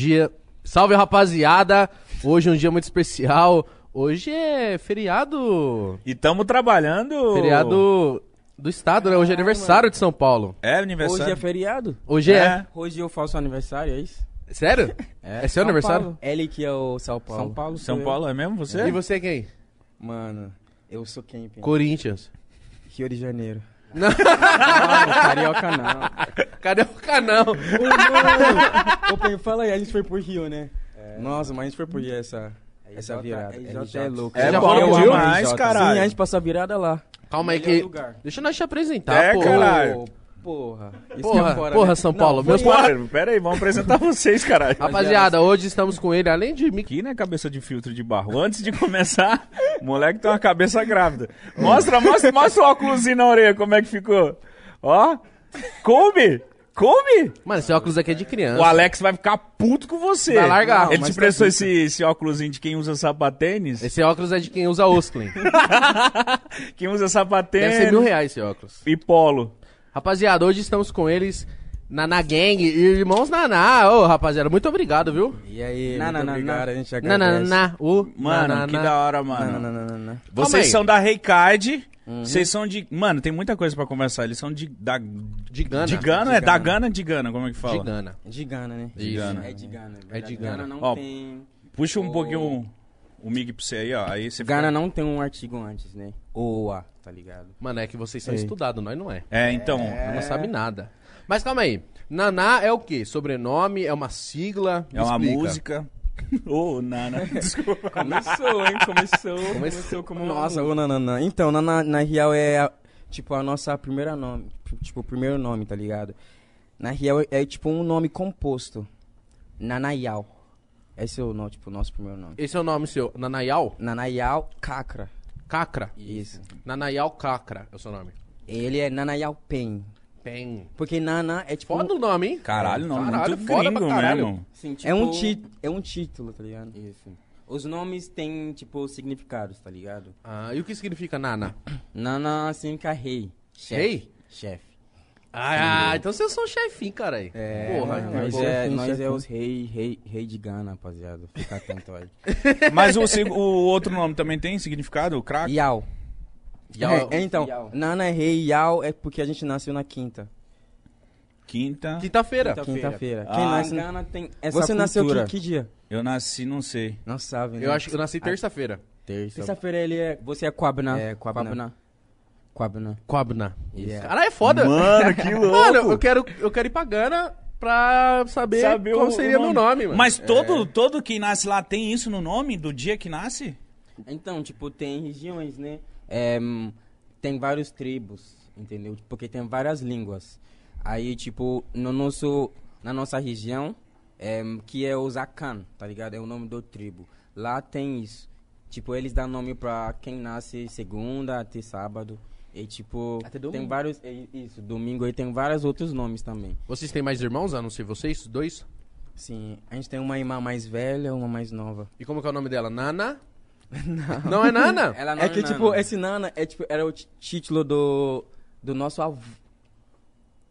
dia. Salve, rapaziada. Hoje é um dia muito especial. Hoje é feriado. E tamo trabalhando. Feriado do estado, né? Hoje é aniversário de São Paulo. É aniversário. Hoje é feriado? Hoje é. É. Hoje eu faço aniversário, é isso? Sério? É, seu São aniversário? Paulo. Ele que é o São Paulo. São Paulo. São sou eu. Paulo é mesmo você? E você quem? Mano, eu sou quem? Corinthians. Rio de Janeiro. Não. Não, carioca não. Cadê o canal? Ô, Pim, fala aí, a gente foi pro Rio, né? Nossa, mas a gente foi pro Rio essa, essa virada. RJ é louco. É já bom foi pro Rio? demais, Sim, caralho. a gente passou a virada lá. Calma aí que. lugar. Deixa nós te apresentar, É, pô. caralho. Porra. Isso Porra, é fora, porra, né? São Não, Paulo. foi- Meus Pera, pera aí, vamos apresentar vocês, caralho. Rapaziada, hoje estamos com ele, além de mim. Aqui, né, cabeça de filtro de barro. Antes de começar, o moleque tem uma cabeça grávida. Mostra, mostra, mostra o óculos na orelha, como é que ficou. Ó, coube, coube. Mano, esse óculos aqui é de criança. O Alex vai ficar puto com você. Vai largar. Ele Não, te mas prestou tá esse, esse óculos de quem usa sapatênis? Esse óculos é de quem usa Osklin. Quem usa Deve sapatênis ser mil reais esse óculos. e polo. Rapaziada, hoje estamos com eles, Naná Gang e Irmãos Naná. Ô, rapaziada, muito obrigado, viu? E aí, Não, muito não, obrigado, não. a gente agradece. Naná, o Mano, Naná. que da hora, mano. Calma Vocês são da Reicard. Uhum. Vocês são de. Mano, tem muita coisa pra conversar. Eles são de. Da... De Gana. De Gana? De É da Gana. De Gana, como é que fala? De Gana. De Gana, né? Isso. Gana. É de Gana. É de Gana. Gana não Ó, tem... Puxa um pouquinho o, mig pra você aí, ó. Aí você Gana fica- não tem um artigo antes, né? OA, tá ligado? Mano, é que vocês são Sei. estudados, nós não é. É, então. Nós não sabe nada. Mas calma aí. Naná é o quê? Sobrenome? É uma sigla? Me É uma explica. música. Ô, Nana. Desculpa. Começou, hein? Começou. Começou como. Nossa, ô, não. Então, na, na, real é a- tipo a nossa primeira nome. Tipo, o primeiro nome, tá ligado? Na real é, tipo um nome composto. Nanayal. Esse é o nome, tipo, o nosso primeiro nome. Esse é o nome seu. Nanayal? Nanayal Kakra. Cacra. Isso. Nanayal Cacra é o seu nome. Ele é Nanayal Pen. Tem. Porque Nana é tipo. Foda o nome, hein? Caralho, não. Caralho, muito foda gringo pra caralho. mesmo. Sim, é, um tipo- ti, é um título, tá ligado? Isso. Os nomes têm, tipo, significados, tá ligado? Ah, e o que significa Nana? Nana significa rei. Chefe. Rei? Chefe. Ah, então vocês são chefinho, cara aí. É, Porra, não, Nós Pô, é, nós é os rei, rei, rei de Gana, rapaziada. Fica atento aí. Mas o, o outro nome também tem significado? O crack? Yao. Yao- É, é, então, Yao. Nana é rei, Yao é porque a gente nasceu na quinta. Quinta. Quinta-feira. Quinta-feira. Quinta-feira. Ah. Quem Em nasce... Gana tem essa Você nasceu cultura. que, que dia? Eu nasci, não sei. Não sabe, né? Eu acho que eu nasci terça-feira. Terça. Terça-feira ele é... Você é Quabna. É, Quabna. Quabna. Quabna. Yeah. Caralho, é foda. Mano, que louco. Mano, eu quero, eu quero ir pra Gana pra saber, Saber qual o- seria o meu nome, mano. Mas todo, todo que nasce lá tem isso no nome do dia que nasce? Então, tipo, tem regiões, né? É, tem vários tribos, entendeu? Porque tem várias línguas. Aí, tipo, no nosso, na nossa região, é, que é o Zakan, tá ligado? É o nome do tribo. Lá tem isso. Tipo, eles dão nome pra quem nasce segunda até sábado. E, tipo, Até tem vários... é, Isso, domingo aí tem vários outros nomes também. Vocês têm mais irmãos, a não ser vocês, dois? Sim, a gente tem uma irmã mais velha uma mais nova. E como que é o nome dela? Nana? Não. Não é Nana? Ela não é que, Nana. tipo, esse Nana é, tipo, era o tí- título do, do nosso avô.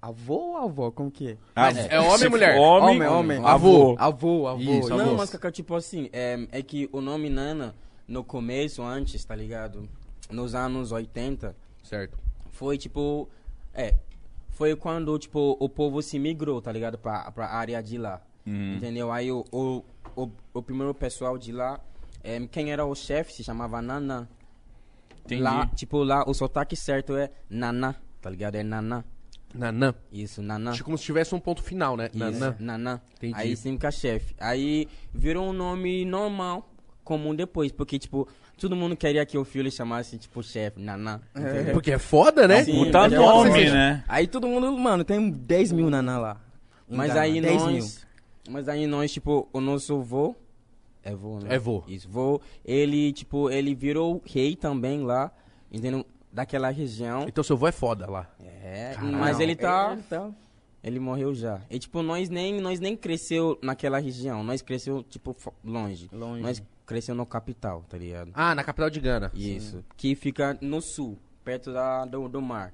Avô ou avó? Como que é? Mas Ah, é homem ou mulher? Homem, Homem, homem. Avô. Avô, avô. Isso, Não, avô. mas Cacá, tipo assim, é, é que o nome Nana, no começo, antes, tá ligado? Nos anos 80, Certo. foi tipo. É. Foi quando, tipo, o povo se migrou, tá ligado? Pra, pra área de lá. Hum. Entendeu? Aí o, o, o, o primeiro pessoal de lá, é, quem era o chefe se chamava Nana. Entendi. Lá, tipo, lá o sotaque certo é Naná, tá ligado? É Naná. Nanã. Isso, Naná. Acho como se tivesse um ponto final, né? Isso, Nanã. Naná. Entendi. Aí significa chefe. Aí virou um nome normal, comum depois, porque, tipo, todo mundo queria que o filho chamasse, tipo, chefe, Naná. entendeu? Porque é foda, né? Sim, Puta é nome, né? Aí todo mundo, mano, tem 10 mil Nana lá. Mas aí 10 nós. mil. Mas aí nós, tipo, o nosso vô. É vô, né? É vô. Isso, vô. Ele, tipo, ele virou rei também lá, entendeu? Daquela região. Então seu avô é foda lá. É, Caralho. mas ele tá. Ele tá- Ele morreu já. E, tipo, nós nem, nós nem cresceu naquela região. Nós cresceu, tipo, longe. Longe. Nós cresceu no capital, tá ligado? Ah, na capital de Gana. Isso. Que fica no sul, perto da, do, do mar.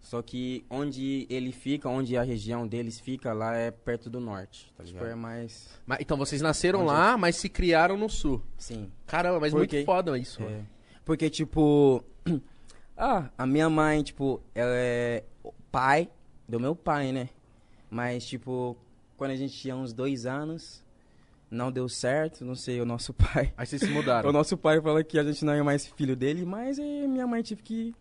Só que onde ele fica, onde a região deles fica, lá é perto do norte, tá Tipo, ligado? é mais. Mas, então vocês nasceram Onde lá, mas se criaram no sul. Sim. Caramba, mas Porque- muito foda isso. É. Porque, tipo. ah, a minha mãe, tipo, ela é o pai do meu pai, né? Mas, tipo, quando a gente tinha uns dois anos, não deu certo, não sei, o nosso pai. Aí vocês se mudaram. O nosso pai falou que a gente não é mais filho dele, mas aí minha mãe tive que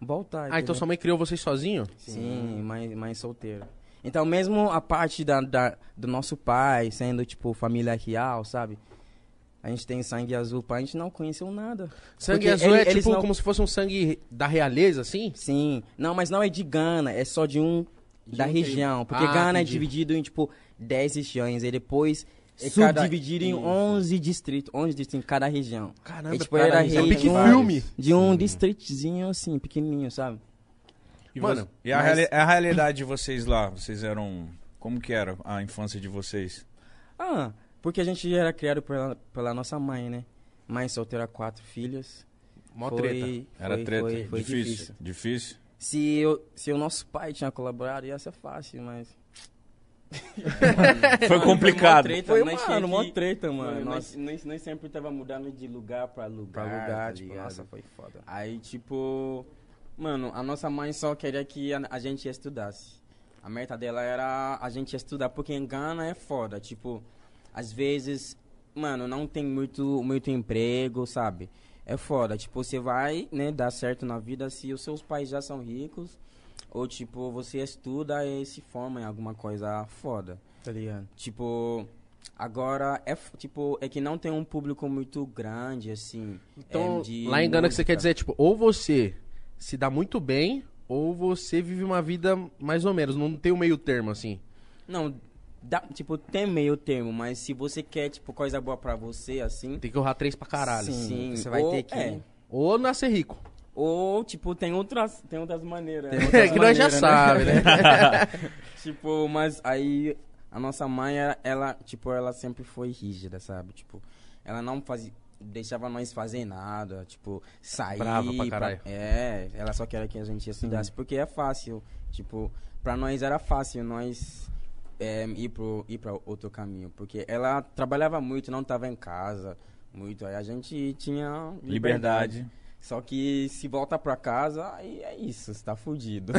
voltar. Ah, então entendeu? sua mãe criou vocês sozinho? Sim, mãe, mãe solteira. Então, mesmo a parte da, da- do nosso pai, sendo, tipo, família real, sabe? A gente tem sangue azul, pai, a gente não conheceu nada. Sangue Porque azul ele- é eles tipo não- como se fosse um sangue da realeza, assim? Sim. Não, mas não é de Gana, é só de um De da um região. Porque Ah, Gana é entendi. dividido em, tipo, 10 regiões. E depois E cada- subdividido em Isso. 11 distritos. 11 distritos em cada região. Caramba, É tipo, cara, era isso é um pique um- filme. De um distritozinho, assim, pequenininho, sabe? E, Mano, vo- e a, mas- reali- a realidade de vocês lá? Vocês eram. Como que era a infância de vocês? Ah, porque a gente era criado pela, pela nossa mãe, né? Mãe solteira, quatro filhos. Mó Foi- treta. Era foi- treta? Foi, foi difícil. difícil. Difícil? Se, eu, se o nosso pai tinha colaborado, ia ser fácil, mas... Foi complicado. Foi, nós mano, tinha mó que- treta, mano. Mano, nós, nós, nós sempre tava mudando de lugar pra lugar. pra lugar, tá tipo, ligado? nossa, foi foda. Aí, tipo, mano, a nossa mãe só queria que a, a gente estudasse. A meta dela era a gente estudar, porque em Gana é foda. Tipo, às vezes, mano, não tem muito, muito emprego, sabe? É foda. Tipo, você vai, né, dar certo na vida se os seus pais já são ricos. Ou, tipo, você estuda e se forma em alguma coisa foda. Tá ligado? Tipo, agora é tipo, é que não tem um público muito grande assim. Então, é, de lá em Gana que você quer dizer, tipo, ou você se dá muito bem, ou você vive uma vida mais ou menos. Não tem um meio termo, assim. Não, dá, tipo, tem meio termo, mas se você quer tipo coisa boa pra você assim, Tem que honrar três pra caralho. Sim. sim, você vai ou- ter que- é, Ou nascer rico. Ou tipo tem outras, tem outras maneiras. É que nós já sabe, né? tipo, mas aí a nossa mãe ela, tipo, ela sempre foi rígida, sabe? Tipo, ela não fazia deixava nós fazer nada, tipo, sair Brava pra caralho. É, ela só queria que a gente estudasse, porque é fácil, tipo, pra nós era fácil nós é, ir pro ir para outro caminho, porque ela trabalhava muito, não tava em casa muito, aí a gente tinha liberdade. Liberdade. Só que se volta pra casa, aí é isso, você tá fudido.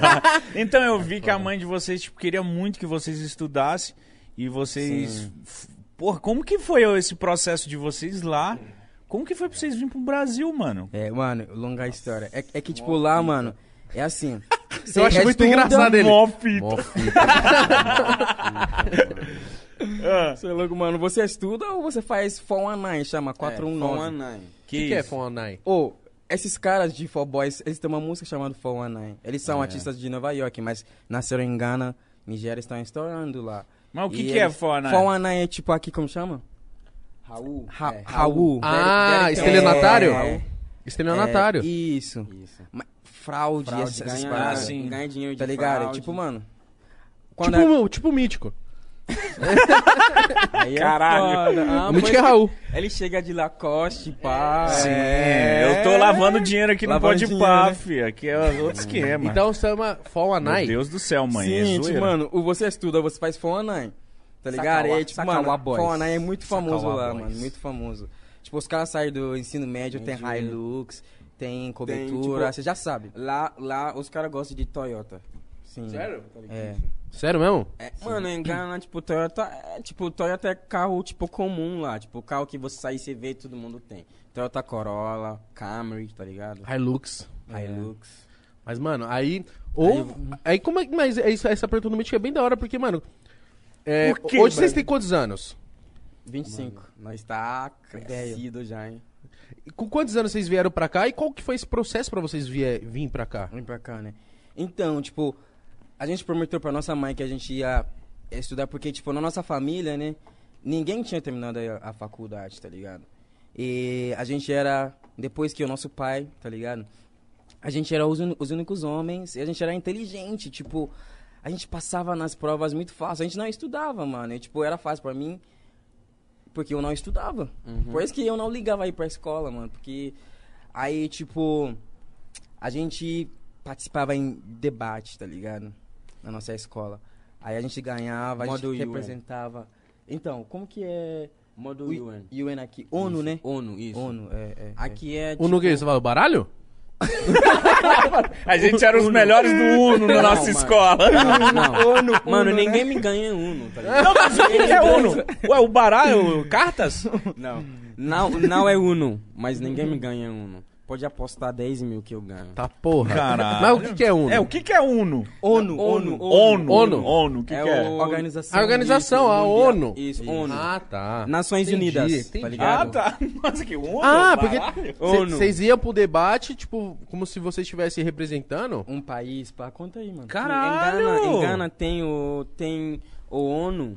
Então eu vi que a mãe de vocês tipo, queria muito que vocês estudassem e vocês. f- Porra, como que foi esse processo de vocês lá? Como que foi pra vocês virem pro Brasil, mano? É, mano, longa história. É, é que, tipo, lá, mano, é assim. Eu acho muito engraçado ele. Mó fita. Mó fita. Ah, Você é louco, mano. Você estuda ou você faz Fon Nine, chama 419? É, O que, que é Fonanai? Ô, esses caras de For Boys, eles têm uma música chamada 419. Eles são É. artistas de Nova York, mas nasceram em Ghana, Nigéria, estão estourando lá. Mas o que, E que é eles- Fona? 419 é tipo aqui, como chama? Raul. Ra é, Raul. Ah, Derek- estelionatário? É, Estelionatário. é, isso. Isso. Ma- Fraude, Fraude, essas, ganha, paradas. Ah, ganha dinheiro de Tá ligado? fraude. Tipo, mano. Quando tipo, tipo mítico. Aí é Caralho. Ah, o mítico mas é Raul. Ele chega de Lacoste, pá. Sim, É. eu tô lavando dinheiro aqui no Lavando Pode dinheiro, Pá, né? fi. Aqui é outro esquema. Então chama Meu Fonanai. Deus do céu, mãe. é Seguinte, zoeira. mano, o você estuda, você faz Fonanai. Tá ligado? Sacauá- E, tipo, Sacauá mano, Boys. Fonanai é muito famoso lá, Boys. mano. Muito famoso. Tipo, os caras saem do ensino médio, tem. Hilux, tem cobertura, tipo, você já sabe. Lá, lá os caras gostam de Toyota. Sim. Sério? É. Sério mesmo? É, mano, em Gana, tipo, Toyota é, tipo, Toyota é carro, tipo, comum lá. Tipo, carro que você sai e você vê, todo mundo tem. Toyota Corolla, Camry, tá ligado? Hilux. É. Hilux. Mas, mano, aí. Ou. Aí, como é que. Mas é isso, essa pergunta do mítico é bem da hora, porque, mano. é, Por quê, hoje vocês mano? têm quantos anos? 25. Mano, nós tá crescido já, hein? E com quantos anos vocês vieram pra cá? E qual que foi esse processo pra vocês vie- virem pra cá? Vem pra cá, né? Então, tipo, a gente prometeu pra nossa mãe que a gente ia estudar, porque, tipo, na nossa família, né? Ninguém tinha terminado a, a faculdade, tá ligado? E a gente era, depois que o nosso pai, tá ligado? A gente era os, os únicos homens e a gente era inteligente, tipo, a gente passava nas provas muito fácil. A gente não estudava, mano. E, tipo, era fácil pra mim, porque eu não estudava. Por isso que eu não ligava aí pra escola, mano. Porque aí, tipo, a gente participava em debate, tá ligado? Na nossa escola. Aí a gente ganhava, a Modo gente UN. representava. Então, como que é Modo o UN. UN aqui? ONU, Isso, né? ONU, isso. ONU, é, é, é. Aqui é. Tipo, que? Você fala o baralho? A gente era os melhores do Uno na Não, nossa mano. escola. Não, não. ONU, Mano, ONU, ninguém né? me ganha Uno, tá ligado? Não, mas o que que é Uno? Ué, o baralho, cartas? Não. Não, não é Uno, mas ninguém me ganha Uno. Pode apostar 10 mil que eu ganho. Tá porra. Caralho. Mas o que, que é Uno? É, o que que é Uno? ONU, ONU, ONU. ONU. ONU. ONU, o que É que é? o- Organização. A organização, Isso, a. ONU. Isso, ONU. Ah, tá. Nações Entendi, Unidas, entendi. tá Ah, ligado? tá. Nossa, que Uno? Ah, porque? ONU. vocês iam pro debate, tipo, como se vocês estivessem representando. Um país, pá, conta aí, mano. Caralho! Em Gana, em Gana tem o tem o ONU.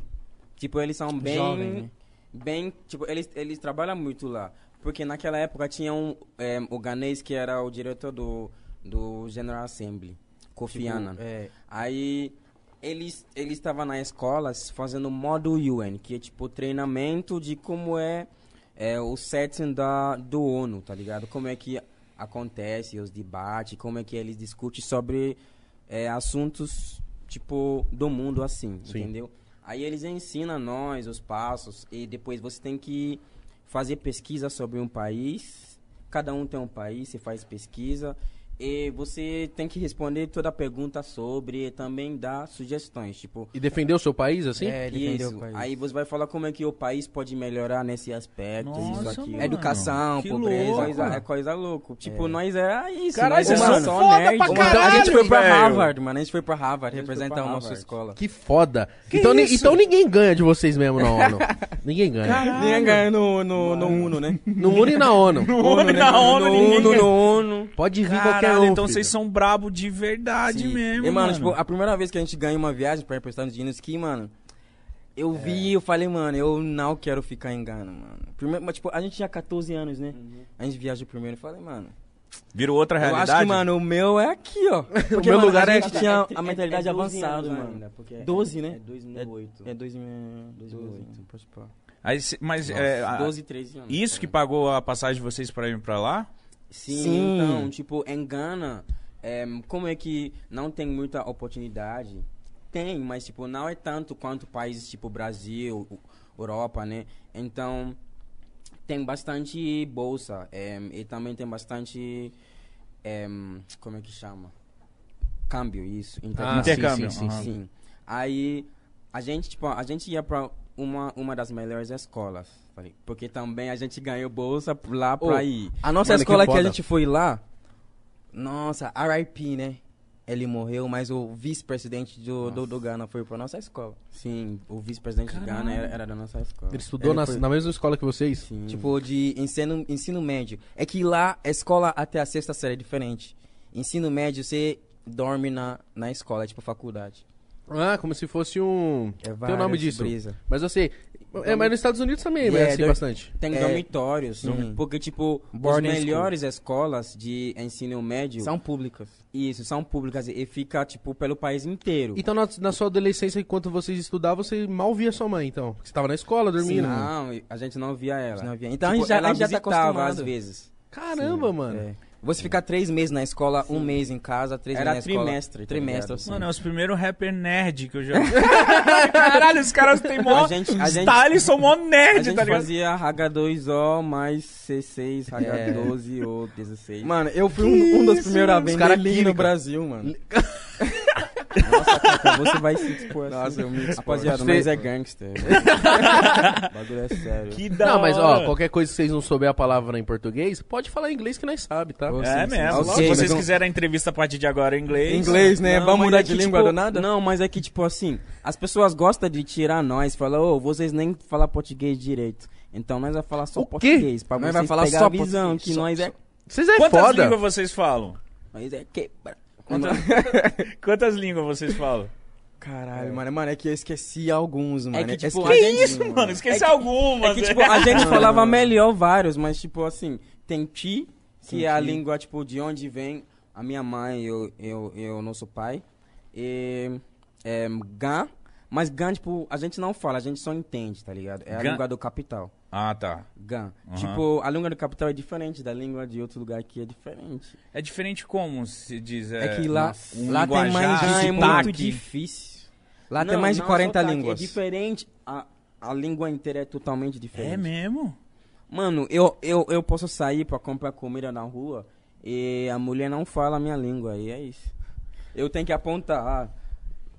Tipo, eles são bem jovem, né? bem, tipo, eles eles trabalham muito lá, porque naquela época tinha um é, o ganês que era o diretor do do General Assembly, Kofi Tipo, Annan. é, Aí eles eles estavam na escola fazendo modo UN, que é tipo treinamento de como é, é o setting da do ONU, tá ligado? Como é que acontece os debates, como é que eles discutem sobre é, assuntos tipo do mundo assim, Sim. entendeu? Aí eles ensinam nós os passos e depois você tem que fazer pesquisa sobre um país. Cada um tem um país, você faz pesquisa e você tem que responder toda a pergunta sobre e também dar sugestões, tipo E defender o seu país, assim? É, defender isso. o país. Aí você vai falar como é que o país pode melhorar nesse aspecto, Nossa, isso aqui. mano. Educação, Que pobreza. louco. Coisa, é coisa louca. Tipo, nós era isso. Caralho, nós são só foda nerd. pra. Então, a gente Caralho, foi pra velho. Harvard, mano. A gente foi pra Harvard representar a nossa Harvard. escola. Que foda. Que então, ni- então ninguém ganha de vocês mesmo na ONU. ninguém ganha. Ninguém ganha no, no, no Uno, né? No ONU e na ONU. ONU, na ONU, no ninguém ONU, ganha. no ONU. Pode vir qualquer Caralho, então filho. vocês são brabo de verdade Sim. mesmo, E, mano, mano. tipo, a primeira vez que a gente ganha uma viagem pra representar no ski, mano, eu vi e eu falei, mano, eu não quero ficar em Gana, mano. Primeiro, mas, tipo, a gente tinha 14 anos, né? A gente viajou primeiro e falei, mano, Virou outra eu realidade? acho que, mano, o meu é aqui, ó. Porque, meu mano, lugar a é gente aqui. tinha É- a mentalidade é 12 avançada, mano. ainda, porque é- 12, né? É 2008. É 2000, 2008, pode pá. Aí, cê- mas é, a- 12, 13 anos. isso que pagou a passagem de vocês pra ir pra lá? Sim, Sim. então, tipo, em Gana, é, como é que não tem muita oportunidade? Tem, mas, tipo, não é tanto quanto países tipo Brasil, Europa, né? Então, tem bastante bolsa é, e também tem bastante, é, como é que chama? Câmbio, isso. Inter- Ah, Intercâmbio, sim, sim, sim, aham. Sim. Aí a gente, tipo, a gente ia pra uma, uma das melhores escolas. Falei, Porque também a gente ganhou bolsa lá pra Ô, ir. A nossa Mano, que escola que, a foda. gente foi lá, nossa, RIP, né? Ele morreu, mas o vice-presidente do, do, do Ghana foi pra nossa escola. Sim, o vice-presidente de Ghana era, era da nossa escola. Ele estudou Ele na, foi- na mesma escola que vocês? Sim. Tipo, de ensino, ensino médio. É que lá, a escola até a sexta série é diferente. Ensino médio, você dorme na, na escola, é tipo faculdade. Ah, como se fosse um. É Tem o nome disso. brisa. Mas eu sei. É, mas nos Estados Unidos também, É, é assim bastante. tem é, dormitórios, sim. porque tipo, Boarding as school. melhores escolas de ensino médio, São públicas. isso, são públicas e fica tipo pelo país inteiro. Então, na, na sua adolescência, enquanto vocês estudavam, você mal via sua mãe, então. Você estava na escola, dormindo. Não, a gente não via ela. Não havia. Então Tipo, a gente já, ela a gente já tá visitava acostumado. às vezes. Caramba, mano. É. Você ficar três meses na escola, um mês em casa, três Era meses na escola. trimestre, tá Trimestre, ligado? assim. Mano, é os primeiros rapper nerd que eu já... Caralho, os caras têm mó A gente- a gente- style, são mó A nerd, gente tá ligado? fazia H2O mais C6, H12 ou 16. Mano, eu fui um, um primeiros a Lean química. no Brasil, mano. Nossa, você vai se expor assim. Nossa, eu me expor. Rapaziada, Você- nós é gangster. o bagulho é sério. Que da Não, mas ó, qualquer coisa que vocês não souber a palavra em português, pode falar em inglês que nós sabe, tá? Ô, É sim, mesmo. sim. Se vocês mas quiserem a entrevista a partir de agora em inglês... Inglês, né? Não, Vamos mas mudar é de que, língua tipo, do nada? Não, mas é que, tipo assim, as pessoas gostam de tirar nós, falam, ô, vocês nem falam português direito. Então nós vamos falar só O quê? português, pra Nós vocês vai falar pegar só a visão português, que só- nós é... Vocês é Quantas foda. línguas vocês falam? Nós é quebra. Quantas, Quantas línguas vocês falam? Caralho, mano, mano, é que eu esqueci alguns, mano. que, tipo, Esqueci, gente- Isso, mano, esqueci É que- algumas. É que, tipo, a gente falava melhor vários, mas, tipo, assim, tem ti, que Tem é a ti. língua, tipo, de onde vem a minha mãe e eu, eu, eu, nosso pai. E é, gá, Mas Gan, tipo, a gente não fala, a gente só entende, tá ligado? É a Gan- língua do capital. Ah, tá. Gan. Aham. Tipo, a língua do capital é diferente da língua de outro lugar que é diferente. É diferente como se diz? É, que lá, um lá tem mais Gan é muito difícil. Lá Não, tem mais de não 40 sotaque, é línguas. É diferente, a, a língua inteira é totalmente diferente. É mesmo? Mano, eu, eu, eu posso sair pra comprar comida na rua e a mulher não fala a minha língua, e é isso. Eu tenho que apontar. ah,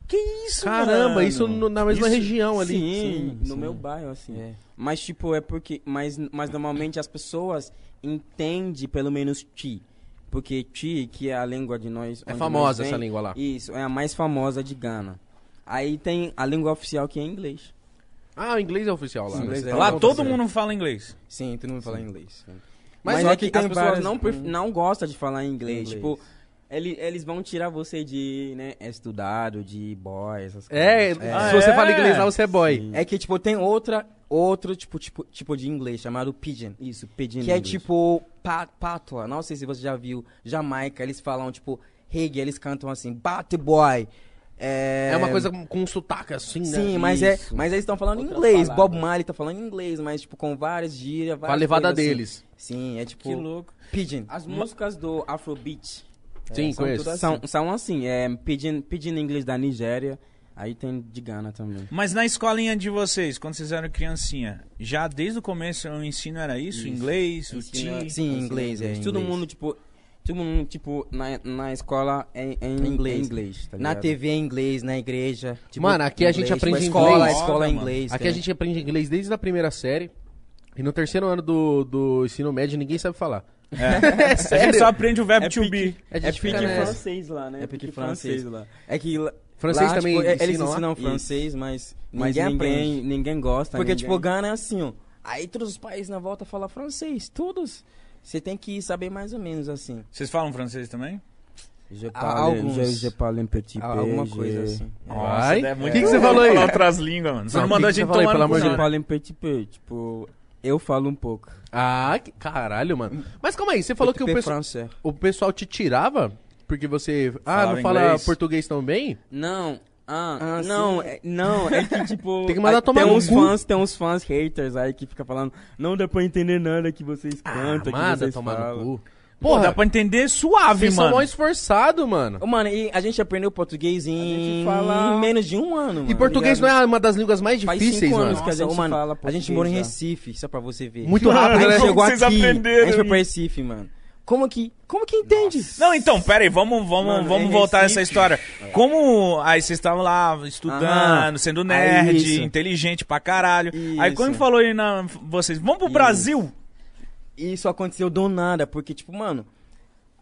Que isso, Caramba, mano? isso no- na mesma Isso- região ali. Sim, no sim. meu bairro, assim. É. Mas, tipo, é porque. Mas, mas normalmente as pessoas entendem pelo menos Ti. Porque Ti, que é a língua de nós. É famosa nós essa vem, língua lá. Isso, é a mais famosa de Gana. Aí tem a língua oficial que é inglês. Ah, o inglês é oficial lá. Sim, né? inglês é tá Lá todo mundo fala inglês. Sim, todo mundo fala inglês. Mas Mas, só é que que as pessoas várias- não, pref- não gostam de falar inglês. Inglês. Tipo, ele, eles vão tirar você de, né, estudado, de boy, essas É, coisas. Ah, se você é? fala inglês lá, você é boy. É que, tipo, tem outra, outro tipo, tipo, tipo de inglês chamado pidgin. Isso, pedindo. Que é tipo pa pátua. Não sei se você já viu. Jamaica, eles falam, tipo, reggae, eles cantam assim, bate boy. É, É uma coisa com um sotaque assim, né? Sim, mas, é, Isso. mas eles estão falando Outras inglês. palavras. Bob Marley tá falando inglês, mas tipo com várias gírias, Com a várias levada assim. deles. Sim, é tipo Que louco. pidgin. As músicas do Afrobeat Sim, são conheço. todas São, são assim, é pidgin, pidgin inglês da Nigéria, aí tem de Ghana também. Mas na escolinha de vocês, quando vocês eram criancinha, já desde o começo o ensino era isso? Isso. Inglês, o Ensina- ti? Sim, inglês, é. inglês. Todo mundo, tipo, todo mundo, tipo, na, na escola é, é em Inglês. é inglês tá Na ligado? TV é inglês, na igreja. tipo, Mano, aqui a gente inglês, aprende tipo, a escola, inglês. A escola é inglês. Aqui a também. gente aprende inglês desde a primeira série. E no terceiro ano do, do ensino médio ninguém sabe falar. É. A gente só aprende o verbo É to be. A É fica pique francês lá, né? É pique francês lá. É que lá, Francês lá, também tipo, é- eles ensinam lá? ensinam francês, mas, Mas ninguém, ninguém ninguém, aprende. ninguém gosta. Porque, ninguém- tipo, Gana é assim, ó. Aí todos os países na volta falam francês, todos. Você tem que saber mais ou menos assim. Vocês falam francês também? Je alguns. je, je parle un petit peu. Alguma je- coisa assim. É muito Que que você falou aí? falar outras línguas, mano. Você Não, mandou a gente tomar pelo no amor cu, de não, Je parle un petit peu. Tipo, eu falo um pouco. Ah, que caralho, mano. Mas calma aí, você falou que o, o pessoal te tirava porque você. Ah, Falava não fala inglês? português tão bem? Não. Ah, Ah, não, sim. é, não, é que tipo. Tem que mandar aí tomar tem uns cu. fãs, tem uns fãs haters aí que fica falando, não dá pra entender nada que vocês cantam, Ah, manda vocês tomar falam. no cu. Pô, Porra, dá pra entender suave, vocês são mano. mó esforçados, mano. Ô, Mano, e a gente aprendeu português em, fala- em menos de um ano, mano. E português não ligado? é uma das línguas mais Faz difíceis, cinco mano. anos que a Nossa, gente ô, mano, fala A gente mora em. Recife, só pra você ver. Muito A rápido, gente né? Chegou vocês aqui, aprenderam a gente foi pra Recife, mano. Como que, como que entende? Não, então, pera aí, vamos, vamos, Mano, vamos é voltar a essa história. Como aí vocês estavam lá estudando, Aham. sendo Aí nerd, isso. inteligente pra caralho. Aí Isso. quando falou aí na vocês, vamos pro Isso. Brasil? E isso aconteceu do nada, porque, tipo, mano,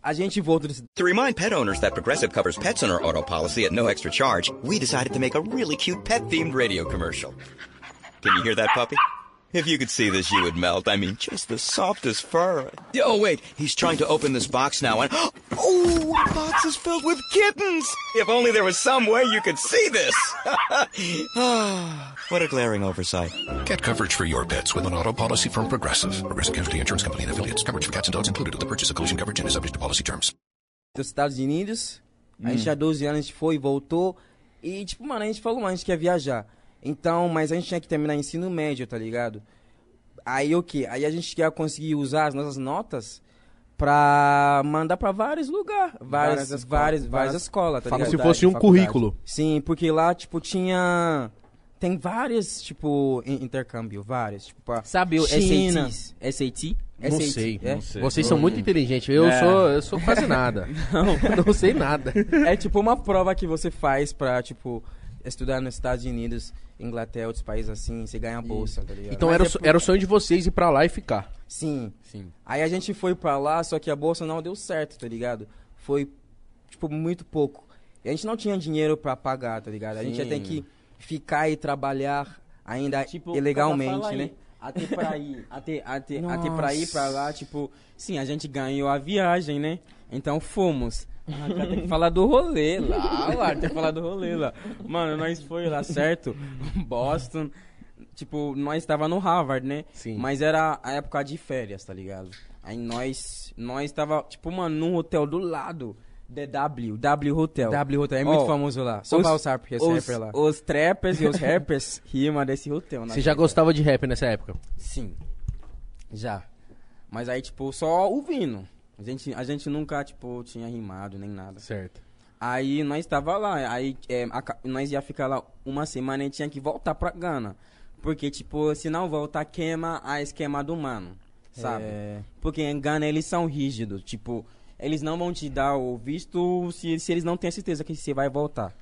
a gente voltou desse... To remind pet owners that Progressive covers pets on our auto policy at no extra charge, we decided to make a really cute pet themed radio commercial. Can you hear that puppy? If you could see this, you would melt. I mean, just the softest fur. Oh, wait, he's trying to open this box now, and oh, the box is filled with kittens! If only there was some way you could see this! What a glaring oversight. Get coverage for your pets with an auto policy from Progressive. Progressive Casualty Insurance Company and affiliates. Coverage for cats and dogs included with the purchase of collision coverage and is subject to policy terms. dos Estados Unidos. A gente tinha 12 anos, a gente foi e voltou. E, tipo, mano, a gente falou, mano, a gente quer viajar. Então, mas a gente tinha que terminar ensino médio, tá ligado? Aí o quê? Aí a gente quer conseguir usar as nossas notas pra mandar pra vários lugares. Várias, Várias várias, escolas, várias, várias escolas, tá Como ligado? se fosse um faculdade. currículo. Sim, porque lá, tipo, tinha... Tem vários, tipo, in- intercâmbio, vários. Tipo, pra Sabe o China. SATs? SAT? Não SAT, sei. é? Não sei. Vocês são muito inteligentes. Eu, É. sou, eu sou quase nada. Não, não sei nada. É tipo uma prova que você faz pra, tipo, estudar nos Estados Unidos, Inglaterra, outros países assim, você ganha a bolsa, tá ligado? Então Mas era, o é so- por- era o sonho de vocês ir pra lá e ficar. Sim. Sim. Aí a gente foi pra lá, só que a bolsa não deu certo, tá ligado? Foi, tipo, muito pouco. E a gente não tinha dinheiro pra pagar, tá ligado? A gente ia ter que ficar e trabalhar ainda Tipo, ilegalmente, né? Até pra ir, até, até, até pra ir pra lá, tipo, sim, a gente ganhou a viagem, né? Então fomos. Ah, cara, tem que falar do rolê lá, lá, tem que falar do rolê lá. Mano, nós foi lá, certo? Boston. Tipo, nós estava no Harvard, né? Sim. Mas era a época de férias, tá ligado? Aí nós, nós tava, tipo, mano, num hotel do lado The W, W Hotel. W Hotel é muito Ó, famoso lá. Só os- vai os rappers, os, rapper lá. os trappers e os rappers rimam desse hotel. na Você já gostava de rap nessa época? Sim. Já. Mas aí, tipo, só ouvindo. A gente, a gente nunca, tipo, tinha rimado nem nada. Certo. Aí nós tava lá, aí é, aca- nós ia ficar lá uma semana e tinha que voltar pra Gana. Porque, tipo, se não voltar, queima a esquema do mano, sabe? É. Porque em Gana eles são rígidos, tipo, eles não vão te dar o visto se, se eles não têm certeza que você vai voltar.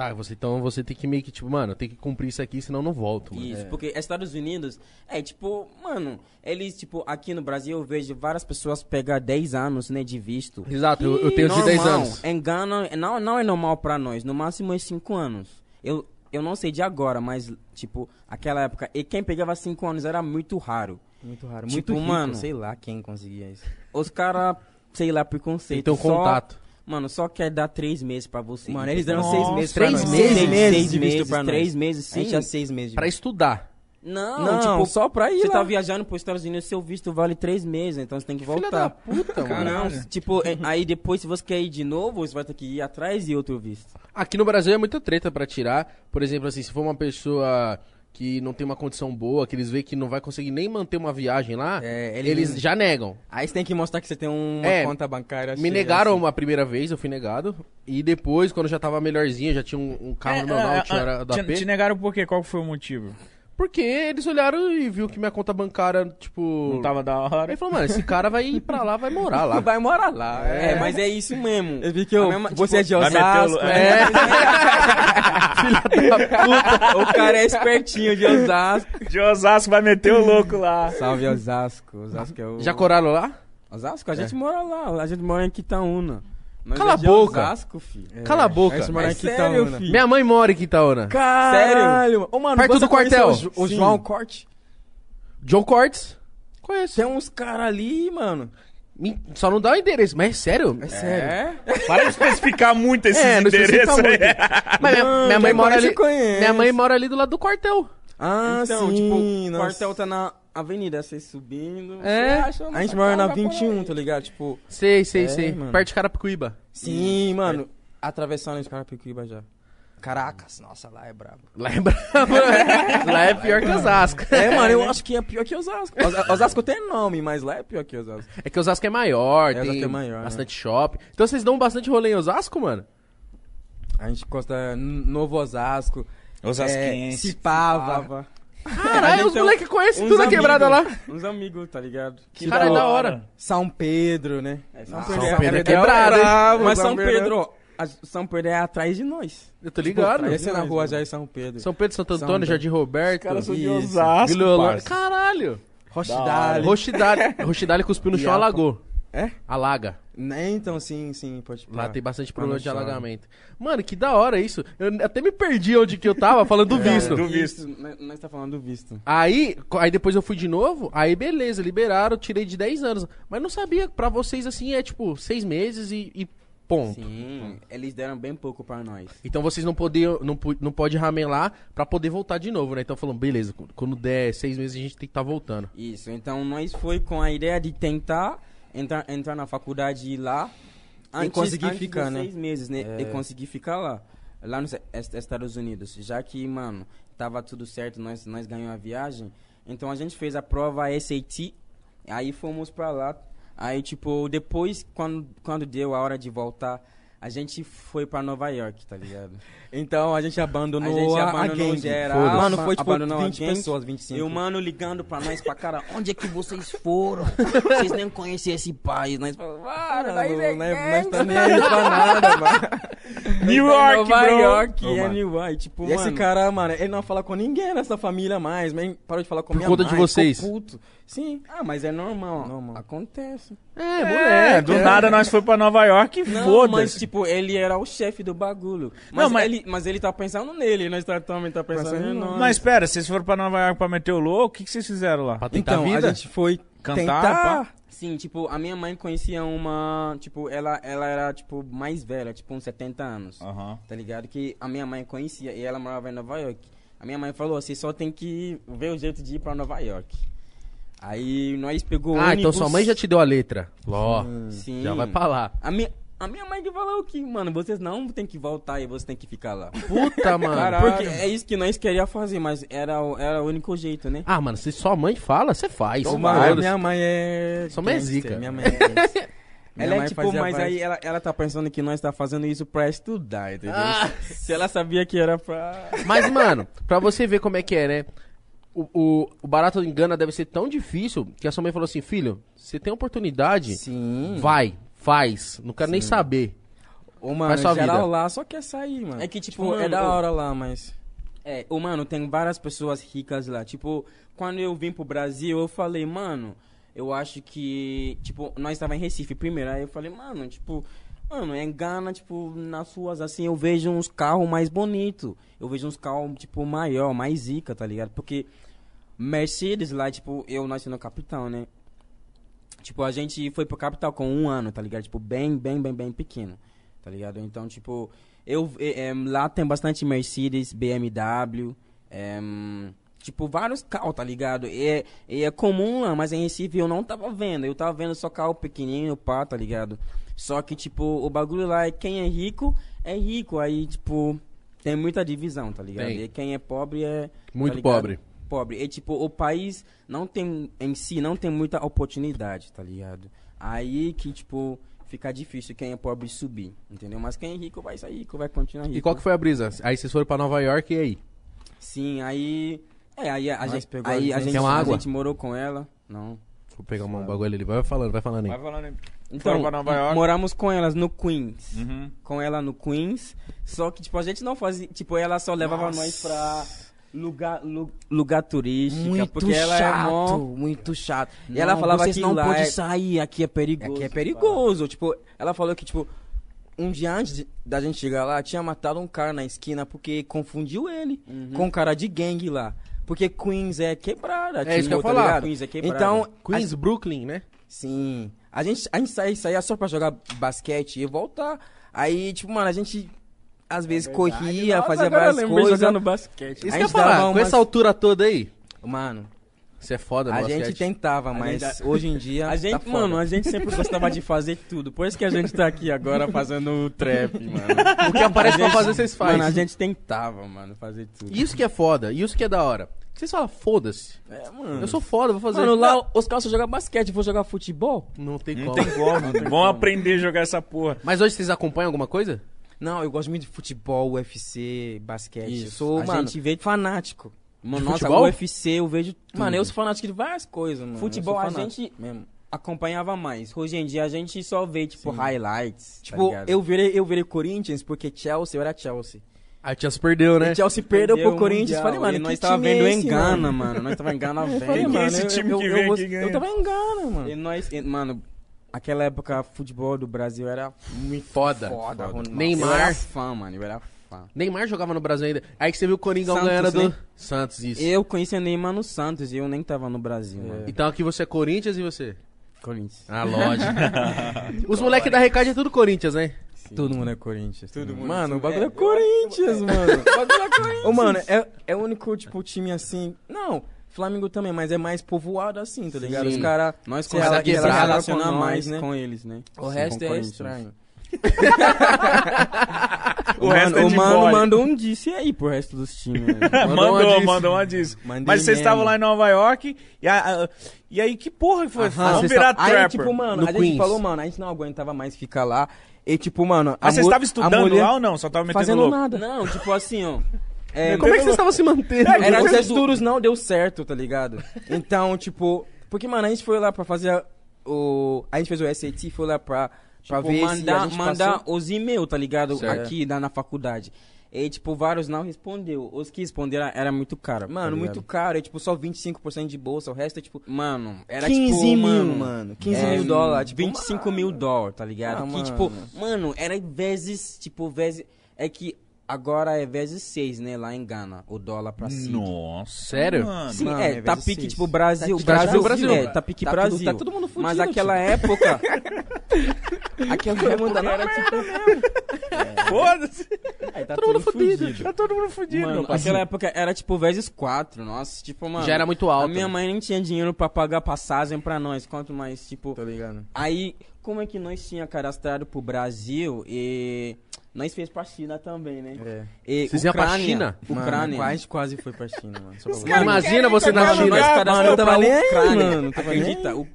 Tá, você, então você tem que meio que, tipo, mano, tem que cumprir isso aqui, senão eu não volto. Mano. Isso, porque Estados Unidos, é tipo, mano, eles, tipo, aqui no Brasil eu vejo várias pessoas pegar 10 anos, né, de visto. Exato, eu, eu tenho de 10 Normal, anos. Em Gana, não, não é normal pra nós. No máximo é 5 anos. Eu, eu não sei de agora, mas, tipo, aquela época. E quem pegava 5 anos era muito raro. Muito raro. Tipo, muito rico, mano. Sei lá quem conseguia isso. Os caras, sei lá, preconceito. um só- contato. Mano, só quer dar 3 meses pra você. Mano, eles deram Nossa, seis meses pra três nós. meses? Seis meses Seis de visto meses, pra nós. três meses, A gente sim. tinha seis meses de Pra estudar. Não, Não, tipo, só pra ir Você lá. tá viajando pros Estados Unidos, seu visto vale 3 meses, então você tem que Filha voltar. da puta, mano. Não, tipo, é- aí depois se você quer ir de novo, você vai ter que ir atrás de outro visto. Aqui no Brasil é muita treta pra tirar. Por exemplo, assim, se for uma pessoa que não tem uma condição boa, que eles veem que não vai conseguir nem manter uma viagem lá, É, eles... eles- já negam. Aí você tem que mostrar que você tem uma É, conta bancária. Me cheia, negaram assim. a primeira vez, eu fui negado. E depois, quando já tava melhorzinho, já tinha um, um carro É, normal, é, tinha é, era do te, AP. te negaram por quê? Qual foi o motivo? Porque eles olharam e viu que minha conta bancária, tipo... Não tava da hora? Aí falou, mano, esse cara vai ir pra lá, vai morar lá. Vai morar lá. É, mas é isso mesmo. Eu vi que eu, mesma- você é tipo, de vai meter o- Osasco. é. É. O cara é espertinho de Osasco. De Osasco vai meter o louco lá. Salve Osasco. Osasco é o... Já coraram lá? Osasco, a gente mora lá, a gente mora em Quitaúna. Nós Cala é a boca. Osasco, filho. Cala a boca. Mora É em sério, filho. Minha mãe mora em Quitaúna. Caralho. Ô, mano, Perto você do quartel. O, o. João Corte. John Cortes. Conheço. Tem uns caras ali, mano. Só não dá o endereço, mas é sério? É sério. Para de especificar muito esses É, endereços aí. Mas minha, minha mãe mora ali. Minha mãe mora ali do lado do quartel. Ah, Então, sim. tipo, o quartel tá na avenida, você subindo. É. você acha A gente mora na casa por 21, aí. tá ligado? Tipo, Sei, sei, É, sei. mano. Perto de Carapicuíba. sim, mano. Atravessando os caras Picuíba já. Caracas, nossa, lá é brabo. Lá é brabo, né? Lá é pior que Osasco. É, mano, eu acho que é pior que Osasco. Os- Osasco tem nome, mas lá é pior que Osasco. É que Osasco é maior, É, tem é maior, bastante shopping. Então vocês dão bastante rolê em Osasco, mano? A gente gosta Novo Osasco. Osasquense. É, Cipava. Caralho, os Então, moleques conhecem tudo a quebrada lá. Uns amigos, tá ligado? Que Caralho, da da hora. São Pedro, né? São São Pedro é quebrado, hein? bravo, Mas São São Pedro- Pedro, São Pedro é atrás de nós. Eu tô ligado. Esse é na rua já em São Pedro. São Pedro, Santo São Antônio, Pedro. Jardim Roberto. caras são de Isso. Osasco. Caralho. Rochidale. Rochidale. Rochidale cuspiu no chão, alagou. É? Alaga. Né, Então, sim, sim, pode Lá tem bastante Quando problema de alagamento. Mano, que da hora isso. Eu até me perdi onde que eu tava falando do visto. do visto. Nós, nós tá falando do visto. Aí, aí depois eu fui de novo, aí beleza, liberaram, tirei de 10 anos. Mas não sabia, pra vocês assim é tipo 6 meses e, e ponto. Sim, eles deram bem pouco pra nós. Então vocês não podiam, não, não pode ramelar pra poder voltar de novo, né? Então falando, beleza, qu- quando der 6 meses a gente tem que estar voltando. Isso, então nós foi com a ideia de tentar entrar, entrar na faculdade lá. conseguir antes ficar, né? seis meses, né? É. E conseguir ficar lá. Lá nos Est- Estados Unidos. Já que, mano, tava tudo certo, nós, nós ganhamos a viagem. Então a gente fez a prova SAT. Aí fomos pra lá. Aí, tipo, depois, quando, quando deu a hora de voltar, a gente foi pra Nova York, tá ligado? Então a gente abandonou A gente a, abandonou a gangue. geral. Mano, foi tipo abandonou a 20 gangue. pessoas, 25. E o mano ligando pra nós pra cara, onde é que vocês foram? Vocês nem conhecem esse país. Nós falamos, mano, nós é nós, nós gang." tá nem aí pra nada, mano. New tá York, Nova bro. York, Ô, é. New York. Tipo, E esse mano, cara, mano, ele não fala com ninguém nessa família mais, mas parou de falar com Por minha conta mãe, de vocês. ficou puto. Sim. Ah, mas é normal. Normal. Acontece. É, É, moleque. do nada nós foi pra Nova York e Não, mas foda-se. tipo, ele era o chefe do bagulho. Mas, Não, mas- Ele, mas ele tá pensando nele, nós tá, também tá pensando Pensando em em nós. Mas espera, vocês foram pra Nova York pra meter o louco? O que, que vocês fizeram lá? Pra tentar Então, a vida. a gente foi Cantar, tentar... Sim, tipo, a minha mãe conhecia uma, tipo, ela, ela era, tipo, mais velha, tipo, uns 70 anos. Aham. Tá ligado? Que a minha mãe conhecia e ela morava em Nova York. A minha mãe falou, você só tem que ver o jeito de ir pra Nova York. Aí nós pegou o Ah, então ônibus. sua mãe já te deu a letra. Ó, Sim. já vai pra lá. A minha, A minha mãe que falou que, mano, vocês não tem que voltar e você tem que ficar lá. Puta, mano. Caralho. Porque é isso que nós queríamos fazer, mas era, o- era o único jeito, né? Ah, mano, se sua mãe fala, você faz. Foda-se. mano, minha mãe é. Sua mãe é gangster, zica. Minha mãe é gangster. Minha Ela é mãe tipo, fazia mas várias- aí ela, ela tá pensando que nós tá fazendo isso pra estudar, entendeu? Ah. Se ela sabia que era pra. Mas, mano, pra você ver como é que é, né? O, o, o barato em Gana deve ser tão difícil que a sua mãe falou assim, filho, você tem oportunidade, Sim. vai, faz. Não quero nem saber. Ô, mano, Faz sua geral vida. lá só quer sair, mano. É que, tipo, Tipo, é mano, da hora lá, mas. É, ô, mano, tem várias pessoas ricas lá. Tipo, quando eu vim pro Brasil, eu falei, mano, eu acho que. Tipo, nós tava em Recife primeiro. Aí eu falei, mano, tipo. Mano, em Gana, tipo, nas ruas assim, eu vejo uns carros mais bonitos. Eu vejo uns carros, tipo, maior, mais zica, tá ligado? Porque Mercedes lá, tipo, eu nasci no capital, né? Tipo, a gente foi pro capital com um ano, tá ligado? Tipo, bem, bem, bem, bem pequeno, tá ligado? Então, tipo, eu eh, em, lá tem bastante Mercedes, BMW, em, tipo, vários carros, tá ligado? E é, e é comum lá, mas em Recife eu não tava vendo. Eu tava vendo só carro pequenininho, pá, tá ligado? Só que, tipo, o bagulho lá é quem é rico, é rico. Aí, tipo, tem muita divisão, tá ligado? Tem. E quem é pobre é... tá Muito ligado? pobre. Pobre. E tipo, o país não tem, em si, não tem muita oportunidade, tá ligado? Aí que, tipo, fica difícil quem é pobre subir, entendeu? Mas quem é rico vai sair rico, vai continuar rico. E qual que foi a brisa? Aí vocês foram pra Nova York e aí? Sim, aí... É, aí a, gente, pegou aí a a gente- a gente morou com ela, não. Vou pegar um bagulho ali. Vai falando, vai falando aí. Vai falando aí. Então, moramos com elas no Queens. Uhum. Com ela no Queens. Só que, tipo, a gente não fazia... Tipo, ela só levava nós pra lugar, lu- lugar turístico. Muito porque ela chato, é mó... muito chato. E ela falava vocês que não lá podem é- sair, aqui é perigoso. Aqui é perigoso. Tipo, ela falou que, tipo, um dia antes da gente chegar lá, tinha matado um cara na esquina porque confundiu ele com um cara de gangue lá. Porque Queens é quebrada. É isso que eu tá falar. Queens é quebrada. Então, Queens, Brooklyn, né? Sim. A gente, a gente saía, saía só pra jogar basquete e voltar. Aí, tipo, mano, a gente às vezes corria, Nossa, fazia várias coisas. jogando basquete. Isso A que eu gente falar, com umas- essa altura toda aí, Mano, você é foda no a basquete. gente tentava, mas gente- hoje em dia. A gente, tá mano, a gente sempre gostava de fazer tudo. Por isso que a gente tá aqui agora fazendo trap, mano. O que aparece pra fazer, vocês fazem. Mano, a gente tentava, mano, fazer tudo. Isso que é foda, isso que é da hora. Vocês falam, foda-se. É, mano. Eu sou foda, vou fazer. Mano, lá os caras só jogam basquete, vou jogar futebol? Não tem Não como. tem como. Vamos aprender a jogar essa porra. Mas hoje vocês acompanham alguma coisa? Não, eu gosto muito de futebol, UFC, basquete. Isso. Eu sou, A mano, gente vê- fanático. Mano, nossa, futebol? UFC eu vejo tudo. Mano, eu sou fanático de várias coisas, mano. Futebol a gente Mesmo. acompanhava mais. Hoje em dia a gente só vê, tipo, highlights. tá Tipo, ligado? eu virei, eu virei Corinthians porque Chelsea, eu era Chelsea. A Chelsea perdeu, né? E Chelsea perdeu, Perdeu pro Corinthians. Mundial, Falei, mano, e nós tava vendo é em esse, Gana, mano? mano. Nós tava em Gana Eu falei, vendo. Quem é mano, esse time eu, que eu, vem eu, aqui ganha? eu tava em Gana, mano. E nós, e, mano, aquela época, futebol do Brasil era muito Foda. foda. Ronaldo. Neymar. Eu era fã, mano, eu era fã. Neymar jogava no Brasil ainda. Aí que você viu o Coringão Santos, ganhando do né? Santos, isso. Eu conheci o Neymar no Santos e eu nem tava no Brasil, mano. Então aqui você é Corinthians e você? Corinthians. Ah, lógico. Os moleques da Recade é tudo Corinthians, né? Todo mundo é Corinthians. Todo mundo. Mano, o bagulho é Corinthians, mano. O bagulho é Corinthians. Ô, mano, é, é o único, tipo, time assim. Não, Flamengo também, mas é mais povoado assim, tá ligado? Os Sim. caras. Nós Se se ela quebrar, relaciona com nós, mais né? com eles, né? O Sim, resto é estranho. O, O, resto mano, é o de mano boy. mandou um disse aí pro resto dos times. né? Mandou uma Mandou, disso. mandou uma disso. Mandei Mas vocês estavam lá em Nova York e, a- a- e aí que porra que foi? Aham. Vamos virar Aí, trapper. tipo, mano, No a gente Queens. falou, mano, a gente não aguentava mais ficar lá. E, tipo, mano. Mas a vocês mu- estavam a estudando mulher lá ou não? Só estavam metendo Fazendo louco? nada. Não, tipo assim, ó. É, Como é que vocês estavam se mantendo? Era os tudo- estudos não deu certo, tá ligado? Então, tipo, porque, mano, a gente foi lá pra fazer o. A gente fez o SAT, foi lá pra, pra Tipo, ver se a mandar, gente mandar passou. os e-mails, tá ligado? Certo. Aqui na, na faculdade. E, tipo, vários não respondeu. Os que responderam era muito caro. tá Mano, ligado? muito caro, é tipo só 25% de bolsa, o resto é tipo. Mano, era 15 tipo, mil, mano, mano. 15 é, mil dólares. Tipo, 25 mil dólares, tá ligado? Ah, que, mano. tipo, mano, era vezes, tipo, vezes... É que agora é vezes 6, né, lá em Gana, o dólar pra cima. Nossa. Sério? Mano. Sim, Mano, é, é tá pique, seis. tipo, Brasil, Tá Brasil, tipo Brasil. é, tá pique Tá Brasil. tudo- tá todo mundo fudido, Mas aquela tio. época, aquela época era, tipo, Foda-se. Aí tá Todo mundo fudido. fudido. Tá todo mundo fudido. Mano, naquela época era tipo vezes quatro, nossa, tipo, mano. Já era muito alto. A minha né? mãe nem tinha dinheiro pra pagar passagem pra nós, quanto mais, tipo. Tá ligado? Aí, como é que nós tinha cadastrado pro Brasil e nós fez pra China também, né? É. E Vocês iam pra China? Ucrânia. Mano, quase, quase foi pra China, mano. Só pra você. caras Imagina você na China. mano, cadastramos eu tava nem aí, Ucrânia, mano, não tava acredita? O-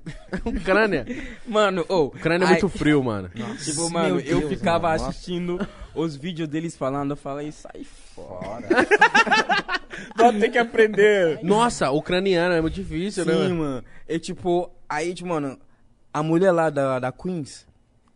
Ucrânia. Mano, ô. Ucrânia é aí- muito frio, mano. Tipo, mano, Meu eu Deus, ficava mano, nossa. assistindo os vídeos deles falando, eu falei, sai fora. Vai ter que aprender. Nossa, ucraniano é muito difícil, né? Sim, mano? mano. E tipo, aí, tipo, mano, a mulher lá da, da Queens,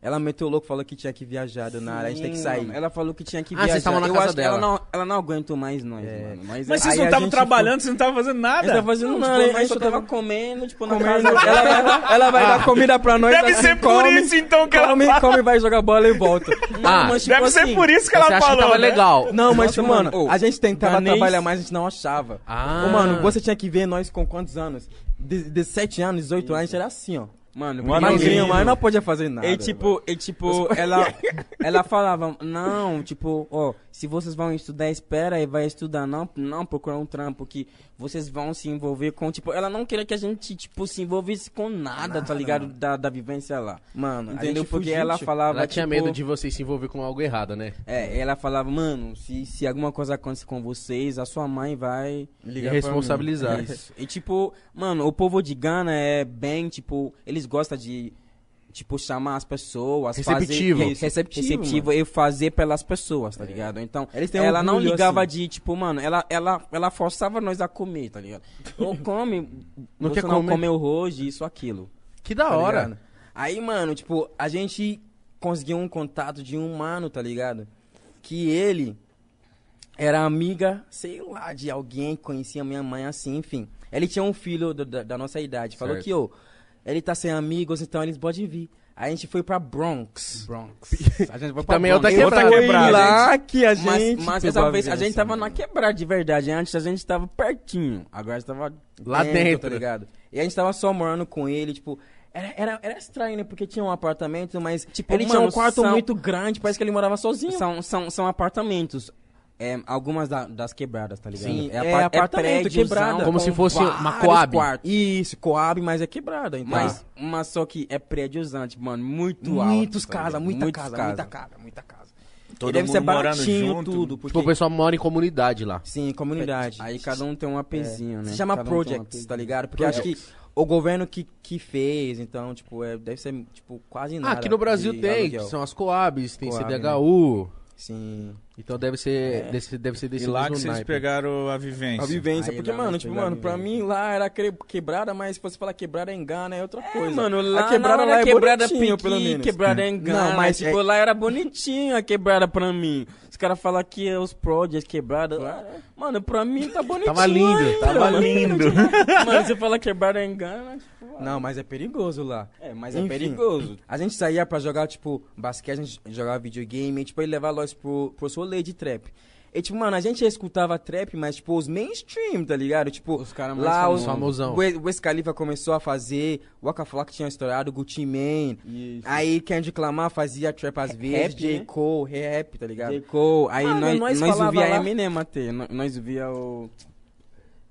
ela meteu o louco, falou que tinha que viajar do nada, a gente tem que sair. mano, Ela falou que tinha que Ah, viajar. vocês estavam na eu casa dela. Ela não, ela não aguentou mais nós, É. mano. Mas, Mas vocês Aí não a estavam gente trabalhando, vocês não estavam fazendo nada. Você tá fazendo Não, nada, tipo, nós só nós tava tava comendo, tipo, na Comendo, casa ela, vai, ela vai dar comida pra nós. Deve assim, ser por come, isso, então, que ela come, fala. come, vai jogar bola e volta. Ah, mas, tipo Deve ser assim, por isso que ela acha que falou, tava né? legal? Não, mas, Nossa, tipo, mano, a gente tentava ganês- trabalhar mais, a gente não achava. Ah. Mano, você tinha que ver nós com quantos anos? De, 17 anos, 18 anos, a gente era assim, ó. Mano, Um menino. mas não podia fazer nada. E tipo, e, tipo ela, ela falava, não, tipo, ó, se vocês vão estudar, espera e vai estudar, não, não procurar um trampo que vocês vão se envolver com, tipo, ela não queria que a gente, tipo, se envolvesse com nada, tá ligado, da, da vivência lá. Mano, Entendeu? Porque fugiu, ela falava, Ela tinha tipo, medo de vocês se envolver com algo errado, né? É, ela falava, mano, se, se alguma coisa acontecer com vocês, a sua mãe vai Ligar responsabilizar. Isso. E tipo, mano, o povo de Gana é bem, tipo, eles gostam de, tipo, chamar as pessoas. Receptivo. Fazer, Receptivo, receptivo e fazer pelas pessoas, tá ligado? Então, Eles têm ela não ligava assim. de, tipo, mano, ela, ela, ela forçava nós a comer, tá ligado? Ou come, Não você quer não comer? comeu hoje, isso, aquilo. Que da tá hora. ligado? Aí, mano, tipo, a gente conseguiu um contato de um mano, tá ligado? Que ele era amiga, sei lá, de alguém que conhecia minha mãe assim, enfim. Ele tinha um filho do- da, da nossa idade. Falou Certo. que, ô, ele tá sem amigos, então eles podem vir. A gente foi pra Bronx. Bronx. A gente foi Também é outra Bronx. quebrada. Foi quebrada, lá que a Mas, gente... mas pegou essa vez a gente tava mano. na quebrada de verdade. Antes a gente tava pertinho. Agora a gente tava Lá dentro. tá ligado? E a gente tava só morando com ele, tipo. Era, era, era estranho, né? Porque tinha um apartamento, mas Tipo, ele tinha um mano, quarto são- muito grande, parece que ele morava sozinho. São, são, são apartamentos. É, algumas da- das quebradas, tá ligado? Sim, é apar- apartamento, prédiozão quebrada. Como com se fosse uma Coab. quartos. Isso, Coab, mas é quebrada, então. Mas, mas só que é prédiozão, tipo, mano, muito alto. muitos tá muita Muitos casa, casas. muita casa, muita casa. Todo e deve mundo ser morando baratinho junto. tudo, porque... Tipo, o pessoal mora em comunidade lá. Sim, comunidade. Aí cada um tem um apezinho, né? Se chama Cada um um Projects, apezinho. tá ligado? Porque acho que o governo que, que fez, então, tipo, é, deve ser, tipo, quase Ah, nada. aqui no Brasil de tem, são as Coabs, tem Coab, CDHU. Sim. Então deve ser, desse, deve ser E desse lá que vocês naipe. pegaram a vivência. A vivência, Aí porque, mano, tipo, mano, pra mim lá era que- quebrada, mas se você falar quebrada em Gana é outra coisa. Mano, lá a quebrada não lá era é quebrada bonitinho, pelo menos. quebrada em Gana, Não, mas tipo, é- lá era bonitinho a quebrada pra mim. Os caras falam que é os projects quebrada. Mano, pra mim tá bonitinho. Tava lindo, ainda, tava mano. lindo. Mano, você fala quebrada em Gana, tipo, Não, mas é perigoso lá. é, mas é Enfim, perigoso. A gente saía pra jogar, tipo, basquete, a gente jogava videogame, e, tipo, ele levava nós pro, pro rolê de trap. E, tipo, mano, a gente escutava trap, mas, tipo, os mainstream, tá ligado? Tipo, Os caras mais lá famosos. os Famosão. O Wiz Khalifa começou a fazer, o Waka Flocka tinha estourado, Gucci Mane. Isso. Aí Kendrick Lamar fazia trap às vezes, Rap, J. né? Cole, rap, tá ligado? J. Cole, aí Mano, nós, nós nós, falava via lá- Eminem até, nós, nós via o...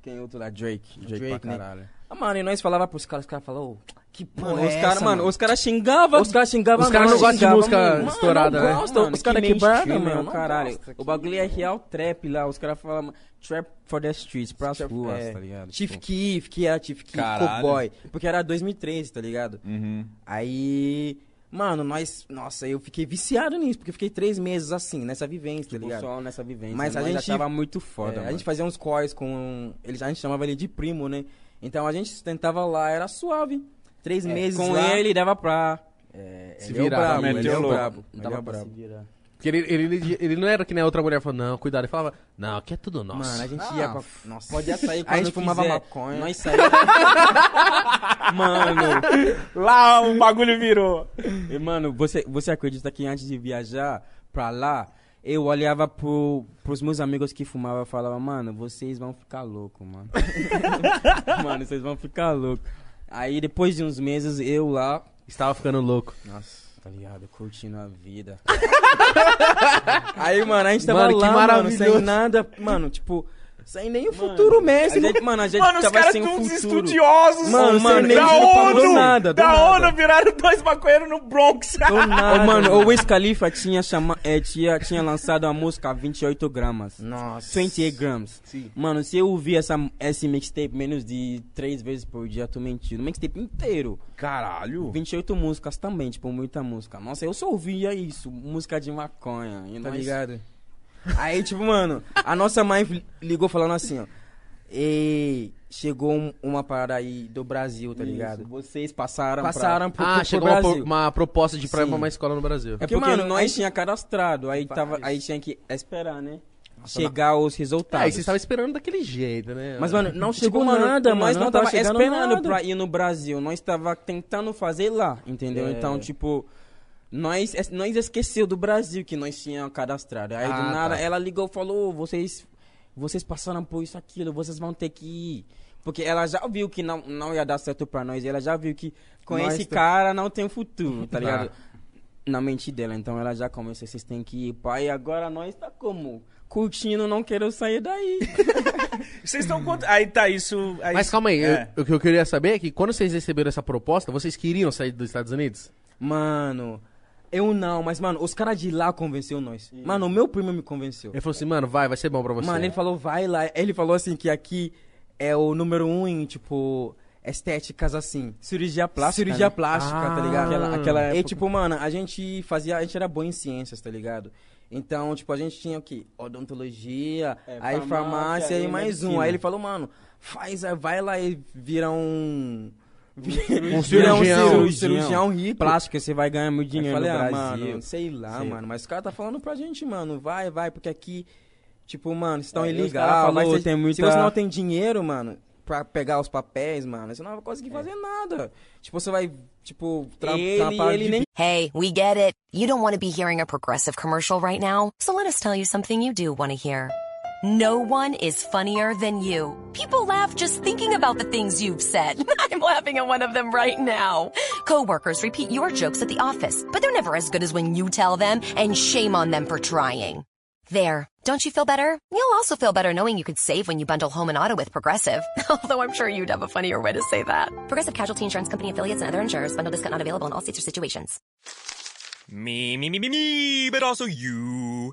Quem outro lá? Drake. Drake, Drake, pra né? caralho. Ah, mano, e nós falava pros caras, os caras falavam, ô, que porra Mano, é os caras, essa, mano, os caras xingavam. Os caras xingavam Os caras não gostam de música mano. estourada, Mano, né? Mano, os caras que meu, não caralho. gosta, O bagulho é real trap lá, os caras falam trap for the streets, pras ruas, é. tá ligado? Chief Tipo, Keef, que era Chief Keef. Cowboy. Porque era 2013, tá ligado? Uhum. Aí, mano, nós. Nossa, eu fiquei viciado nisso, porque eu fiquei três meses assim, nessa vivência, tá tipo, ligado? só nessa vivência. Mas a gente- achava muito foda, É, mano. a gente fazia uns cores com. Eles, a gente chamava ele de primo, né? Então a gente tentava lá, era suave. Três É, meses com lá. ele dava pra... É, Se ele é virar, brabo, ele é brabo. Ele é Dava o pra se brabo. virar. Porque ele, ele, ele, ele não era que nem a outra mulher, falou, não, cuidado. Ele falava, não, aqui é tudo nosso. Mano, a gente Ah, ia pra. Nossa. Podia sair A quando gente fumava quiser. maconha. Nós saíamos... mano... Lá o bagulho virou. E, mano, você, você acredita que antes de viajar pra lá, eu olhava pro, pros meus amigos que fumavam e falava, mano, vocês vão ficar loucos, mano. mano, vocês vão ficar loucos. Aí depois de uns meses, eu lá, Estava ficando louco. Nossa. tá ligado? Curtindo a vida. Aí, mano, a gente tava Mano, lá, mano, sem nada, mano, tipo, sem nem o futuro mesmo. A gente, mano, a gente Mano, os tava caras sem o todos estudiosos. Mano, mano, da ONU. nada, do da nada. ONU viraram dois maconheiros no Bronx. Do nada. Ô, mano, o Wiz Khalifa tinha, chama, é, tinha, tinha lançado a música 28 gramas. Nossa. 28 grams. Mano, se eu ouvir essa, esse mixtape menos de três vezes por dia, tô mentindo. O mixtape inteiro. Caralho. 28 músicas também, tipo, muita música. Nossa, eu só ouvia isso, música de maconha. E Tá nós- ligado? Aí, tipo, mano, a nossa mãe ligou falando assim, ó. E chegou um- uma parada aí do Brasil, tá ligado? Vocês passaram Passaram pro, Ah, pro, chegou pro uma, Brasil. pro- uma proposta de ir pra Sim. uma escola no Brasil. É porque, Porque, mano, nós nós- tinha cadastrado, aí, tava, aí tinha que esperar, né? Chegar os Ah, resultados. e vocês estavam esperando daquele jeito, né? Mas, mano, não Tipo, chegou mano, nada, nós mano. não Nós tava tava esperando nada. pra ir no Brasil. Nós tava tentando fazer lá, entendeu? É. Então, tipo, nós, es- nós esqueceu do Brasil que nós tínhamos cadastrado. Aí, Ah, do nada, tá. ela ligou e falou, vocês, vocês passaram por isso, aquilo, vocês vão ter que ir. Porque ela já viu que não, não ia dar certo pra nós. Ela já viu que com Nós esse tá- cara não tem futuro, tá ligado? Na mente dela. Então, ela já começou, vocês têm que ir, pai. Agora nós tá como? Curtindo, não quero sair daí. Vocês estão quanto? Aí tá isso. aí- Mas calma aí, É. eu- o que eu queria saber é que quando vocês receberam essa proposta, vocês queriam sair dos Estados Unidos? Mano, eu não, mas, mano, os caras de lá convenceu nós. Mano, o meu primo me convenceu. Ele falou assim, mano, vai, vai ser bom pra você. Mano, ele falou, vai lá. Ele falou assim que aqui é o número um em, tipo, estéticas assim. Cirurgia plástica. Cirurgia né? plástica, tá Ah. ligado? Aquela, aquela época. E, tipo, mano, a gente fazia. A gente era bom em ciências, tá ligado? Então, tipo, a gente tinha o quê? Odontologia, aí farmácia e e mais um. medicina. Aí ele falou, mano, faz, aí vai lá e vira um. Um cirurgião. um cirurgião rico. Plástica, você vai ganhar muito dinheiro falei, no ah, Brasil. mano, sei lá, Sei. mano. Mas o cara tá falando pra gente, mano, vai, vai, porque aqui, tipo, mano, estão É, ilegal. falou, ser- tem muita- Se você não tem dinheiro, mano, pra pegar os papéis, mano, você não vai conseguir fazer nada. Tipo, você vai, tipo, tra Ele- trampar ele de nem- Hey, we get it. You don't want to be hearing a progressive commercial right now, so let us tell you something you do want to hear. No one is funnier than you. People laugh just thinking about the things you've said. I'm laughing at one of them right now. Coworkers repeat your jokes at the office, but they're never as good as when you tell them, and shame on them for trying. There. Don't you feel better? You'll also feel better knowing you could save when you bundle home and auto with Progressive. Although I'm sure you'd have a funnier way to say that. Progressive Casualty Insurance Company affiliates and other insurers. Bundle discount not available in all states or situations. Me, me, me, me, me, but also you.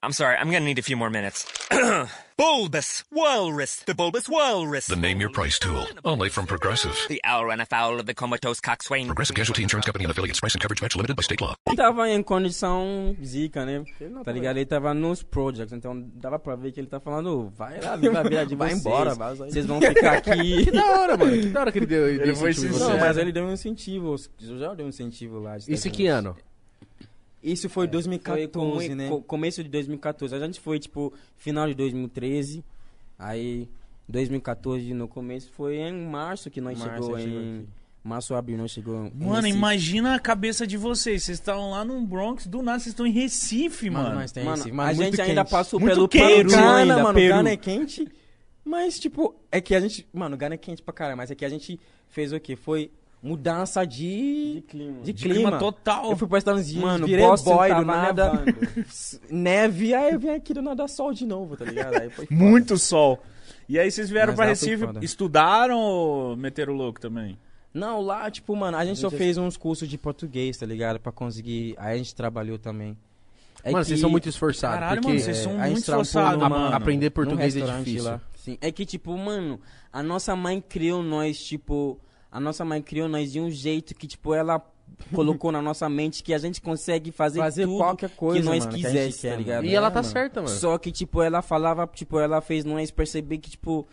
I'm sorry, I'm gonna need a few more minutes. bulbous Walrus, the Bulbous Walrus. The Name Your Price tool, only from Progressive. The owl ran afoul of the comatose coxswain. Progressive Casualty Insurance Company and affiliates. Price and coverage match limited by state law. Ele tava em condição zica, né? Tá ligado? Ele tava nos projects, então dava pra ver que ele tá falando, vai lá, viva a vida de Vai vocês. embora, vaza aí. Vocês vão ficar aqui. Que da hora, mano. Que da hora que ele deu. Ele, Ele foi incentivo. Não, mas ele deu um incentivo. Eu já dei um incentivo lá. Isso que ano? Isso foi Foi 2014, come- né? co- começo de 2014. A gente foi, tipo, final de 2013. Aí, 2014, no começo, foi em março que nós Março, chegou em... aqui. Março, abril, nós chegou em Mano, Recife. imagina a cabeça de vocês. Vocês estão lá no Bronx, do nada vocês estão em Recife, mano. nós tem Mano, esse, a mano, gente muito ainda quente. passou Muito pelo quente, Peru mano, ainda, mano, Peru. Gana é quente, mas, tipo, é que a gente... Mano, Gana é quente pra caralho, mas é que a gente fez o quê? Foi mudança de... clima. De De clima. clima total. Eu fui pra Estados Unidos, Mano, virei Boston boy do nada. nevando. Neve, aí eu vim aqui do nada sol de novo, tá ligado? Aí foi foda. Muito sol. E aí vocês vieram Mas pra Recife, estudaram ou meteram o louco também? Não, lá, tipo, mano, a gente só fez uns cursos de português, tá ligado? Pra conseguir. Aí a gente trabalhou também. É mano, que- vocês são muito esforçados. Caralho, porque mano, vocês são a gente muito esforçados, mano. aprender português é difícil. lá. Sim. É que, tipo, mano, a nossa mãe criou nós, tipo. A nossa mãe criou nós de um jeito que, tipo, ela colocou na nossa mente que a gente consegue fazer, Fazer tudo qualquer coisa, que nós mano, que quisesse, quer, tá ligado? E ela tá mano. certa, mano. Só que, tipo, ela falava, tipo, ela fez nós perceber que, tipo,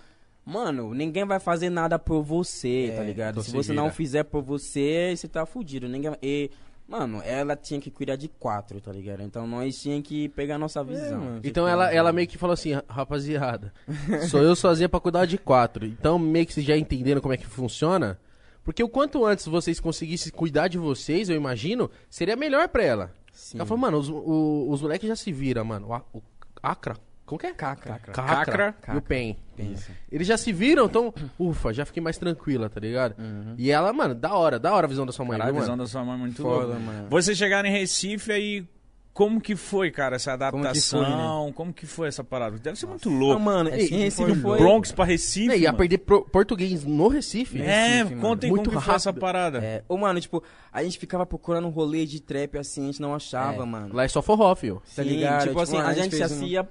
mano, ninguém vai fazer nada por você, tá ligado? Se você vira. não fizer por você, você tá fudido. Ninguém E, mano, ela tinha que cuidar de quatro, tá ligado? Então nós tinha que pegar a nossa visão. mano. Então Tipo, ela, ela meio que falou assim, rapaziada, sou eu sozinha pra cuidar de quatro. Então meio que vocês já entenderam como é que funciona. Porque o quanto antes vocês conseguissem cuidar de vocês, eu imagino, seria melhor pra ela. Sim. Ela falou, mano, os, o- os moleques já se viram, mano. O, A- o Acra. Como que é? Cacra. Cacra, Cacra. e o Pen. Isso. Eles já se viram, então, ufa, já fiquei mais tranquila, tá ligado? E ela, mano, da hora, da hora a visão da sua mãe, Caralho, a viu, visão mano? da sua mãe é muito Foda, louca. mano. Vocês chegaram em Recife aí. Como que foi, cara, essa Como que adaptação? foi, né? Como que foi essa parada? Deve ser muito Ah, louco. mano, É, em Recife foi... Bronx pra Recife. É, ia perder pro- português no Recife. É, Recife, contem Muito como que foi essa parada. É, ô, mano, tipo, a gente ficava procurando um rolê de trap assim, a gente não achava, É. mano. Lá é só forró, filho. Tá Sim, ligado? tipo Tipo, assim, assim, a a gente gente fez se um-.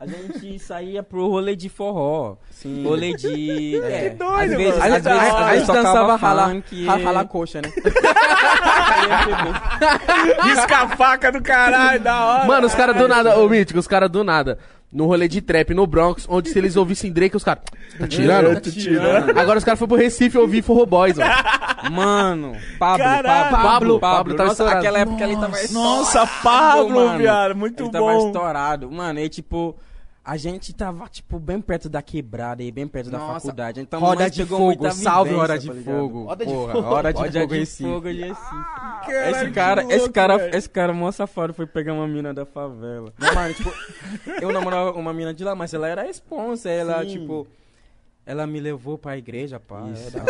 A gente saía pro rolê de forró. Sim. Rolê de. É, doido, às vezes, mano. A às gente, vezes, a, às vezes gente dançava ralar, funk, ralar coxa, né? Risca a faca do caralho, da hora. Mano, os caras do nada, ô Mítico, os caras do nada. No rolê de trap no Bronx, onde se eles ouvissem Drake, os caras. Tá tirando? Tô tirando. Agora os caras foram pro Recife ouvir Forro Boys, ó. Mano, Pablo. Pablo, Pablo, Pablo tava Nossa, estourado. aquela época ele tava Nossa, estourado, Pablo, mano. viado, muito ele tava bom. estourado. Mano, e tipo, a gente tava, tipo, bem perto da quebrada e bem perto da Nossa, faculdade. Então, Roda de pegou fogo, muita salve vivência, Hora de tá? Fogo. Roda de Porra, fogo. Hora de Roda Fogo de Recife. fogo de. Caralho, Esse cara, louco, esse cara, velho. esse cara mó safado foi pegar uma mina da favela. Não, mano, tipo, eu namorava uma mina de lá, mas ela era responsa, ela, Sim. tipo... Ela me levou pra igreja, pá. Isso. Era-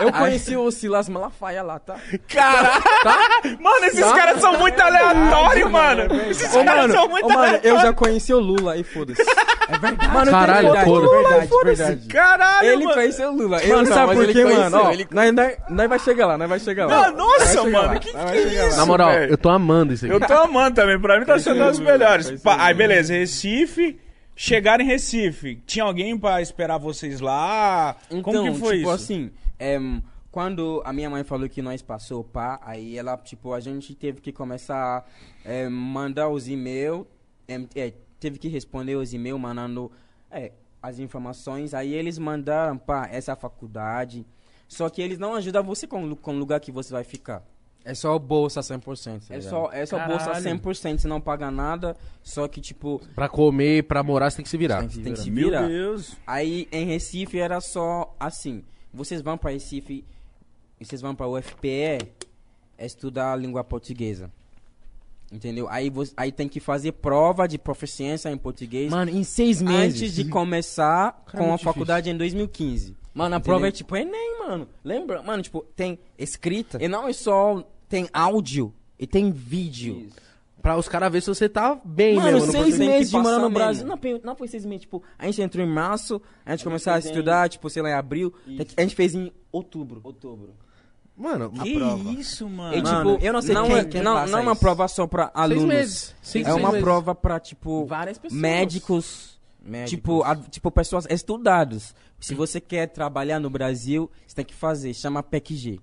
Eu conheci o Silas Malafaia lá, tá? Caralho! Mano, esses caras são muito aleatórios, mano. Esses Ô, caras mano, são muito ô, mano, eu já conheci o Lula e foda-se. É verdade. Mano, Caralho, verdade, foda-se. verdade, verdade. Caralho, Ele mano. conheceu o Lula. Eu Mano, não, sabe por quê, mano? Ó, ele- nós, nós, nós vai chegar lá, nós vai chegar lá. Ah, nossa, chegar mano, lá, que que é isso? Na moral, eu tô amando isso aqui. Eu tô amando também, pra mim tá sendo melhores. Ser Pa- o Aí, Lula. beleza, Recife. Chegaram em Recife. Tinha alguém pra esperar vocês lá? Então, Como que foi tipo isso? assim, em, quando a minha mãe falou que nós passou pá, aí ela, tipo, a gente teve que começar a mandar os e-mails, em, é, teve que responder os e-mails mandando é, as informações, aí eles mandaram pá, essa faculdade, só que eles não ajudam você com o lugar que você vai ficar. É só bolsa 100%. tá É só, é só bolsa Caralho. 100%, você não paga nada, só que, tipo, Pra comer, pra morar, você tem que se virar. tem que, tem que se Meu virar. Deus. Aí em Recife era só assim. Vocês vão para Recife, vocês vão para o UFPE estudar a língua portuguesa. Entendeu? Aí, você, aí tem que fazer prova de proficiência em português Mano, em seis meses. antes de começar Cara, é com a muito faculdade em 2015. Mano, a Entendeu? prova é tipo Enem, mano. Lembra? Mano, tipo, tem escrita, E não é só tem áudio e tem vídeo. Pra os caras verem se você tá bem Mano, mesmo. no seis meses de morar passar no. Brasil. Não, não foi seis meses, tipo, a gente entrou em março, a gente começou a fez em- estudar, tipo, sei lá, em abril. Isso. A gente fez em outubro. outubro. Mano, Que prova. isso, mano? E, Mano, tipo, eu não sei não, quem- é, quem não, passa não é uma isso. prova só para seis alunos. meses. Cinco, é seis uma meses. prova pra, tipo, Várias pessoas. médicos, Médicos. Tipo, a- tipo, pessoas estudadas. Se você quer trabalhar no Brasil, você tem que fazer, chama PECG.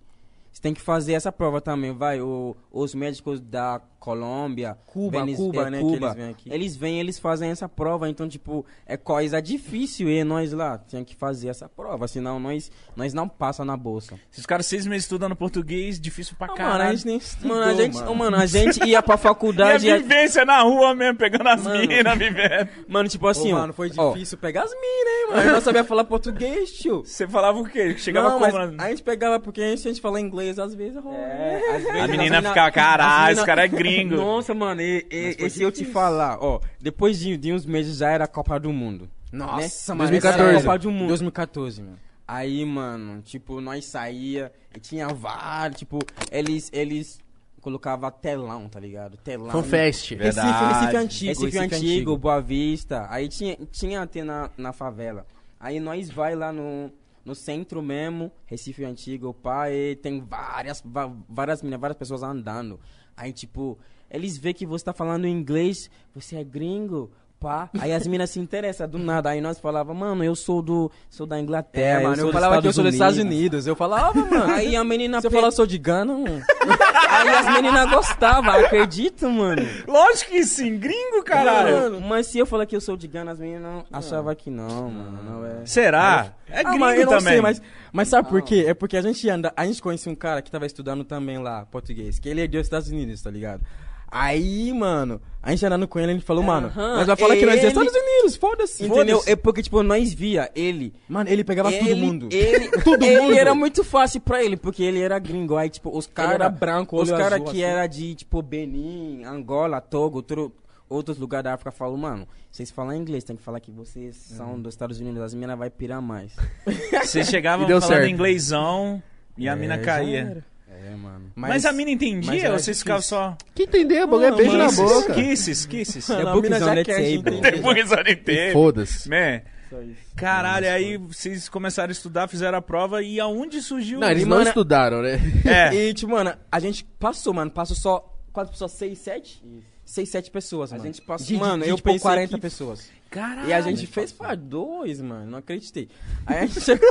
Você tem que fazer essa prova também, vai. O, os médicos da Colômbia, Cuba, Venez- Cuba, é, né, que eles vêm aqui. Eles vêm, eles fazem essa prova, então, tipo, é coisa difícil e nós lá tinha que fazer essa prova, senão nós, nós não passa na bolsa. Esses caras seis meses estudando português, difícil pra caralho. mano, a gente nem estudou, Mano, a gente, mano. mano, a gente ia pra E a faculdade. e- vivência na rua mesmo, pegando as minas, vivendo. Mano, tipo Ô, assim, ó, mano, foi ó, difícil pegar as minas, hein, mano. Eu não sabia falar português, tio. Você falava o quê? Chegava não, como? a gente pegava, porque a gente, a gente fala inglês às vezes. ó. É, às vezes A menina mina- ficava, caralho, esse cara é gringo. Nossa, mano, e, e, e se eu te falar, ó, depois de, de uns meses já era a Copa do Mundo. Nossa, né? mano. 2014. essa é a Copa do Mundo. 2014, mano. Aí, mano, tipo, nós saía e tinha vários, tipo, eles, eles colocavam telão, tá ligado? Telão. Fanfest. Verdade. Recife, Recife antigo. Recife, antigo, Boa Vista. Aí tinha, tinha até na, na favela. Aí nós vai lá no, no centro mesmo, Recife Antigo, pá, e tem várias, várias meninas, várias pessoas andando. Aí, tipo, eles vê que você tá falando inglês, você é gringo, pá. Aí as meninas se interessam do nada. Aí nós falava, mano, eu sou do, sou da Inglaterra, É, mano, eu dos falava que eu sou dos Estados Unidos. Eu falava, mano. Aí a menina... Você pe- eu sou de Gana, mano. Aí as meninas gostavam, acredita, mano. Lógico que sim, gringo, caralho. Mano, mas se eu falar que eu sou de Gana, as meninas achavam que não, mano. Não é. Será? É Ah, gringo mas eu não também. sei, mas, mas sabe por quê? É porque a gente anda, a gente conhecia um cara que tava estudando também lá, português, que ele é dos Estados Unidos, tá ligado? Aí, mano, a gente andando com ele, a gente falou, mano, Aham, nós vai falar que nós é ele- Estados Unidos, foda-se. Entendeu? Foda-se. É porque, tipo, nós via ele. Mano, ele pegava ele, todo mundo. Ele, Todo ele mundo. era muito fácil pra ele, porque ele era gringo. Aí, tipo, os Ele caras. era branco, Os caras que assim. era de, tipo, Benin, Angola, Togo, outro, outros lugares da África falam, mano, vocês falam inglês, tem que falar que vocês são dos Estados Unidos, as minas vai pirar mais. Você chegava E deu falando certo. inglêsão e a mina É, já caía. É, mano. Mas, a mina mas entendia ou vocês ficavam só. Que entender, bagulho é beijo na boca. Kisses, kisses. É a bookzão, let's say, bro. Depois eu entendo. Foda-se. Man. Só isso. Caralho, aí vocês começaram a estudar, fizeram a prova e aonde surgiu? Não, eles não Mano, estudaram, né? É. E, tipo, mano, a gente passou, mano. Passou só. Quantas pessoas? Seis, sete? Seis, sete pessoas, A mano. gente passou- De, mano, de, eu tipo, pensei 40 que- pessoas. Caralho. E a gente fez pra dois, mano. Não acreditei. Aí a gente chegou.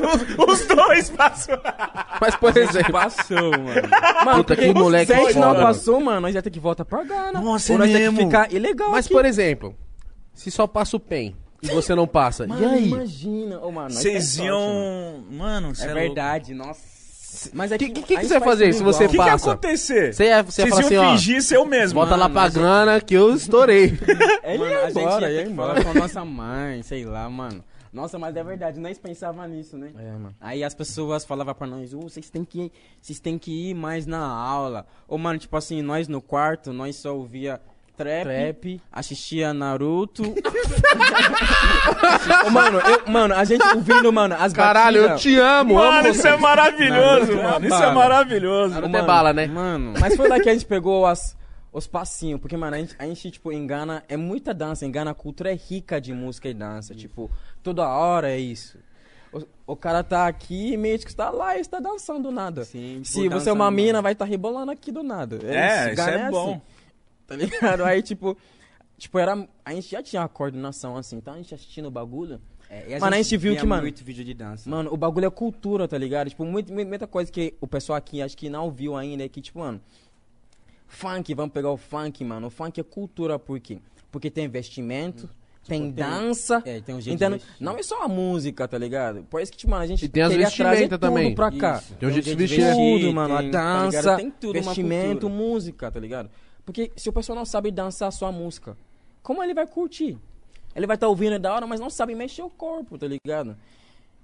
Os dois passou. Mas, por exemplo, Passou, mano. Mano, Puta, que moleque Se a gente não passou, mano, nós ia ter que voltar pra Gana. Nossa, Ou é nós ia ter mesmo. que ficar ilegal mas aqui. por exemplo, se só passa o PEN e você não passa, Mano, e aí? imagina. Ô, mano, Vocês mano. iam. Mano, cê É é verdade, nossa. Mas é O que, que, que, que, que você vai faz fazer se você O que, ia passa? acontecer? Você ia, você ia Vocês falar iam assim, ó, fingir ser o mesmo. volta lá pra mas- Gana que eu estourei. Ele Mano, ia a gente embora, ia ia que embora. falar com a nossa mãe, sei lá, mano. Nossa, mas é verdade, nós pensava nisso, né? É, mano. Aí as pessoas falavam pra nós, "Uh, vocês têm que ir, vocês têm que ir mais na aula. Ou, mano, tipo assim, nós no quarto, nós só ouvia trap, Trap. assistia Naruto. Ô, mano, eu, mano, a gente ouvindo, mano, as Caralho, eu batidas- te amo, Mano, amo isso é maravilhoso, Naruto é mano. Isso é maravilhoso. Naruto é bala, né? Mano, Mas foi lá que a gente pegou as, os passinhos, porque, mano, a gente, a gente, tipo, engana, é muita dança, engana, a cultura é rica de música e dança, tipo, toda hora é isso. O, o cara tá aqui e meio que está lá e está dançando do nada. Sim, Se tipo, você é uma mina, mano. vai estar rebolando aqui do nada. É, isso Gana é bom. Tá ligado? Aí, tipo, tipo, era, a gente já tinha uma coordenação assim, então a gente assistindo o bagulho. É, e a Mano, a gente viu que, mano, muito vídeo de dança. Mano, o bagulho é cultura, tá ligado? Tipo, muito, muita coisa que o pessoal aqui acho que não viu ainda é que, tipo, mano, funk, vamos pegar o funk, mano. O funk é cultura por quê? Porque tem investimento, tem tem- dança. é, tem um jeito então, não é só a música, tá ligado? Por isso que, tipo, mano, a gente E tem as queria trazer vestimenta tudo também. pra cá. Isso. Tem um jeito de vestir, né? Tudo, mano. tem, a tá dança, Tem tudo, uma vestimento, música, tá ligado? Porque se o pessoal não sabe dançar a sua música, como ele vai curtir? Ele vai estar ouvindo é da hora, mas não sabe mexer o corpo, tá ligado?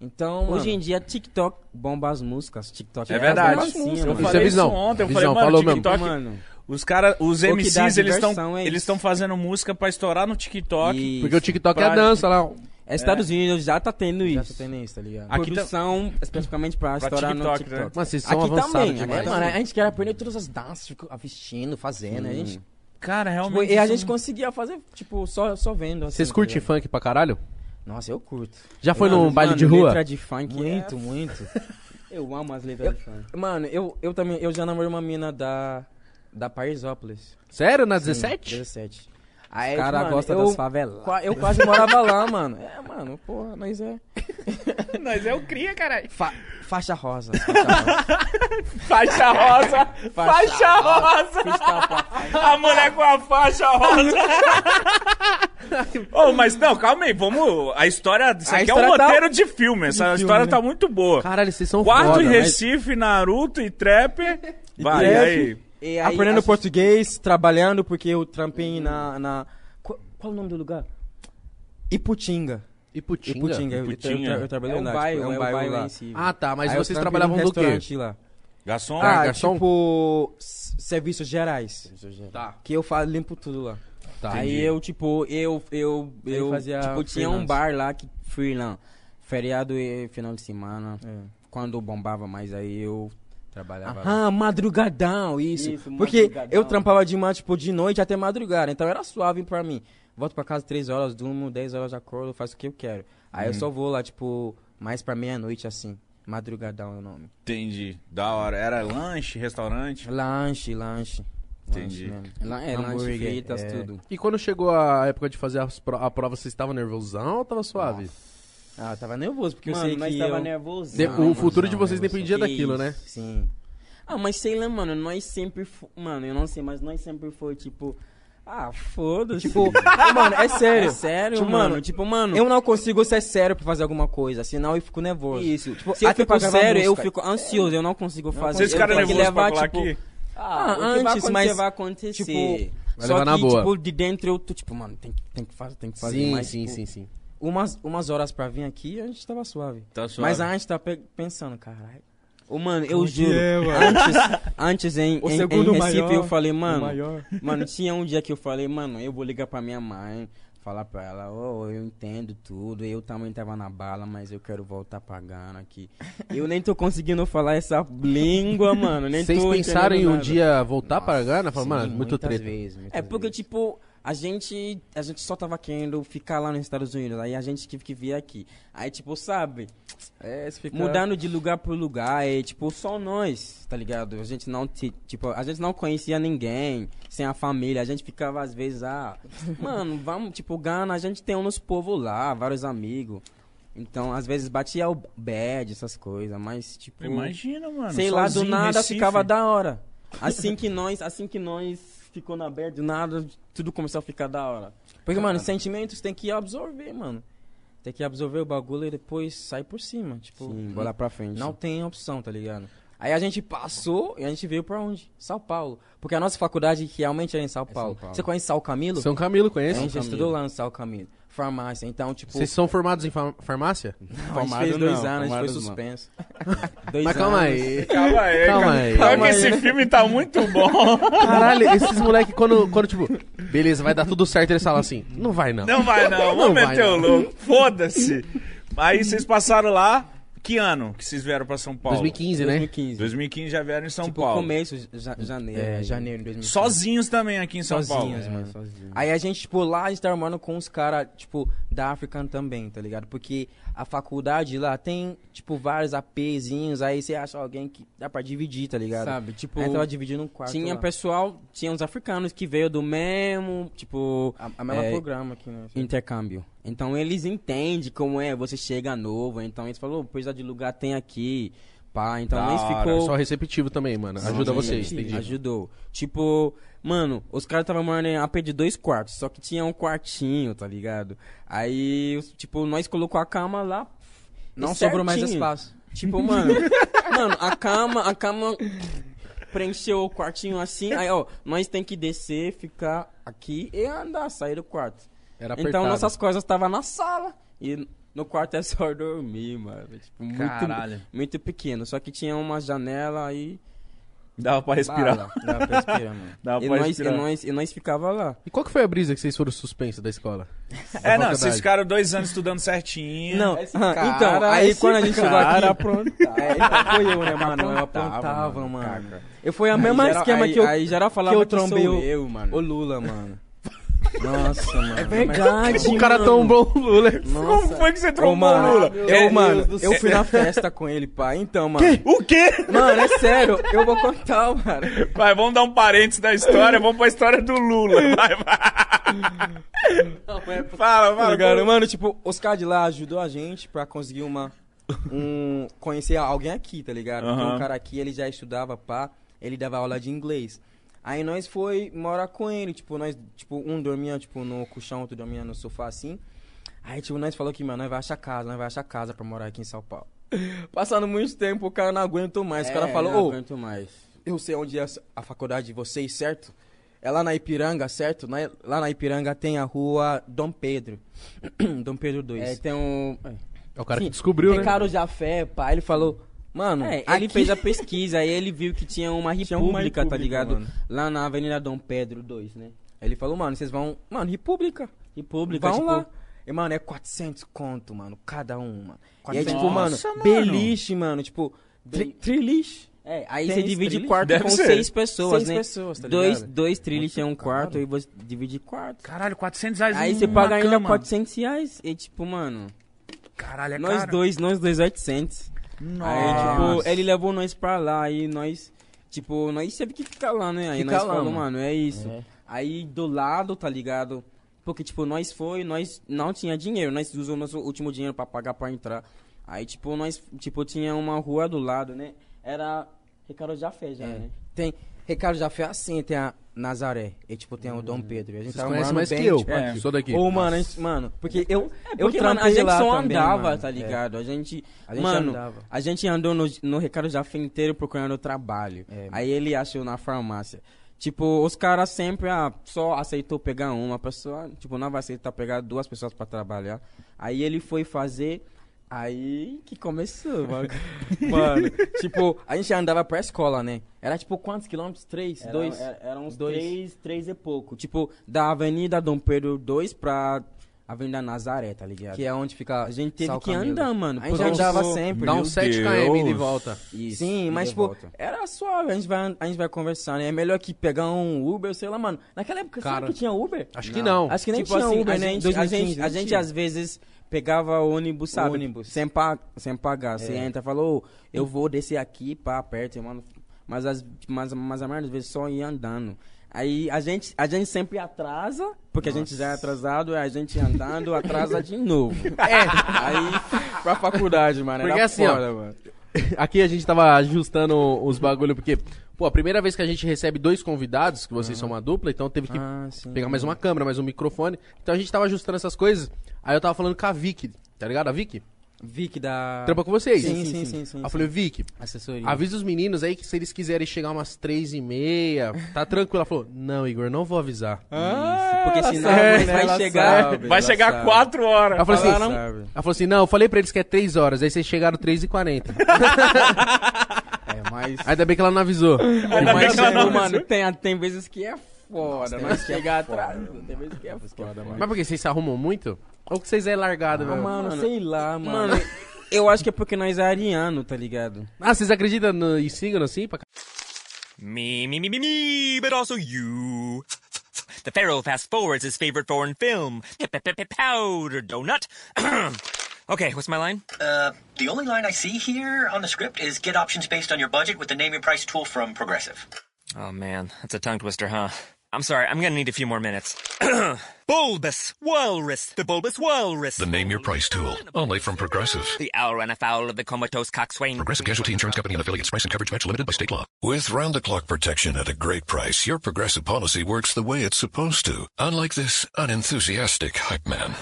Então, Hoje em mano, dia, TikTok bomba as músicas. TikTok É verdade. as dancinhas, Eu mano. Isso é falei visão. isso ontem. Eu Visão, falei, mano, falou mesmo. TikTok. Mano, Os caras, os MCs, eles estão é eles isso. estão fazendo música pra estourar no TikTok. e- Porque o TikTok Pra- é dança lá. É, Estados Unidos já tá tendo já isso. tá tendo isso, tá ligado? Aqui tá- Produção, especificamente pra, Pra estourar no TikTok, TikTok. né? Mas vocês são Aqui também, demais. é, mano, a gente quer aprender todas as danças, fica vestindo, fazendo, a gente... Cara, Tipo, realmente. e a gente conseguia fazer, tipo, só, só vendo. assim, Vocês tá curtem funk pra caralho? Nossa, eu curto. Já foi Mano, num baile mano, de rua? Letra de funk Muito, é- muito. Eu amo as letras de funk. Mano, eu, eu também, eu já namorei uma mina da, da Parisópolis. Sério? Na Sim, 17? 17. Os Aí, caras mano, gostam das favelas. Eu quase morava lá, mano. É, mano, porra, nós é... Nós é o cria, caralho. Fa- faixa rosa. Faixa rosa. Faixa rosa. Faixa rosa. A mulher com a faixa rosa. oh, mas não, calma aí, vamos. A história. Isso A aqui é um história tá- roteiro de filme. Essa filme, história né? tá muito boa. Caralho, vocês são Quatro foda. em mas- Recife, Naruto e trap. Vai, trap. aí. E aí, Aprendendo acho- português, trabalhando, porque eu trampei na... na... Qual, qual o nome do lugar? Iputinga. Iputinga? Iputinga. Eu, eu, Iputinga. eu, eu trabalhei É um lá, bairro, tipo, é um bairro lá. em si. Ah, tá. Mas Aí vocês trabalhavam quê? restaurante lá. Garçom? Ah, garçom? tipo, s- serviços gerais. Tá. Que eu fa- limpo tudo lá. Tá. Aí eu, tipo, eu, eu, Aí eu, fazia tipo, tinha um bar lá que freelance, feriado e final de semana, É. quando bombava mais aí eu trabalhava. Ah, madrugadão, isso. Isso, Porque madrugadão. eu trampava de manhã, tipo, de noite até madrugada. Então era suave pra mim. Volto pra casa 3 horas, durmo 10 horas de acordo, faço o que eu quero. Aí eu só vou lá, tipo, mais pra meia-noite, assim. Madrugadão é o nome. Entendi. Da hora. Era lanche, restaurante? Lanche, lanche. Entendi. Lanche. Lá é lanche fritas, é. tudo. E quando chegou a época de fazer as pro- a prova, vocês estavam nervosão ou tava suave? Ah, eu tava nervoso, porque Mano, eu sei nós que tava eu... nervoso. De- Não, o futuro de nervosão, vocês dependia daquilo, né? Sim. Ah, mas sei lá, mano, nós sempre, fo- mano, eu não sei, mas nós sempre foi tipo, ah, foda-se. Tipo, mano, é sério. É sério, Tipo, mano, tipo, mano, Eu não consigo ser sério pra fazer alguma coisa, senão eu fico nervoso. Isso. Tipo, se eu fico pra sério, eu fico ansioso, eu não consigo fazer. Vocês ficaram nervosos pra levar, colar tipo, aqui? Ah, Ah, antes, mas, vai acontecer. tipo, Vai Só levar na que, boa. tipo, de dentro eu tô, tipo, mano, tem, que- tem que fazer, tem que fazer Sim, mais. sim, tipo, sim, sim. Umas, umas horas pra vir aqui, a gente tava suave. Tá suave. Mas a gente tá pe- pensando, caralho. Ô, mano, eu Como juro, é, mano? antes, antes em, O em, segundo em Recife maior, eu falei, mano, mano, tinha um dia que eu falei, mano, eu vou ligar pra minha mãe, falar pra ela, ô, eu entendo tudo, eu também tava na bala, mas eu quero voltar pra Gana aqui. Eu nem tô conseguindo falar essa língua, mano, nem Vocês tô pensaram em um nada. dia voltar pra Gana? Falar, Sim, mano, muito muitas treta. vezes, É porque, tipo, a gente, a gente só tava querendo ficar lá nos Estados Unidos, aí a gente tive que vir aqui. Aí, tipo, sabe, É, fica... mudando de lugar pro lugar, é tipo, só nós, tá ligado? A gente não, ti- tipo, a gente não conhecia ninguém, sem a família, a gente ficava às vezes, ah, mano, vamos, tipo, Gana, a gente tem uns povos lá, vários amigos. Então, às vezes batia o bad, essas coisas, mas, tipo... Imagina, mano. Sei lá, do nada Recife. ficava da hora. Assim que nós, assim que nós ficou na bad, do nada tudo começou a ficar da hora. Porque, mano, sentimentos tem que absorver, mano. Tem que absorver o bagulho e depois sair por cima, tipo, Sim, bolar pra frente. Não tem opção, tá ligado? Aí a gente passou e a gente veio pra onde? São Paulo. Porque a nossa faculdade realmente é em São Paulo. Paulo. Você conhece São Camilo? São Camilo, a conhece? gente estudou lá no São Camilo. Farmácia, então, tipo... Vocês são formados em far- farmácia? a gente Formado fez dois não, anos, a gente foi formado não. suspenso. dois Mas calma anos. aí. Calma aí, Calma calma aí. Calma que esse aí. filme tá muito bom. Caralho, esses moleques, quando, quando, tipo, beleza, vai dar tudo certo, eles falam assim, não vai não. Não vai não, Não vamos meter o não. louco. Foda-se. Aí vocês passaram lá, que ano que vocês vieram pra São Paulo? 2015, né? 2015. 2015 já vieram em São tipo, Paulo. começo, ja- janeiro. É, janeiro de 2015. Sozinhos também aqui em São Sozinhos, Paulo. mano. Aí a gente, tipo, lá a gente tá armando com os caras, tipo, da African também, tá ligado? Porque a faculdade lá tem, tipo, vários APzinhos, aí você acha alguém que dá pra dividir, tá ligado? Sabe, tipo... Aí tava dividindo um quarto tinha Tinha pessoal, tinha uns africanos que veio do mesmo, tipo, A, a mesma É, programa aqui, né? intercâmbio. Então eles entendem como é, você chega novo, então eles falaram, precisa de lugar tem aqui, pá. Então Da eles hora, ficou... Só receptivo também, mano. Ajuda Sim, vocês, sim, entendi. Ajudou. Tipo, mano, os caras estavam morando em AP de dois quartos, só que tinha um quartinho, tá ligado? Aí, tipo, nós colocou a cama lá. Não sobrou mais espaço. Tipo, mano, mano, a cama, a cama preencheu o quartinho assim, aí, ó, nós tem que descer, ficar aqui e andar, sair do quarto. Era Então apertado. nossas coisas estavam na sala e no quarto é só dormir, mano. Tipo, muito, Caralho. muito pequeno, só que tinha uma janela aí Dava pra respirar. Bala, dava pra respirar, mano. Dava e, pra nós, respirar. E, nós, e nós ficava lá. E qual que foi a brisa que vocês foram suspensos da escola? É, não, faculdade. vocês ficaram dois anos estudando certinho. Não, ah, cara, então, aí quando a gente chegou aqui... É, então foi eu, né, mano? Eu Aprontava, aprontava, mano, mano. Eu fui a mesma esquema aí- que eu, aí geral que falava eu que trombei sou o, eu, mano. o Lula, mano. Nossa, mano. É verdade, O cara tombou o Lula. Como foi que você trombou Ô, mano, o Lula? Eu, É, mano, eu fui na festa com ele, pá. Então, mano. O quê? Mano, é sério, eu vou contar, mano. Vai, vamos dar um parênteses da história, vamos pra história do Lula. Vai, vai. Fala, Tá fala. ligado? Mano, tipo, os caras de lá ajudou a gente pra conseguir uma. Um, conhecer alguém aqui, tá ligado? Porque Aham. um cara aqui, ele já estudava, pá, ele dava aula de inglês. Aí nós foi morar com ele, tipo, nós, tipo, um dormia, tipo, no colchão, outro dormia no sofá, assim. Aí, tipo, nós falou que, mano, nós vai achar casa, nós vai achar casa pra morar aqui em São Paulo. Passando muito tempo, o cara não aguentou mais. o cara falou, É, não ô, aguento mais. eu sei onde é a faculdade de vocês, certo? É lá na Ipiranga, certo? Na- lá na Ipiranga tem a rua Dom Pedro. Dom Pedro 2. É, tem um... É o cara Sim, que descobriu, né? Ricardo Jafé, pai, ele falou... Mano, É, ele aqui- fez a pesquisa, aí ele viu que tinha uma república, Tinha uma tá república, ligado? mano. Lá na Avenida Dom Pedro 2, né? Aí ele falou, mano, vocês vão... Mano, república. República, Vão tipo... lá. E, mano, é 400 conto, mano, cada um, mano. E aí, 400 tipo, mano, Nossa, mano. beliche, mano, tipo... Tri triliche. É, aí Tem você divide trilho? quarto Deve com ser. seis pessoas, Seis né? pessoas, tá dois, ligado? dois trilhos é um quarto, aí você divide quarto. Caralho, 400 reais Aí você paga uma ainda cama. 400 reais. E tipo, mano, Caralho, é nós caro. dois, nós dois 800. Nossa. Aí, tipo, ele levou nós pra lá, aí nós, tipo, nós teve que ficar lá, né? Aí Fica nós lá, falou, mano. é isso. É. Aí do lado, tá ligado? Porque, tipo, nós foi, nós não tinha dinheiro, nós usamos nosso último dinheiro pra pagar pra entrar. Aí, tipo, nós, tipo, tinha uma rua do lado, né? Era Ricardo Jafé já, É. né? Tem Ricardo Jafé assim, tem a Nazaré, e tipo, tem o Dom Pedro. A gente Vocês tava conhecem morando mais bem, que eu. tipo, É. Sou daqui. Ô, mano, a gente- mano, porque eu, eu Porque, mano, a trampei gente lá só também, andava, mano. tá É. ligado? A gente... A gente mano, andava. a gente andou no, no Ricardo Jafé inteiro procurando trabalho. É, Aí ele achou na farmácia. Tipo, os caras sempre ah, só aceitou pegar uma pessoa, tipo, não vai aceitar pegar duas pessoas pra trabalhar. Aí ele foi fazer, aí que começou, mano. mano, tipo, a gente andava pra escola, né? Era tipo quantos quilômetros? Três? Era- dois? era- eram uns dois. três- três e pouco. Tipo, da Avenida Dom Pedro II pra Avenida Nazaré, tá ligado? Que é onde fica A gente teve que andar, mano. A gente andava sempre. Dá uns 7 km de Deus. volta. Isso, Sim, mas, tipo, volta. era suave, a gente, vai, a gente vai conversando. É melhor que pegar um Uber, sei lá, mano. Naquela época, Cara, será que tinha Uber? Acho que não. Acho que nem Tipo tinha assim, Uber, a né? gente- A gente, 2015, a gente, às vezes, pegava ônibus, sabe? Ônibus. Sem, pa sem pagar. Você É. entra e falou, "Ô, eu vou descer aqui pra perto, mano. Mas, as, mas, mas a maioria das vezes só ia andando. Aí a gente, a gente sempre atrasa, porque a gente já é atrasado, e a gente andando atrasa de novo. É. Aí, pra faculdade, mano. Porque assim, ó, mano. Aqui a gente tava ajustando os bagulho, porque, pô, a primeira vez que a gente recebe dois convidados, que vocês são uma dupla, então teve que Ah, pegar mais uma câmera, mais um microfone. Então a gente tava ajustando essas coisas. Aí eu tava falando com a Vicky, tá ligado? A Vicky? Vic da... Trampa com vocês. Sim, sim, sim, sim, Aí eu falei, Vicky, assessoria. avisa os meninos aí que se eles quiserem chegar umas três e meia, tá tranquilo. Ela falou, não, Igor, não vou avisar. Isso, porque senão sabe, vai ela chegar... sabe, Vai ela chegar sabe. quatro horas. Ela falou assim, Falaram- Sabe. ela falou assim, não, eu falei pra eles que é três horas, aí vocês chegaram três e quarenta. É, mas... Ainda bem que ela não avisou. Ainda bem Mas, que ela não tipo, mano, avisou. tem, tem vezes que é foda, nós chegar atrás. Tem vezes que é foda, mano. Mas por que vocês se arrumam muito? Ou que vocês é largado, Ah, mesmo? mano, sei lá, mano. Mano, eu acho que é porque nós é ariano, tá ligado? Ah, vocês acreditam no, em signo assim? Pra... Me, me, me, me, me, but also you. The Pharaoh fast forwards his favorite foreign film, Powder Donut. okay, what's my line? Uh, the only line I see here on the script is get options based on your budget with the name your price tool from Progressive. Oh man, that's a tongue twister, huh? I'm sorry, I'm gonna need a few more minutes. bulbous Walrus, the Bulbous Walrus. The Name Your Price tool, only from Progressive. The owl ran afoul of the comatose coxswain. Progressive Casualty Insurance Company and affiliates. Price and coverage match limited by state law. With round-the-clock protection at a great price, your Progressive policy works the way it's supposed to. Unlike this unenthusiastic hype man.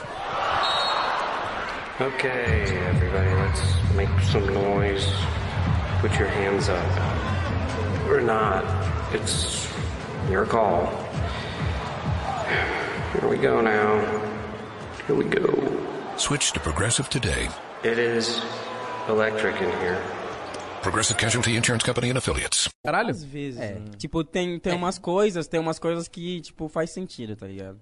Okay, everybody, let's make some noise. Put your hands up. Or not. It's your call. Here we go now. Here we go. Switch to Progressive today. It is electric in here. Progressive Casualty Insurance Company and affiliates. Caralho? Às vezes. É, né? tipo, tem, tem umas coisas, tem umas coisas que, tipo, faz sentido, tá ligado?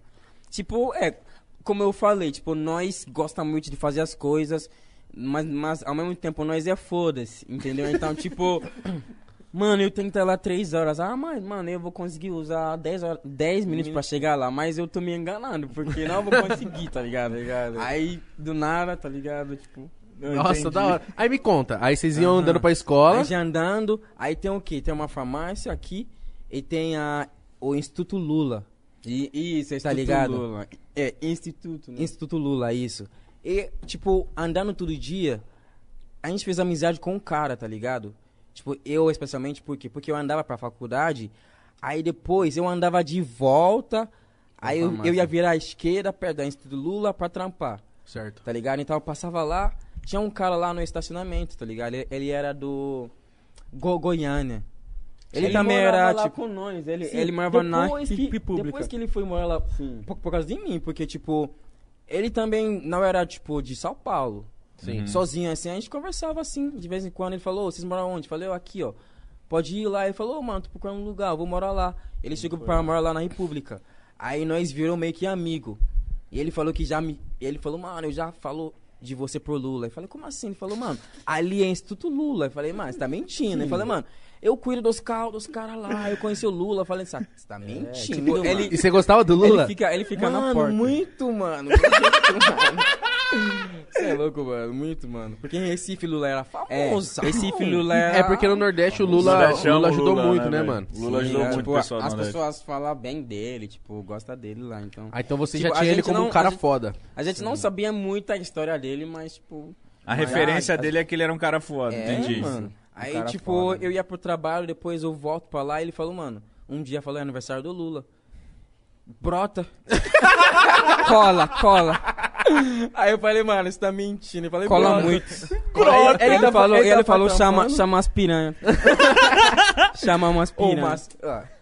Tipo, é, como eu falei, tipo, nós gostamos muito de fazer as coisas, mas, mas ao mesmo tempo nós é foda-se, entendeu? Então, tipo, mano, eu tenho que estar lá três horas. Ah, mas, mano, eu vou conseguir usar 10, horas, 10 minutos pra chegar lá, mas eu tô me enganando, porque não vou conseguir, tá ligado? Aí, do nada, tá ligado? Tipo. Nossa, entendi. da hora. Aí me conta, aí vocês iam Aham. andando pra escola. Aí já andando, aí tem o quê? Tem uma farmácia aqui e tem a, o Instituto Lula. E, isso, Tá Instituto ligado? Lula. É, Instituto, né? Instituto Lula, isso. E, tipo, andando todo dia, a gente fez amizade com um cara, tá ligado? Tipo, eu especialmente, por quê? Porque eu andava pra faculdade, aí depois eu andava de volta, aí eu, eu ia virar à esquerda, perto da Instituto Lula, pra trampar. Certo. tá ligado? Então eu passava lá, tinha um cara lá no estacionamento, tá ligado? Ele, ele era do Go Goiânia. Ele, também morava era, lá tipo... com nós. Ele, Ele morava na depois que, República. Depois que ele foi morar lá. Por, por causa de mim, porque, tipo, ele também não era, tipo, de São Paulo. Sim. Sozinho, assim, a gente conversava assim, de vez em quando. Ele falou, "Ô, vocês moram onde? Eu falei, "Eu aqui, ó. Pode ir lá. Ele falou, "Ô, mano, tô procurando um lugar, eu vou morar lá. Ele chegou pra morar lá na República. Aí nós virou meio que amigo. E ele falou que já me. Ele falou, mano, eu já falo de você pro Lula. Eu falei, como assim? Ele falou, mano, ali é Instituto Lula. Eu falei, mano, você tá mentindo. Ele falou, mano, eu cuido dos carros dos caras lá. Eu conheci o Lula. Falei, você tá mentindo. tipo, mano. ele- E você gostava do Lula? Ele fica, ele fica na Mano, porta. muito, mano. Muito, mano. Você é louco, mano. Muito, mano. Porque em Recife Lula era É, famoso. Recife Lula era... É porque no Nordeste o Lula, o Lula ajudou Lula, muito, né, né, velho? mano? Lula Sim, ajudou é, muito tipo, o pessoal do As Nordeste. pessoas falam bem dele, tipo, gosta dele lá, então... Ah, então você Tipo, já a tinha ele como não- um cara a gente- foda. A gente não sabia muito a história dele, mas, tipo... A mas- referência ah, dele é que ele era um cara foda, É, entendi. mano. Aí, cara tipo, foda, eu ia pro trabalho, depois eu volto pra lá e ele falou, mano, um dia falou, é aniversário do Lula. Brota. cola, cola. Aí eu falei, mano, você tá mentindo. Eu falei, Cola "Brother." muito. Aí Ele, tá- falou, ele ele, tá falou chama, chama as piranha. chama umas Ô, piranha. mas,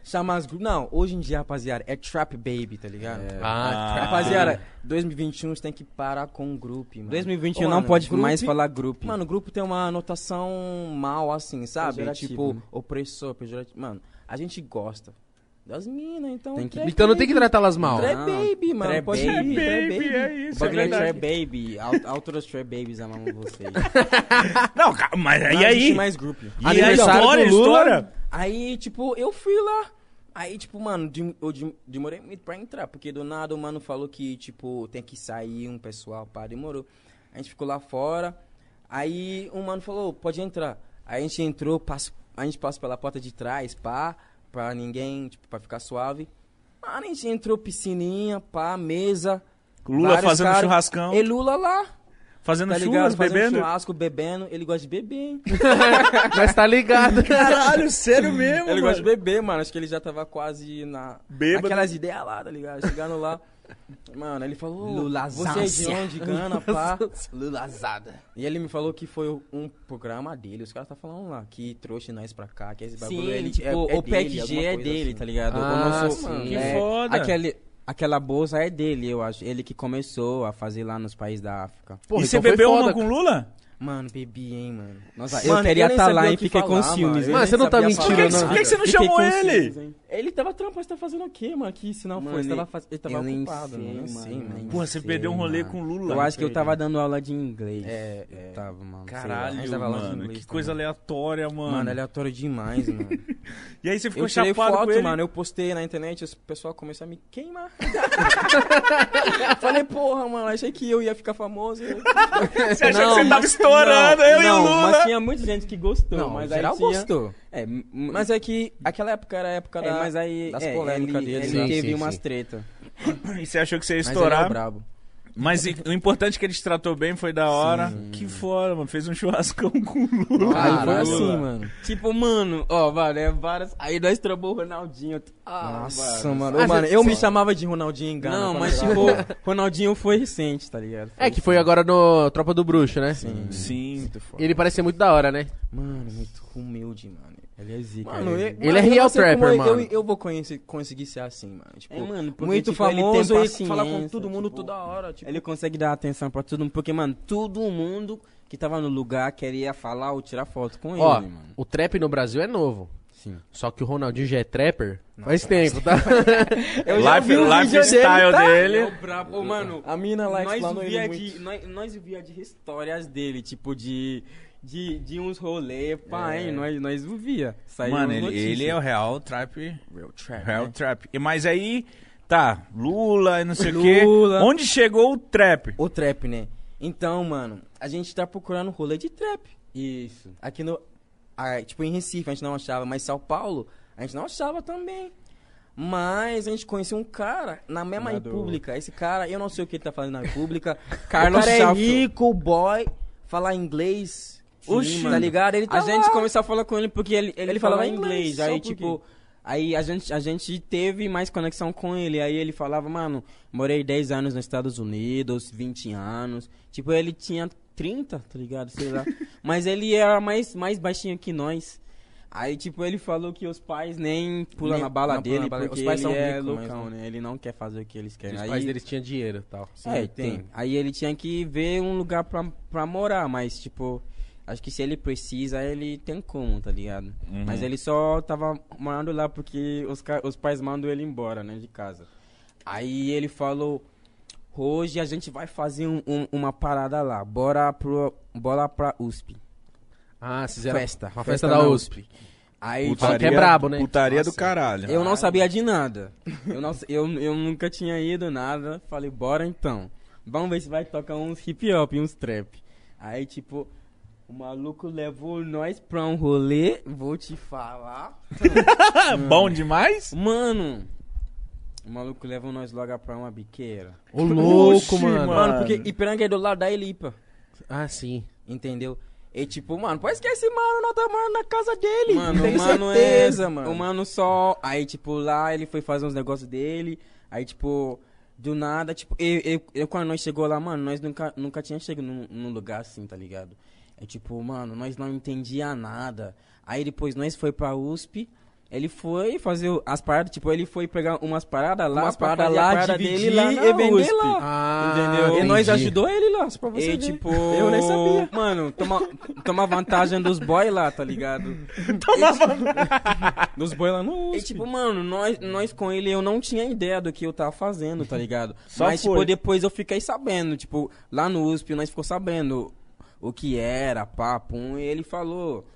chama as grupos. Não, hoje em dia, rapaziada, é Trap Baby, tá ligado? Ah, Rapaziada, 2021 você tem que parar com o grupo, mano. 2021 Ô, não mano, pode grupo- mais falar grupo. Mano, o grupo tem uma anotação mal, assim, sabe? Pejorativo, tipo, né? opressor, pejorativo. Mano, a gente gosta das minas, então. Tem que- Então não tem que Baby. tratá-las mal. Trap Baby, mano. Trap pode Baby. ir, Trap Baby, é isso, é Bagulho é verdade. Trap Baby. Trap Babies amamos vocês. Não, mas existe aí? mais grupo. E a Aniversário história, história? Aí, tipo, eu fui lá. Aí, tipo, mano, eu dem- demorei muito pra entrar, porque do nada o mano falou que, tipo, tem que sair um pessoal, pá, demorou. A gente ficou lá fora. Aí um mano falou, pode entrar. Aí a gente entrou, passa, a gente passa pela porta de trás, pá, pra ninguém, tipo, pra ficar suave. Mano, a gente entrou, piscininha, pá, mesa. Lula fazendo caras. churrascão. E Lula lá, Fazendo tá churras, ligado? Fazendo bebendo. churrasco, bebendo. Ele gosta de beber, hein? Mas tá ligado. Caralho, sério mesmo, Ele gosta de mano. beber, mano. Acho que ele já tava quase na. Bêbado. Aquelas ideias lá, tá ligado? Chegando lá. Mano, ele falou. Lulazância. Você é de onde, Gana, pá? Lulazada. E ele me falou que foi um programa dele. Os caras tá falando lá. Que trouxe nós pra cá. Que esse bagulho Sim, ele, tipo, é, é o dele, PEC alguma G é dele, assim. tá ligado? Ah, o nosso, sim. Que é, foda. Aquele, aquela bolsa é dele, eu acho. Ele que começou a fazer lá nos países da África. Porra, e você então foi bebeu foda, uma com Lula? Mano, bebi, hein, mano. Nossa, Mano, eu queria estar lá sabia o e que fiquei com falar, ciúmes. mano. Mano, Eu você não tá mentindo, Por que, não. por que que você não Fiquei chamou com ele? ciúmes? Ele tava trampando, você tá fazendo o quê, mano? Que se não Mano, foi, ele tava, ele- faz... ele tava eu ocupado, sei, mano. Sei, mano. Porra, você sei, perdeu um rolê mano. com Lula. Eu acho que eu tava dando aula de inglês. É, Eu é. tava, mano. lá. Caralho, tava mano. Que coisa também. aleatória, mano. Mano, aleatório demais, mano. E aí você ficou Eu tirei chapado foto, com ele? mano. Eu postei na internet, o pessoal começou a me queimar. Falei, porra, mano, achei que eu ia ficar famoso. Você achou que você tava estourando, eu e o não, Lula? Mas tinha muita gente que gostou. Não, mas geral aí tinha... gostou. É, mas é que aquela época era a época É, da, mas aí das é, polêmicas ele, dele. ele né? teve sim, umas sim. treta. E você achou que você ia Mas ele é estourar? brabo. Mas e- o importante é que ele te tratou bem, foi da hora. Que foda, mano. Fez um churrascão com o Lula. Aí foi Caralho, assim, mano. Tipo, mano, ó, mano, é várias. Aí nós trombou o Ronaldinho. Ah, Nossa, mano. Ah, Ô, mano, cê- eu me chamava de Ronaldinho Engano. Não, mas tipo. Ronaldinho foi recente, tá ligado? É que foi agora no Tropa do Bruxo, né? Sim. Sim. E ele parece ser muito da hora, né? Mano, muito humilde, mano. Ele é zica. Mano, ele... eu, Ele mano, é real trapper, eu, mano. Eu, eu vou conhecer, conseguir ser assim, mano. Tipo, É, mano, porque, muito tipo, ele tem famoso e paciência, falar com todo mundo tipo, toda hora. Tipo, Ele consegue dar atenção pra todo mundo, porque, mano, todo mundo que tava no lugar queria falar ou tirar foto com Ó, ele, mano. o trap no Brasil é novo. Sim. Só que o Ronaldinho já é trapper faz tempo, tá? eu já Life, vi o lifestyle tá? dele. É brabo, mano. A mina lá nós ele via muito. de nós, nós via de histórias dele, tipo de de, de uns rolês, pá, hein, nós nós via. Saiu Mano, ele, ele é o real trap. Real trap, Real né? trap. E, mas aí, tá, Lula e não sei o quê. Lula. Onde chegou o trap? O trap, né? Então, mano, a gente tá procurando rolê de trap. Isso. Aqui no. ah, tipo, em Recife a gente não achava, mas São Paulo a gente não achava também. Mas a gente conheceu um cara na mesma república. Esse cara, eu não sei o que ele tá fazendo na república. Carlos o cara é rico, boy, falar inglês. Oxi, tá ligado? Ele tá A gente lá. começou a falar com ele porque ele, ele, Ele falava falava inglês. inglês, Aí, tipo, aí a gente, a gente teve mais conexão com ele. Aí ele falava, mano, morei 10 anos nos Estados Unidos, 20 anos. Tipo, ele tinha 30, tá ligado? Sei lá. Mas ele era mais, mais baixinho que nós. Aí, tipo, ele falou que os pais nem pulam Nem- na bala não dele na bala. porque Os pais ele são é loucão, não- né? Ele não quer fazer o que eles querem. Os Aí- pais deles tinham dinheiro e tal. é, tem. Aí ele tinha que ver um lugar pra, pra morar, mas tipo, acho que se ele precisa, ele tem como, tá ligado? Mas ele só tava morando lá porque os, os pais mandam ele embora, né, de casa. Aí ele falou, hoje a gente vai fazer um- um- uma parada lá, bora, pro, bora pra USP. Ah, fizeram Festa, uma festa festa da na USP. Aí, Fala que é brabo, né? Putaria do Nossa. caralho. eu não sabia de nada. Eu, não, eu, eu nunca tinha ido nada. Falei, bora então. Vamos ver se vai tocar uns hip hop e uns trap. Aí, tipo, o maluco levou nós pra um rolê. Vou te falar. Bom demais? Mano, o maluco levou nós logo pra uma biqueira. Ô, louco, Oxi, mano. Mano, porque Ipiranga é do lado da Elipa. Ah, sim. Entendeu? E tipo, mano, pode esquecer, mano, nós tá morando na casa dele. Mano, tenho o mano certeza, é. mano. O mano só. Aí, tipo, lá ele foi fazer uns negócios dele. Aí, tipo, Do nada, tipo, eu, eu, eu, quando nós chegou lá, mano, nós nunca, nunca tinha chegado num, num lugar assim, tá ligado? É tipo, mano, nós não entendia nada. Aí depois nós foi pra USP, ele foi fazer as paradas, tipo, ele foi pegar umas paradas lá, Umas paradas lá, parada dividir dele lá e vender USP. lá. Ah, Entendeu? E nós entendi. ajudou ele lá, só pra você E ver. tipo, Eu nem sabia. Mano, toma, toma vantagem dos boys lá, tá ligado? Nos boi lá no E USP. tipo, mano, nós, nós com ele eu não tinha ideia do que eu tava fazendo, tá ligado? Só Mas, foi. tipo, depois eu fiquei sabendo, tipo, lá no USP nós ficou sabendo o que era, papo, e ele falou,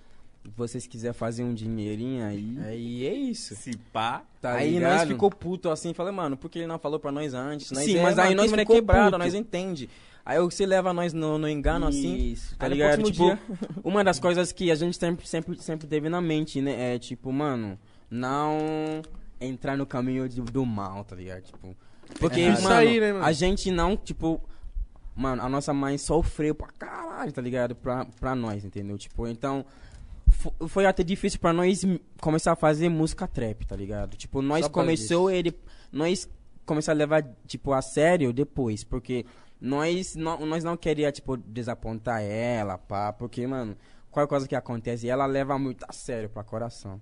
se vocês quiserem fazer um dinheirinho aí, Aí é isso. Se pá. tá aí ligado? nós ficou puto assim, falei, mano, por que ele não falou pra nós antes? Nós Sim, é, mas aí nós é ficou quebrado, puto. nós entende. Aí você leva nós no, no engano assim, Isso, tá ligado? Tipo, dia- uma das coisas que a gente sempre, sempre, sempre teve na mente, né? É tipo, mano, não entrar no caminho de- do mal, tá ligado? Tipo, porque, É isso mano, aí, né, mano? a gente não, tipo, mano, a nossa mãe sofreu pra caralho, tá ligado? Pra, pra nós, entendeu? Tipo, então, fo- foi até difícil pra nós começar a fazer música trap, tá ligado? Tipo, nós Só começou ele, nós começar a levar, tipo, a sério depois, porque nós não, nós não queria, tipo, desapontar ela, pá, porque, mano, qualquer coisa que acontece, ela leva muito a sério pra coração.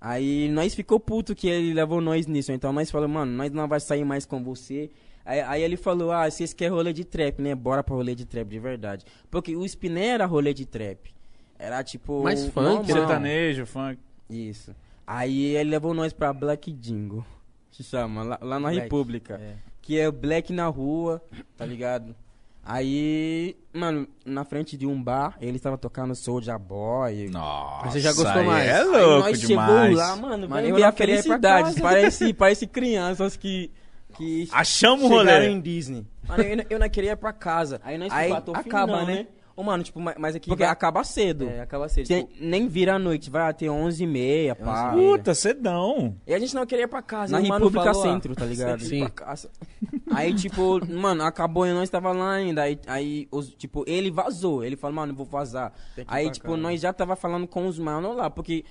Aí nós ficou puto que ele levou nós nisso, então nós falou, mano, nós não vai sair mais com você. Aí, aí ele falou, ah, vocês querem rolê de trap, né? Bora pra rolê de trap de verdade. Porque o Spiné era rolê de trap. Era tipo. Mais funk, normal. Sertanejo, funk. Isso. Aí ele levou nós pra Black Dingo. Se chama, lá, lá na Black, República. é. Que é Black na rua, tá ligado? Aí, mano, na frente de um bar, ele estava tocando Soulja Boy. Nossa. Você já gostou aí mais? É Aí Aí louco nós demais. chegou lá, mano, Mano, mano eu a felicidade. casa. Parece, parece crianças que, que Achamos o rolê. em Disney. Mano, eu, não- eu não queria ir pra casa. Aí nós Aí ficou acaba, finão, né? né? Ô, mano, tipo, mas, aqui... Porque acaba cedo. É, acaba cedo. Tem- Tipo, nem vira a noite, vai até 11h30, pá. Puta, cedão. e a gente não queria ir pra casa. Na República falou, Centro, tá ligado? casa. Aí, tipo, mano, acabou e nós tava lá ainda. Aí, aí os, tipo, ele vazou. Ele falou, mano, eu vou vazar. Aí, tipo, casa. nós já tava falando com os manos lá, porque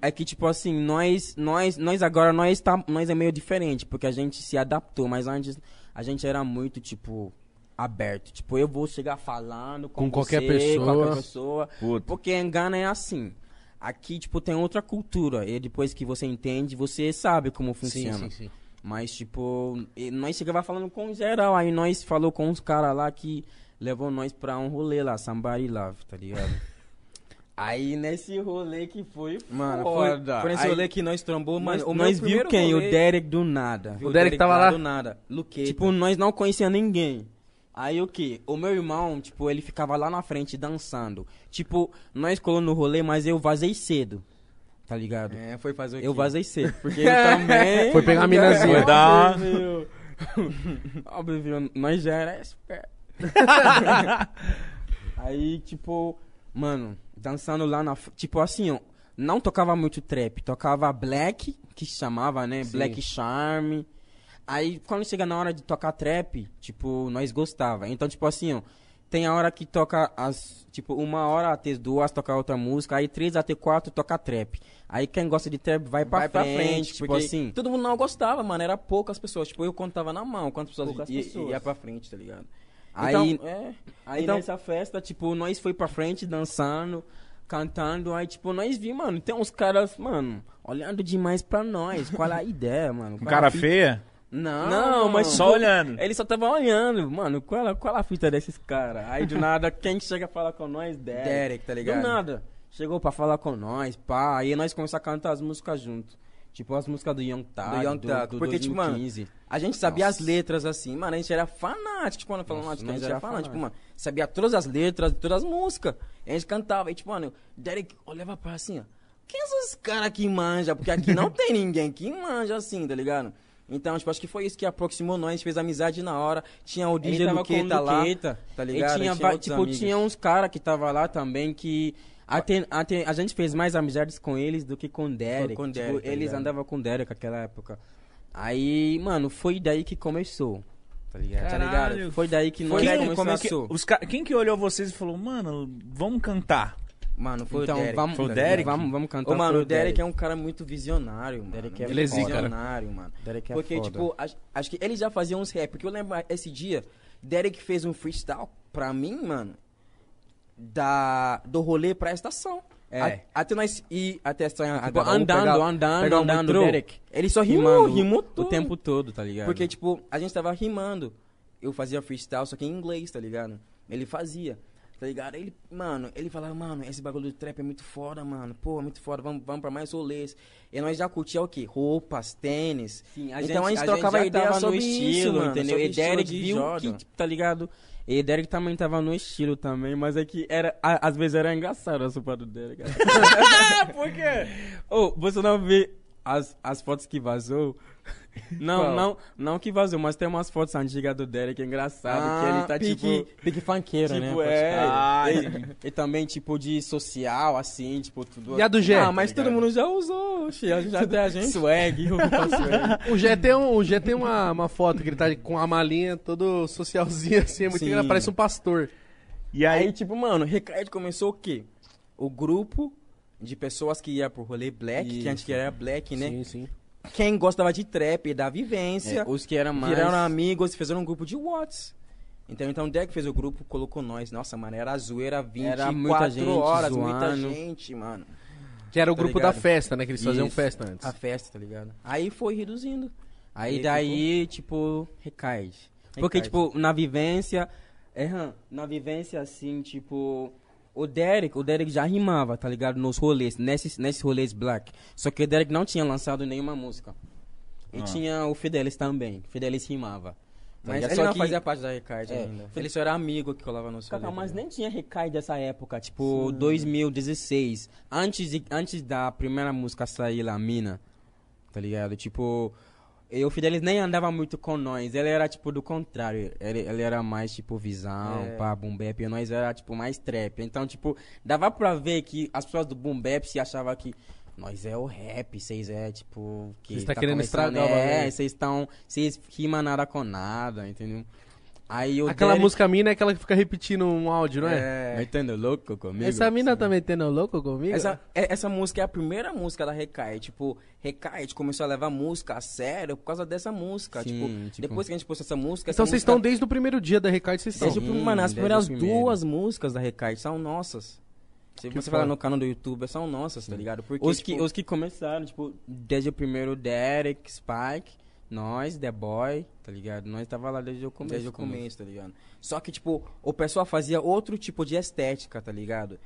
é que, tipo assim, nós, nós, nós agora, nós, tá, nós é meio diferente, porque a gente se adaptou, mas antes a gente era muito, tipo, aberto. Tipo, eu vou chegar falando com, Com qualquer você, pessoa. qualquer pessoa. Puta. Porque em Gana é assim. Aqui, tipo, tem outra cultura. E depois que você entende, você sabe como Sim, funciona. sim, sim. Mas, tipo, nós chegava falando com geral, aí nós falou com uns caras lá que levou nós pra um rolê lá, Somebody Love, tá ligado? aí nesse rolê que foi Mano, foi, foda. foi nesse Aí rolê que nós trombou, mano. nós, o nós viu quem? rolê- O Derek do nada. Viu O Derek tava lá? Do nada. Luqueta. Tipo, nós não conhecia ninguém. Aí o que? O meu irmão, tipo, ele ficava lá na frente dançando. Tipo, nós colou no rolê, mas eu vazei cedo. Tá ligado? É, foi fazer o quê? Eu vazei cedo, porque eu também. Foi pegar a minazinha. Foi dar-. Óbvio, nós já era esperto. Aí, tipo, mano, dançando lá na. Tipo assim, ó, não tocava muito trap, tocava black, que chamava, né? Black Charm. Aí, quando chega na hora de tocar trap, tipo, nós gostava. Então, tipo assim, ó, tem a hora que toca as. Tipo, uma hora até duas toca outra música, aí três até quatro toca trap. Aí quem gosta de trap vai pra Vai pra frente, frente, tipo assim. todo mundo não gostava, mano. Era poucas pessoas. Tipo, eu contava na mão quantas pessoas, Poucas ia, pessoas. ia pra frente, tá ligado? Aí, Então, é. aí então- nessa festa, tipo, nós foi pra frente dançando, cantando, aí tipo, nós vi, mano, tem uns caras, mano, olhando demais pra nós. Qual é a ideia, mano? Um Qual cara fita? feia? Não, Não, mas tipo, Só olhando. Ele só tava olhando, mano, qual, é- qual a fita desses caras? Aí do nada, quem chega a falar com nós? Derek. Derek, tá ligado? Do nada. Chegou pra falar com nós, pá, aí nós começamos a cantar as músicas junto. Tipo, as músicas do Young Thug, Do Young do, Thug, do porque, tipo, mano, 2015. A gente sabia Nossa. as letras assim, mano. A gente era fanático. Tipo, quando falando Nossa, a gente era era fanático, fanático. mano. Sabia todas as letras, todas as músicas. E a gente cantava. E, tipo, mano, Derek olhava pra assim, ó. Quem são esses caras que manja? Porque aqui não tem ninguém que manja assim, tá ligado? Então, tipo, acho que foi isso que aproximou nós, a gente fez amizade na hora. Tinha o DJ Luqueta lá, tá E ligado? tinha, E outros tipo, amigos. tinha uns caras que tava lá também que até, até, a gente fez mais amizades com eles do que com o Derek. com Tipo, Derek, tá eles ligado? andavam com o Derek naquela época. Aí, mano, foi daí que começou. Tá ligado? Tá Caralho. ligado? Foi daí que nós Foi daí que começou. começou. Os Quem que olhou vocês e falou, mano, vamos cantar? Mano, foi Então, o Derek. vamos- Foi o Derek? Vamos, vamos cantar. Ô, mano, o Derek é um cara muito visionário, mano. Derek é Ele é cara. visionário, mano. Derek é Porque, foda. tipo, acho, acho que ele já fazia uns rap. Porque eu lembro esse dia, Derek fez um freestyle pra mim, mano, da, do rolê pra estação. É. A- até nós ir até a estação. Tipo, o- andando, pegar- andando, pegar o andando, metrô. Derek. Ele só rimou, Rimando rimou o tudo. tempo todo, tá ligado? Porque, tipo, a gente tava rimando. Eu fazia freestyle, só que em inglês, tá ligado? Ele fazia, tá ligado? Ele, mano, ele falava, mano, esse bagulho do trap é muito foda, mano. Pô, é muito foda, vamos, vamos pra mais rolês. E nós já curtia o quê? Roupas, tênis. Sim, então a gente trocava já ideia tava sobre no estilo, isso, mano. entendeu? E Derek de viu que, tipo, tá ligado? E Derek também tava no estilo também, mas é que era, a- às vezes era engraçado a sopa do Derek. Por quê? Ô, você não vê as, as fotos que vazou? Não, Qual? não, não que vazou, mas tem umas fotos antigas do Derek engraçado, que ele tá Ah, pique, tipo... pique funkeiro, né? Tipo, Pode é. Ah, e, e também tipo de social, assim, tipo, tudo... E a do Gé? Ah, mas todo mundo já usou, oxi, a gente- até a gente. Swag. O Gé tem, um, o Gé tem uma, uma foto que ele tá com a malinha todo socialzinha assim, é muito engraçado, parece um pastor. E Aí, aí, tipo, mano, o Recaide começou o quê? O grupo de pessoas que ia pro rolê black, que Isso. antes que era black, né? Sim, sim. Quem gostava de trap e da vivência, É, os que eram mais... viraram amigos e fizeram um grupo de Whats. Então, então o Derek fez o grupo, colocou nós. Nossa, mano, era zoeira 24 Era muita gente horas, muita zoando. gente, mano. Que era o Tá grupo da ligado? festa, né? Que eles faziam Isso. festa antes. A festa, tá ligado? Aí foi reduzindo. Aí Aí daí, tipo, recai. Porque, Recai. tipo, na vivência. É, na vivência, assim, tipo. O Derek, o Derek já rimava, tá ligado? Nos rolês, nesses, nesses rolês black. Só que o Derek não tinha lançado nenhuma música. E Ah. tinha o Fidelis também. Fidelis rimava. Tá Mas ele Só não que- fazia parte da Recard É. ainda. Ele só era amigo que colava no rolê, mas nem tinha recai dessa época, tipo, 2016. Antes, de, antes da primeira música sair lá, Mina. Tá ligado? Tipo, e o Fidelis nem andava muito com nós. Ele era, tipo, do contrário. Ele, ele era mais, tipo, visão, É. pá, boom bap. E nós era, tipo, mais trap. Então, tipo, dava pra ver que as pessoas do boom bap se achavam que nós é o rap, vocês é, tipo... Que Vocês tá querendo estragar É, vocês estão... Vocês rimam nada com nada, entendeu? Aí o Aquela Derek- música mina é aquela que fica repetindo um áudio, não é? É. Metendo louco comigo? Essa mina tá metendo louco comigo? Essa, é- essa música é a primeira música da Recai. Tipo, Recai começou a levar música a sério por causa dessa música. Sim, tipo, tipo- depois que a gente postou essa música. Então essa vocês música- estão desde o primeiro dia da Recade, vocês estão. Desde Sim, mano, as primeiras duas músicas da Recai são nossas. Se Que você falar no canal do YouTube, são nossas, tá ligado? Porque, Os, tipo, que, os que começaram, tipo, desde o primeiro Derek, Spike, nós, The Boy, tá ligado? Nós tava lá desde o começo. Desde o começo, tá ligado? Só que, tipo, o pessoal fazia outro tipo de estética, tá ligado?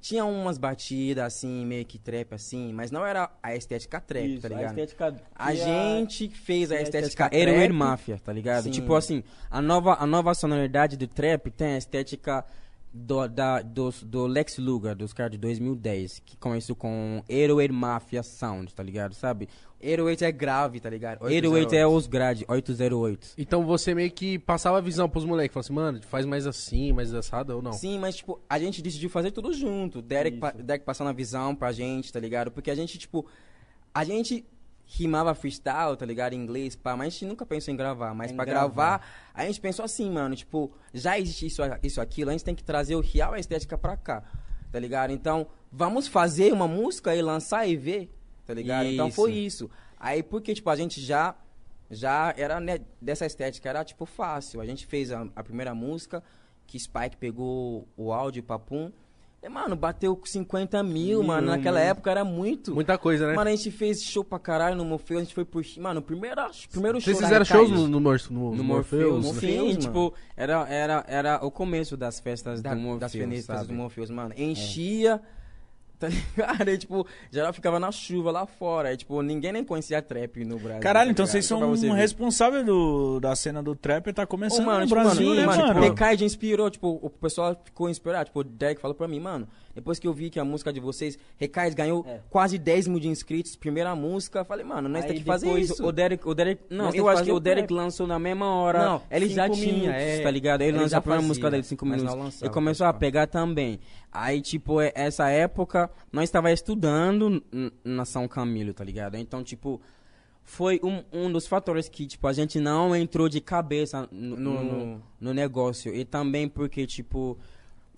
Tinha umas batidas, assim, meio que trap, assim, mas não era a estética trap, Isso, tá a ligado? estética A que gente fez a a estética, estética trap. Mafia, tá ligado? Sim. Tipo assim, a nova, a nova sonoridade do trap tem a estética do, da, dos, do Lex Luger, dos caras de 2010, que começou com Heroer Mafia Sound, tá ligado? Sabe? 808 é grave, tá ligado? 808 é os grade, 808. Então você meio que passava a visão pros moleques, falava assim, mano, faz mais assim, mais assado ou não? Sim, mas, tipo, a gente decidiu fazer tudo junto. Derek, pa Derek passando a visão pra gente, tá ligado? Porque a gente, tipo, a gente rimava freestyle, tá ligado? Em inglês, pá, mas a gente nunca pensou em gravar. Mas Em pra gravar. gravar, a gente pensou assim, mano, tipo, já existe isso, isso, aquilo, a gente tem que trazer o real e a estética pra cá, tá ligado? Então, vamos fazer uma música e lançar e ver, tá ligado? Então Isso. foi isso. Aí, porque, tipo, a gente já já era né, dessa estética, era tipo fácil. A gente fez a, a primeira música, que Spike pegou o áudio, papum. E, mano, bateu com 50 mil, Mil, mano. Naquela época era muito. Muita coisa, né? Mano, a gente fez show pra caralho no Morpheus, a gente foi por. Mano, primeiro, primeiro show. Vocês fizeram shows no, no, Mor- no, No sim, mano. tipo, era, era, era o começo das festas da, do Morpheus, das fenestas sabe? do Morpheus, mano. Enchia, tá ligado? Aí, tipo, geral ficava na chuva lá fora. Aí, tipo, ninguém nem conhecia trap no Brasil. Caralho, tá então vocês são você ver. responsáveis do, da cena do trap e tá começando Ô, mano, no tipo, Brasil, mano, né, mano, mano? Tipo, inspirou, tipo, o pessoal ficou inspirado. Tipo, o Derek falou pra mim, mano, depois que eu vi que a música de vocês, Recaide ganhou É. quase 10 mil de inscritos, primeira música, falei, mano, nós temos que fazer isso. O Derek, o Derek, não, Nós eu acho que o Derek lançou na mesma hora. Não, ele já cinco tinha, minutos, é, tá ligado? Ele, Ele lançou a primeira fazia, música dele, 5 mas minutos. lançava, e começou a pessoal. pegar também. Aí, tipo, é- essa época, nós estava estudando na São Camilo, tá ligado? Então, tipo, foi um, um dos fatores que, tipo, a gente não entrou de cabeça No- no, no- no negócio. E também porque, tipo,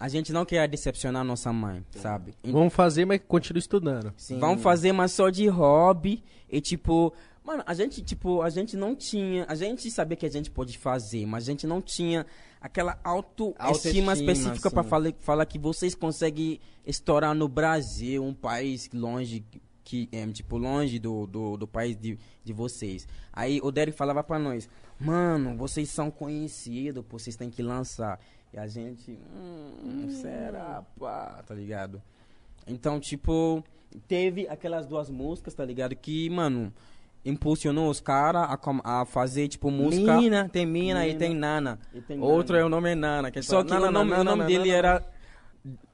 a gente não quer decepcionar nossa mãe, sabe? Vamos fazer, mas continua estudando. Sim. Vamos fazer, mas só de hobby. E tipo, mano, a gente, tipo, a gente não tinha. A gente sabia que a gente pode fazer, mas a gente não tinha aquela autoestima Autoestima, específica pra sim. falar, falar que vocês conseguem estourar no Brasil, um país longe. Que, é, tipo, longe do, do, do país de, de vocês. Aí o Derek falava pra nós, mano, vocês são conhecidos, vocês têm que lançar. E a gente, hum, será, pá, tá ligado? Então, tipo, teve aquelas duas músicas, tá ligado? Que, mano, impulsionou os caras a, a fazer, tipo, música. Mina, tem Mina, e Mina. tem Nana. E tem Outro Nana. é o nome é Nana. Que gente Só que Nana, o nome, Nana, o nome Nana, dele Nana. era.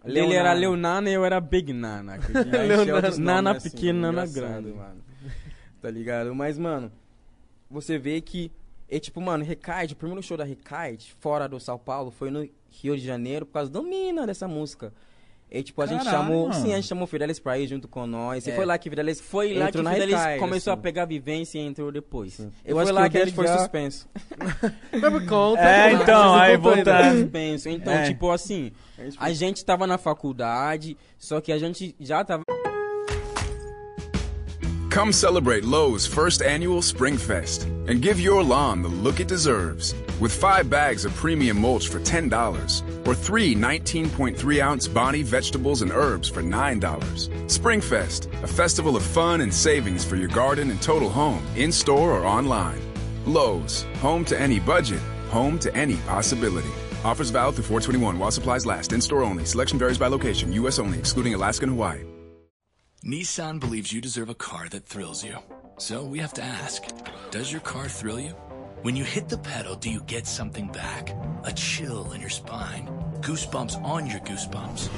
Dele era Leonana e eu era Big Nana. Leonana. Nana assim, pequena, Nana engraçado, grande. mano. Tá ligado? Mas, mano, você vê que. É tipo, mano, Recaide, o primeiro show da Recaide, fora do São Paulo, foi no Rio de Janeiro por causa do Mina dessa música. E tipo, a gente Caralho, chamou. mano. Sim, a gente chamou o Fidelis pra ir junto com nós. E É. foi lá que o Fidelis Foi lá que Fidelis Recaide, começou assim. a pegar vivência e entrou depois. E Eu foi acho lá que que gente foi já- suspenso. Mas conta. É, então, aí ainda. voltando. Penso. Então, É. tipo assim, a gente tava na faculdade, só que a gente já tava. Come celebrate Lowe's first annual Spring Fest and give your lawn the look it deserves. With five bags of premium mulch for $10 or three 19.3 ounce Bonnie vegetables and herbs for $9. Springfest, a festival of fun and savings for your garden and total home, in store or online. Lowe's, home to any budget, home to any possibility. Offers valid through 421 while supplies last. In store only. Selection varies by location. U.S. only, excluding Alaska and Hawaii. Nissan believes you deserve a car that thrills you. So we have to ask Does your car thrill you? When you hit the pedal, do you get something back? A chill in your spine, goosebumps on your goosebumps.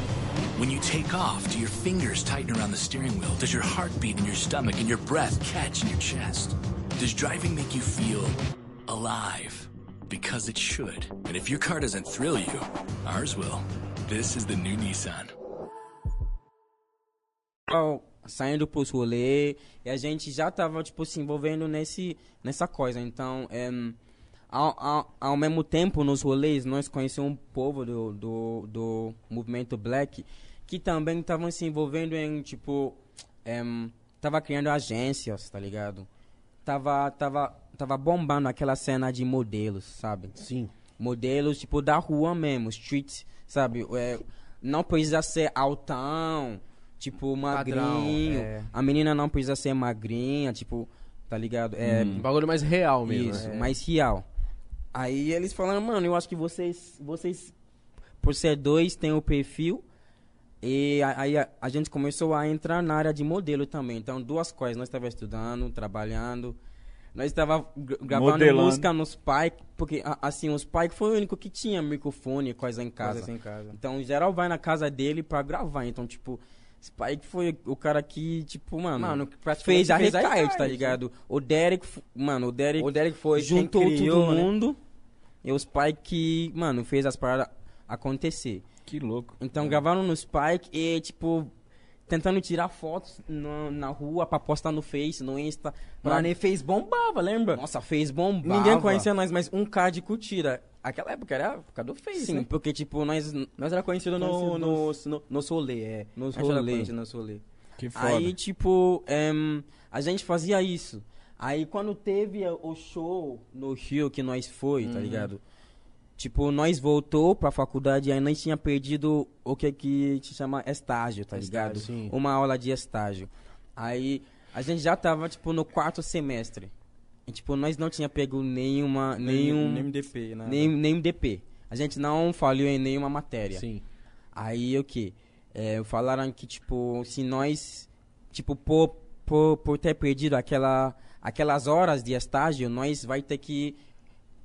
When you take off, do your fingers tighten around the steering wheel? Does your heart beat in your stomach and your breath catch in your chest? Does driving make you feel alive? Because it should. And if your car doesn't thrill you, ours will. This is the new Nissan. Saindo pros rolê e a gente já tava, tipo, se envolvendo nesse, nessa coisa. Então, em, ao, ao, ao mesmo tempo, nos rolês, nós conhecemos um povo do, do, do movimento black que também estavam se envolvendo em, tipo, em, tava criando agências, tá ligado? Tava, tava, tava bombando aquela cena de modelos, sabe? Sim. Modelos, tipo, da rua mesmo, street, sabe? É, não precisa ser altão, tipo, magrinho. é. A menina não precisa ser magrinha, tipo, tá ligado? É, Um bagulho mais real mesmo. isso, né? mais real. Aí eles falaram, mano, eu acho que vocês, vocês por ser dois, têm o perfil. E a- aí a, a gente começou a entrar na área de modelo também. Então, duas coisas. Nós estávamos estudando, trabalhando. Nós estávamos gravando Modelando. música nos Spike. Porque, assim, o Spike foi o único que tinha microfone e coisa em casa. Coisa em casa. Então, em geral, vai na casa dele pra gravar. Então, tipo, Spike foi o cara que, tipo, mano, Mano, fez a Recaide, tá ligado? O Derek, mano, o Derek, O Derek foi juntou criou, todo né? mundo. E o Spike que, mano, fez as paradas acontecer. Que louco. Então, gravaram no Spike e, tipo, tentando tirar fotos no- na rua pra postar no Face, no Insta. pra- Mano, ele fez bombava, lembra? Nossa, fez bombar. Ninguém conhecia nós, mas um K de curtida. Aquela época era a época do Face, Sim, né? porque, tipo, nós... Nós era conhecido no, no, no, no solê, é. Nos era rolê. conhecido no solê. Que foda. Aí, tipo, em, a gente fazia isso. Aí, quando teve o show no Rio que nós foi, Uhum. tá ligado? Tipo, nós voltou pra faculdade e aí nós tinha perdido o que que se chama estágio, tá ligado? sim. Uma aula de estágio. Aí, a gente já tava, tipo, no quarto semestre. E, tipo, nós não tinha pego nenhuma, nenhum... Nem MDP, nada. Nem, nem DP. A gente não falhou em nenhuma matéria. Sim. Aí o que? É, falaram que, tipo, se nós, tipo, por, por, por ter perdido aquela, aquelas horas de estágio, nós vai ter que,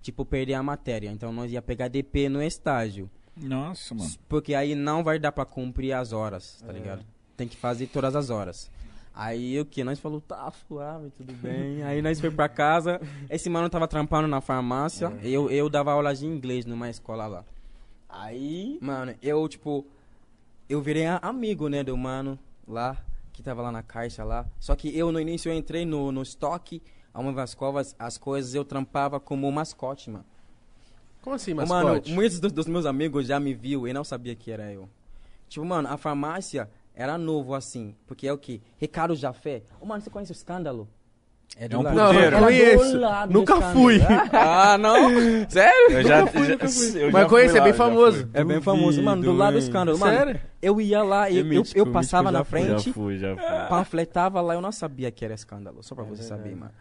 tipo, perder a matéria. Então nós ia pegar DP no estágio. Nossa, mano. Porque aí não vai dar pra cumprir as horas, tá ligado? Tem que fazer todas as horas. Aí o que? Nós falou, tá suave, tudo bem. aí nós foi pra casa. Esse mano tava trampando na farmácia. Eu, eu dava aula de inglês numa escola lá. Aí. Mano, eu, tipo, eu virei a- amigo, né, do mano lá, que tava lá na caixa lá. Só que eu, no início, eu entrei no, no estoque, uma das covas, as coisas, eu trampava como mascote, mano. Como assim, mascote? Mano, muitos dos, dos meus amigos já me viu e não sabia que era eu. Tipo, mano, a farmácia era novo assim. Porque é o quê? Ricardo Jafé. Ô, mano, você conhece o escândalo? É do um lado. puteiro. Era do Conheço. Nunca fui. Ah, não? Sério? Eu já, Nunca fui, já- nunca fui. eu Mas conheço, é bem famoso. É bem famoso, mano, do lado do escândalo. Mano, Sério? eu ia lá, eu, eu, eu passava na fui, frente, Já fui, já fui. panfletava lá, eu não sabia que era escândalo, só pra você saber, mano.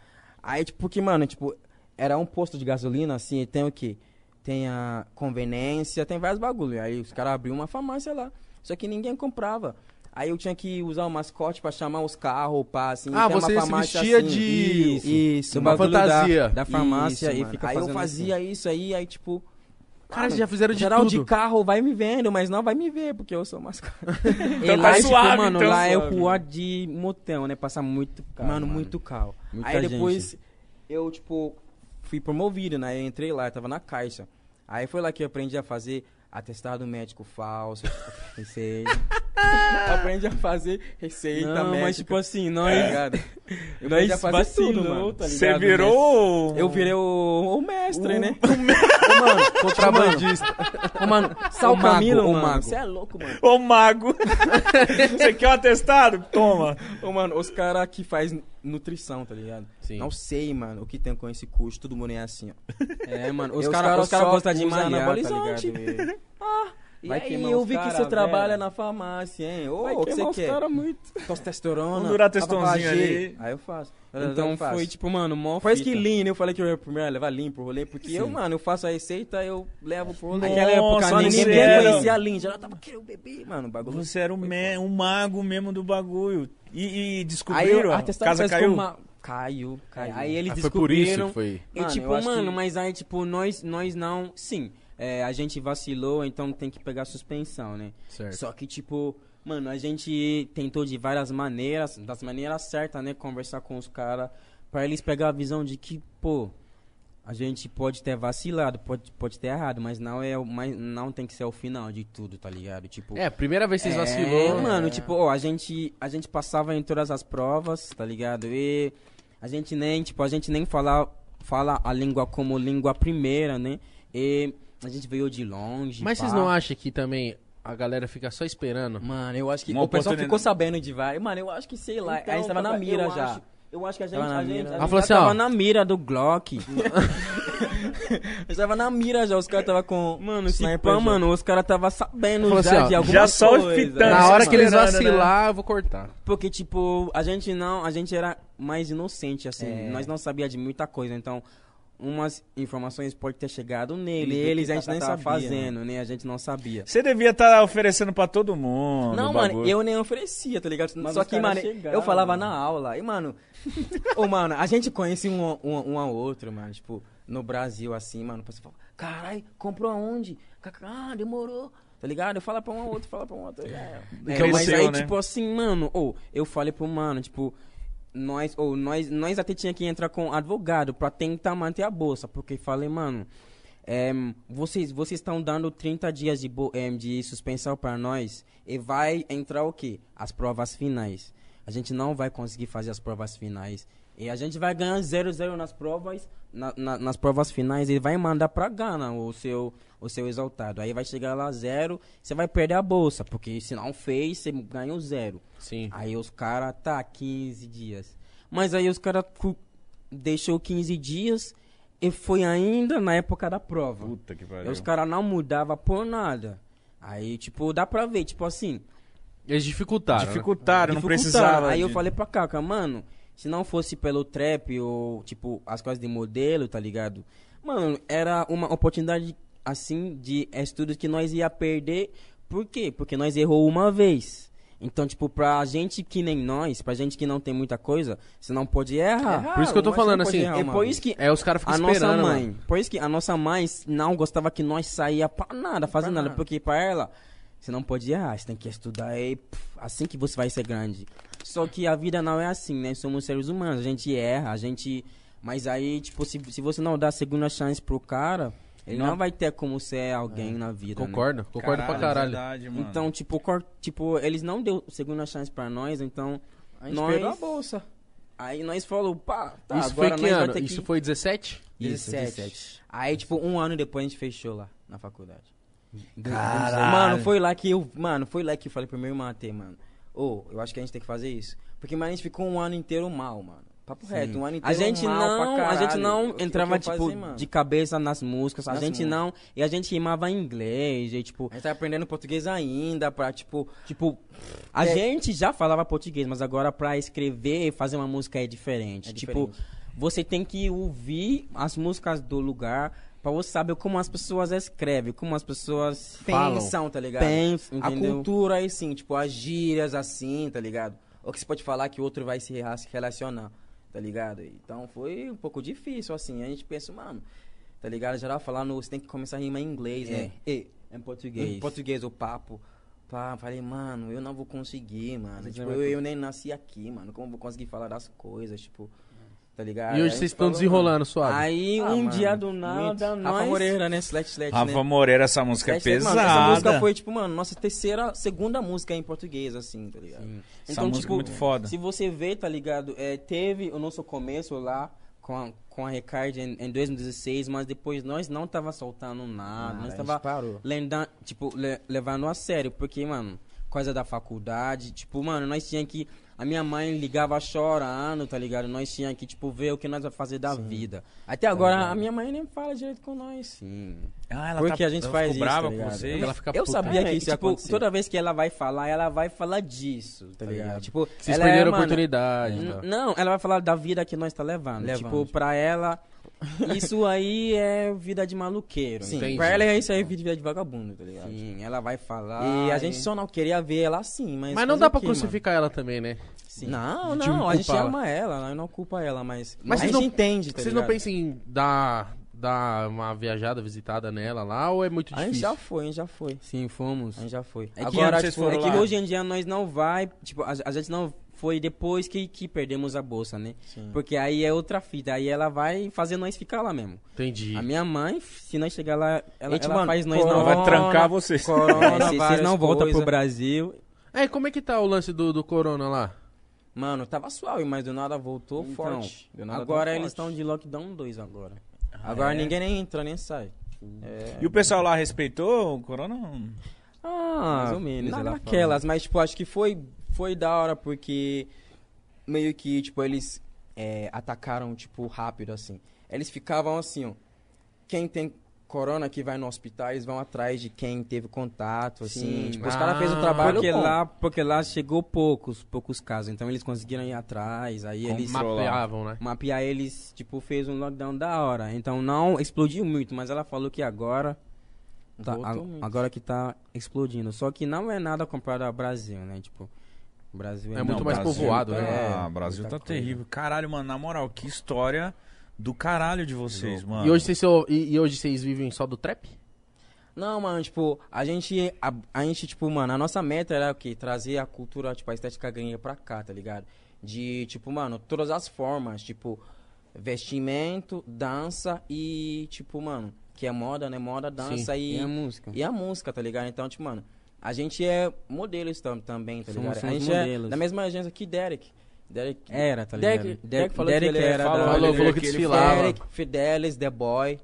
Aí, tipo, porque, mano, tipo, era um posto de gasolina, assim, e tem o quê? Tem a conveniência, tem vários bagulho. Aí os caras abriam uma farmácia lá, só que ninguém comprava. Aí eu tinha que usar o mascote pra chamar os carros, pá, assim. Ah, você se farmácia vestia assim. de- Isso, isso. uma bagulho da- fantasia. Da, farmácia Isso, e mano. fica Aí eu fazia isso aí, aí, tipo... Cara, mano, já fizeram de geral tudo. de carro vai me vendo, mas não vai me ver, porque eu sou mascote. E Então lá, tá tipo, suave, mano, então. lá é Suave. rua de motel, né? Passa muito carro. Mano, muito carro. Muita aí gente. depois eu, tipo, fui promovido, né? Eu entrei lá, eu tava na caixa. Aí foi lá que eu aprendi a fazer atestado médico falso, receita. aprendi a fazer receita Não, médica. mas tipo assim, tá nós... ligado? Eu aprendi a Nós fazer tudo, vacilou, mano. tá ligado? Você virou. Eu virei o, o mestre, O- né? Ô, mano, Contrabandista. Ô, mano, Sal O mago, Camilo, o mano. mago. Você é louco, mano. Ô mago! Você quer um atestado? Toma! Ô, mano, os caras que faz nutrição, tá ligado? Sim. Não sei, mano, o que tem com esse curso. Todo mundo é assim, ó. É, mano, os caras cara só gostam de malhar, tá ligado? E aí, eu vi que você trabalha na farmácia, hein? Ô, Vai o que você quer? cara muito. Testosterona. Duratestonzinho papapá, G. ali. Aí eu faço. Então eu faço. foi, tipo, mano, mó que fita. lean, eu falei que eu ia primeiro levar lean pro rolê, porque eu, mano, eu faço a receita, eu levo pro rolê. Naquela época, ninguém conhecia a lean, já tava querendo beber, mano, o bagulho. Você era um mago mesmo do bagulho. E, e descobriram? a casa caiu? Caiu, caiu. Aí eles Ah, foi por isso descobriram. que foi. E tipo, mano, que- mas aí, tipo, nós, nós não. Sim, é, a gente vacilou, então tem que pegar suspensão, né? Certo. Só que, tipo, mano, a gente tentou de várias maneiras, das maneiras certas, né? Conversar com os caras, pra eles pegar a visão de que, pô, a gente pode ter vacilado, pode, pode ter errado, mas não é o mas não tem que ser o final de tudo, tá ligado? Tipo, É, primeira vez que vocês é, vacilou. mano, tipo, ó, a gente, a gente passava em todas as provas, tá ligado? E a gente nem, tipo, a gente nem fala, fala a língua como língua primeira, né? E a gente veio de longe. Mas pá. vocês não acham que também a galera fica só esperando? Mano, eu acho que Uma o pessoal ficou sabendo de vários. Mano, eu acho que, sei lá, Então, a gente tava na mira eu já. acho- eu acho que a gente, Tava na a gente, mira. a gente assim, tava ó. na mira do Glock. A gente tava na mira já, os caras tava com. Mano, se sniper mano, os caras tava sabendo já assim, ó, de alguma já só coisa. fitando. Na hora que eles né? vacilar, eu vou cortar. Porque, tipo, a gente não. A gente era mais inocente, assim. É. Nós não sabia de muita coisa. Então, umas informações podem ter chegado neles. Neles, a gente nem tava sabia, fazendo, né? A gente não sabia. Você devia estar oferecendo pra todo mundo. Não, mano, bagulho. eu nem oferecia, tá ligado? Mas Só que, mano, chegaram, eu falava mano. na aula. E, mano. Ô, mano, a gente conhece um, um, um ao outro, mano. Tipo, no Brasil, assim, mano. Pessoal fala, caralho, comprou aonde? Ah, demorou. Tá ligado? Eu falo pra um outro, fala pra um outro. É, É, mas aí, né? tipo assim, mano, ou eu falei pro mano, tipo, nós, ou nós, nós até tinha que entrar com advogado pra tentar manter a bolsa, porque falei, mano, é, vocês vocês estão dando 30 dias de, é, de suspensão pra nós e vai entrar o quê? As provas finais. A gente não vai conseguir fazer as provas finais. E a gente vai ganhar 0-0 nas provas, na- na- nas provas finais, e vai mandar pra Gana o seu, o seu exaltado. Aí vai chegar lá zero, você vai perder a bolsa, porque se não fez, você ganha o zero. Sim. Aí os caras, tá, 15 dias. Mas aí os caras deixou 15 dias e foi ainda na época da prova. Puta que E pariu. os caras não mudavam por nada. Aí, tipo, dá pra ver, tipo assim, Eles dificultaram. né? Dificultaram, não dificultaram. precisava. Aí eu de- falei pra Caca, mano, se não fosse pelo trap ou, tipo, as coisas de modelo, tá ligado? Mano, era uma oportunidade, assim, de estudos que nós ia perder. Por quê? Porque nós errou uma vez. Então, tipo, pra gente que nem nós, pra gente que não tem muita coisa, você não pode errar. Por isso que eu tô falando assim. errar É por isso que É, os caras ficam a nossa esperando. mãe, mano. por isso que a nossa mãe não gostava que nós saía pra nada, fazer Pra nada, nada. porque pra ela você não pode errar, você tem que estudar e pff, assim que você vai ser grande. Só que a vida não é assim, né? Somos seres humanos, a gente erra, a gente mas aí, tipo, se, se você não dá a segunda chance pro cara, ele não, Não. vai ter como ser alguém na vida, né? Concordo, concordo pra caralho. verdade, mano. Então, tipo, cor- tipo, eles não deu segunda chance pra nós, então A gente nós perdeu a bolsa. Aí nós falou, pá, tá, Isso agora foi que nós vai ano? ter que... Isso foi 17? Isso, 17. 17. Aí, tipo, um ano depois a gente fechou lá, na faculdade. Caralho. Mano, foi lá que eu. Mano, foi lá que eu falei pro meu irmão até, mano. Ô, eu acho que a gente tem que fazer isso. Porque, a gente ficou um ano inteiro mal, mano. Papo reto, um ano inteiro A gente mal não, a gente não entrava, tipo, fazer, de cabeça nas músicas. A Nas gente músicas. não. E a gente rimava em inglês. E, tipo, A gente tá aprendendo português ainda pra, tipo... tipo, a É. gente já falava português, mas agora pra escrever e fazer uma música é diferente. É tipo, diferente. você tem que ouvir as músicas do lugar pra você saber como as pessoas escrevem, como as pessoas Falam. Pensam, tá ligado? pensam, A entendeu? cultura aí sim, tipo, as gírias assim, tá ligado? Ou que você pode falar que o outro vai se relacionar, tá ligado? Então foi um pouco difícil, assim. A gente pensa, mano, tá ligado? Geral falando, você tem que começar a rimar em inglês, né? E, Em português. em português, o papo. Pá, falei, mano, eu não vou conseguir, mano. Tipo, eu, eu nem nasci aqui, mano. Como eu vou conseguir falar das coisas, tipo, tá ligado? E hoje vocês estão desenrolando suave. Aí, Ah, um mano, dia do muito. nada, Rafa nós... Moreira, né? Slet, Slet, Rafa né? Moreira, essa música é Slet, pesada. Mano, essa música foi, tipo, mano, nossa terceira, segunda música em português, assim, tá ligado? Essa música é muito foda. Se você vê, tá ligado? É, teve o nosso começo lá com a, com a Recard em, em 2016, mas depois nós não tava soltando nada. Nada, nós tava parou. lenda, tipo, le- levando a sério, porque, mano, coisa da faculdade, tipo, mano, nós tinha que. A minha mãe ligava chorando, tá ligado? Nós tinha que, tipo, ver o que nós vamos fazer da vida. Até agora, a minha mãe nem fala direito com nós. Sim. Ah, ela Porque tá- a gente ela faz isso, brava tá com vocês? Ela fica Eu sabia É, que, isso tipo, toda vez que ela vai falar, ela vai falar disso, tá ligado? Tipo, Vocês ela perderam a mano, oportunidade. Tá? Não, ela vai falar da vida que nós tá levando. Levando. Tipo, pra ela, isso aí é vida de maluqueiro. Sim, Entendi. Pra ela é isso aí é vida de vagabundo, tá ligado? Sim, ela vai falar. E a gente só não queria ver ela assim, mas. Mas não dá pra quê, crucificar ela também, né? Sim. Não, De não, a gente culpá-la. ama ela, não culpa ela, mas. Mas a gente não- entende, tá Vocês não pensam em dar, dar uma viajada, visitada nela lá, ou é muito A gente difícil? já foi, a gente já foi. Sim, fomos. A gente já foi. É que, Agora, tipo, é que hoje em dia nós não vai, tipo, a, a gente não foi depois que, que perdemos a bolsa, né? Sim. Porque aí é outra fita, aí ela vai fazer nós ficar lá mesmo. Entendi. A minha mãe, se nós chegar lá, ela, Gente, ela mano, faz nós corona, não Vai trancar vocês. Corona, É, se- Vocês não voltam pro Brasil. É, como é que tá o lance do, do corona lá? Mano, tava suave, mas do nada voltou Então, forte. Nada agora eles estão de lockdown 2 agora. Agora é? ninguém nem entra, nem sai. É, E o pessoal lá respeitou o corona? Ah, Mais ou menos, na- ela naquelas, mas tipo, acho que foi, foi da hora porque meio que, tipo, eles é, atacaram, tipo, rápido, assim. Eles ficavam assim, ó. Quem tem corona que vai no hospital, eles vão atrás de quem teve contato, assim. Sim. Tipo, os Ah, caras fez o trabalho Porque bom. lá, porque lá chegou poucos, poucos casos, então eles conseguiram ir atrás, aí eles Mapeavam, né? mapear eles, tipo, fez um lockdown da hora. Então não explodiu muito, mas ela falou que agora tá, a- agora que tá explodindo. Só que não é nada comparado ao Brasil, né? Tipo, o Brasil é, É muito Não, mais Brasil povoado, tá- né? Ah, Brasil muita tá coisa. terrível. Caralho, mano, na moral, que história do caralho de vocês, mano. E hoje, vocês, e, e hoje vocês vivem só do trap? Não, mano, tipo, a gente, a, a gente, tipo, mano, a nossa meta era o quê? Trazer a cultura, tipo, a estética gringa pra cá, tá ligado? De, tipo, mano, todas as formas, tipo, vestimento, dança e, tipo, mano, que é moda, né? Moda, dança e, E a música. e a música, tá ligado? Então, tipo, mano, a gente é modelos tam, também, tá Somos- ligado? a somos gente modelos. é da mesma agência que Derek. Derek Era, tá ligado? Derek, Der- Derek falou Derek que ele era falou, da- Falou, falou que desfilava. Derek, Fidelis, The Boy.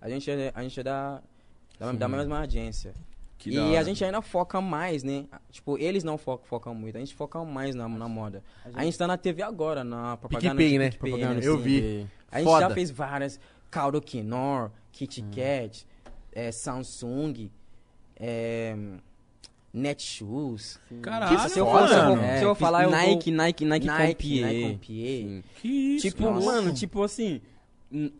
A gente é, a gente é da, da, da mesma agência. Que e a gente ainda foca mais, né? Tipo, eles não focam, focam muito, a gente foca mais na, na moda. A gente tá na TV agora, na propaganda PicPay, né? Propaganda, né? eu vi. A gente Foda. já fez várias. Caldo Quinor, Kit Hum. Kat, é, Samsung, é, Netshoes. Caralho, se eu for, se eu for, se eu falar, eu Nike, vou... Nike, Nike, Nike, Compie. Nike. Que isso, Tipo, nossa. mano, tipo assim,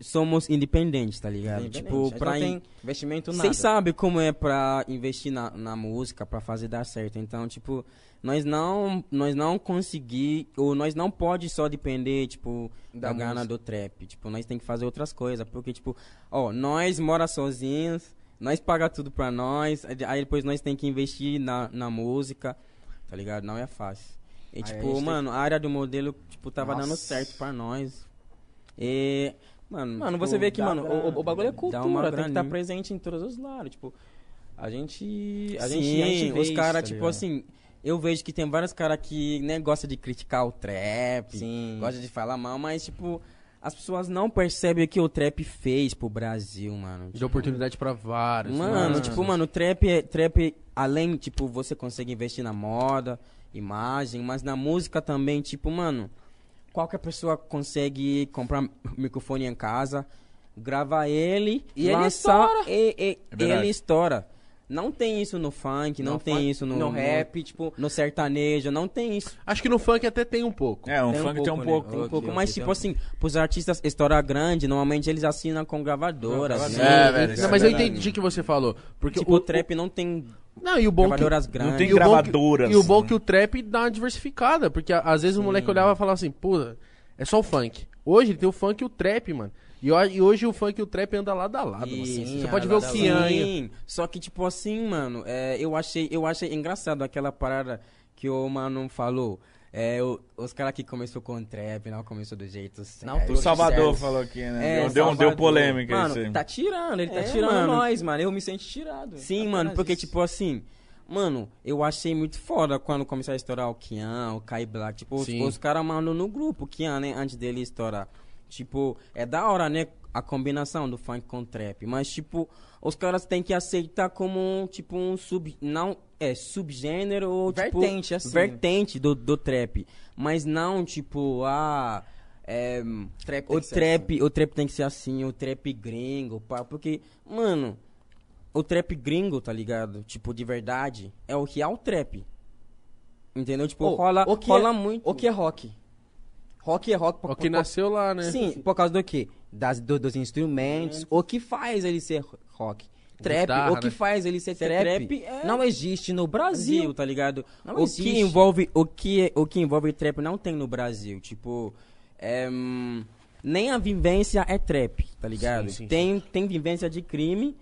somos independentes, tá ligado? Independente, Tipo, pra não in- investimento nada. Vocês sabem como é pra investir na, na música, pra fazer dar certo. Então, tipo, nós não, nós não conseguir, ou nós não pode só depender, tipo, da, Da grana do trap. Tipo, nós tem que fazer outras coisas. Porque, tipo, ó, nós mora sozinhos, nós paga tudo pra nós, aí depois nós tem que investir na, na música, tá ligado? Não é fácil. E, Aí a tipo, tem mano, a área do modelo, tipo, tava dando Nossa. certo pra nós. E, mano, Mano, tipo, você vê que, mano, pra- o, o bagulho é cultura, tem que estar graninha. presente em todos os lados, tipo, a gente, a Sim, gente, a os caras, tá tipo ligado? assim, eu vejo que tem vários caras que né, gostam de criticar o trap, Sim. gostam de falar mal, mas, tipo, as pessoas não percebem o que o trap fez pro Brasil, mano. Deu oportunidade pra vários. Mano, tipo, mano, trap, é- trap, além, tipo, você consegue investir na moda, imagem, mas na música também, tipo, mano, qualquer pessoa consegue comprar microfone em casa, gravar ele E ele lançar, estoura. e- e- É ele estoura. Não tem isso no funk, não No tem funk, isso no, no rap, tipo- no sertanejo, não tem isso. Acho que no funk até tem um pouco. É, um Tem funk tem um né? pouco. Tem um pouco, ok, mas tem tipo um- assim, pros artistas estourar grande, normalmente eles assinam com gravadoras, Sim, né? É, velho, não, é mas eu entendi o que você falou. Porque Tipo, o trap não tem Não, e o bom que, gravadoras grandes. Não tem e o bom que- gravadoras. E o bom que o trap dá uma diversificada. Porque às vezes o moleque olhava e falava assim, pô, é só o funk. Hoje ele tem o funk e o trap, mano. E, ho- e hoje o funk e o trap andam lado a lado. mano. Sim, Você pode ver o Kian. Sim, só que tipo assim, mano, é, eu achei, eu achei engraçado aquela parada que o mano falou. É, o- os caras que começou com trap, não começou do jeito Não, certo. O Salvador certo. falou aqui, né? É, deu, Salvador. deu polêmica Mano, isso aí. tá tirando, ele tá É, tirando mano. nós, mano. Eu me sinto tirado. Sim, Apenas mano, porque isso. tipo assim, mano, eu achei muito foda quando começou a estourar o Kian, o Kai Black, tipo, os, Sim. os caras mandam no grupo, o Kian, né, antes dele estourar. Tipo, é da hora, né, a combinação do funk com trap, mas tipo, os caras têm que aceitar como um, tipo, um sub, não, é, subgênero ou tipo, Vertente, assim. vertente do, do trap, mas não, tipo, ah... É, Trap o trap, o trap tem que ser assim, o trap gringo, pá, porque, mano, o trap gringo, tá ligado? Tipo, de verdade, é o real trap. Entendeu? Tipo, Ô, rola, o que rola é- muito. O que é rock? Rock é rock. por- O que por- nasceu lá, né? Sim, por causa do quê? Das, do- dos instrumentos. O que faz ele ser rock? Trap. Guitarra, o que né? faz ele ser, Ser trap, trap é- não existe no Brasil, Brasil. tá ligado? Não o existe. que envolve o que o que envolve trap não tem no Brasil, tipo, é, hum, nem a vivência é trap, tá ligado? Sim, sim, tem tem vivência de crime.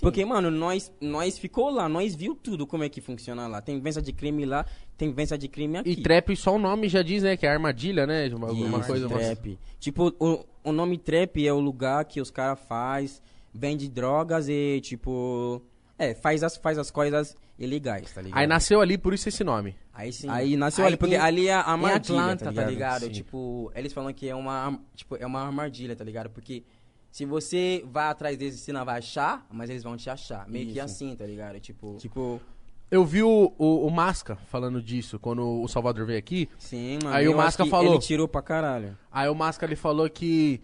Porque, mano, nós, nós ficou lá, nós viu tudo como é que funciona lá. Tem vivência de crime lá, tem vivência de crime aqui. E trap, só o nome já diz, né? Que é armadilha, né? Uma, alguma Isso, coisa. uma- trap. Tipo, o, o nome trap é o lugar que os caras faz, vende drogas e, tipo... É, faz as, faz as coisas ilegais, tá ligado? Aí nasceu ali, por isso esse nome. Aí sim. Aí nasceu Aí ali, porque em- ali é a armadilha, Atlanta, tá ligado? Sim. Tipo, eles falam que é uma, tipo, é uma armadilha, tá ligado? Porque se você vai atrás deles, você não vai achar, mas eles vão te achar. Meio que Isso. assim, tá ligado? Tipo, Tipo, Eu vi o, o, o Masca falando disso quando o Salvador veio aqui. sim, mano. Aí o Masca que falou. Ele tirou pra caralho. Aí o Masca ele falou que.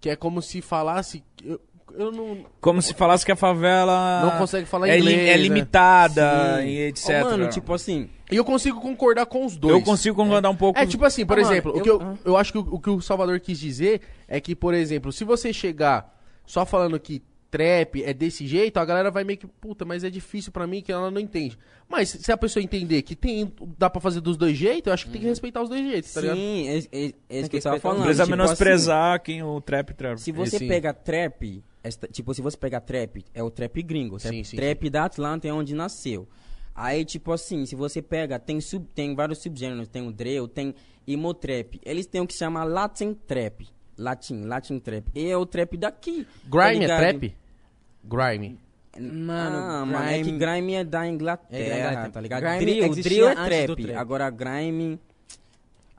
Que é como se falasse. Eu, eu não. Como se falasse que a favela... Não consegue falar é, li- inglês, é né? limitada Sim. e etc. Ô, mano, tipo assim... E eu consigo concordar com os dois. eu consigo concordar um pouco... É tipo assim, por Ah, mano, exemplo, o eu- que eu, ah. eu acho que o, o que o Salvador quis dizer é que, por exemplo, se você chegar só falando que trap é desse jeito, a galera vai meio que, puta, mas é difícil pra mim que ela não entende. Mas se a pessoa entender que tem, dá pra fazer dos dois jeitos, eu acho que tem que respeitar os dois jeitos, tá ligado? Sim, é, é, é isso que eu tava falando. Não precisa tipo menosprezar quem o trap trap. Se você pega trap, esta- tipo, se você pega trap, é o trap gringo. Trap, Sim, sim, trap da Atlanta é onde nasceu. Aí, tipo assim, se você pega, tem, sub, tem vários subgêneros, tem o drill, tem emo trap. Eles têm o que chama Latin trap. Latin, Latin trap. E é o trap daqui. tá Grime é ligado? trap? Grime. Mano, Mano, mano, é que grime- grime é da Inglaterra, É da Inglaterra. tá ligado? Grime drill, drill é trap. trap. Agora grime...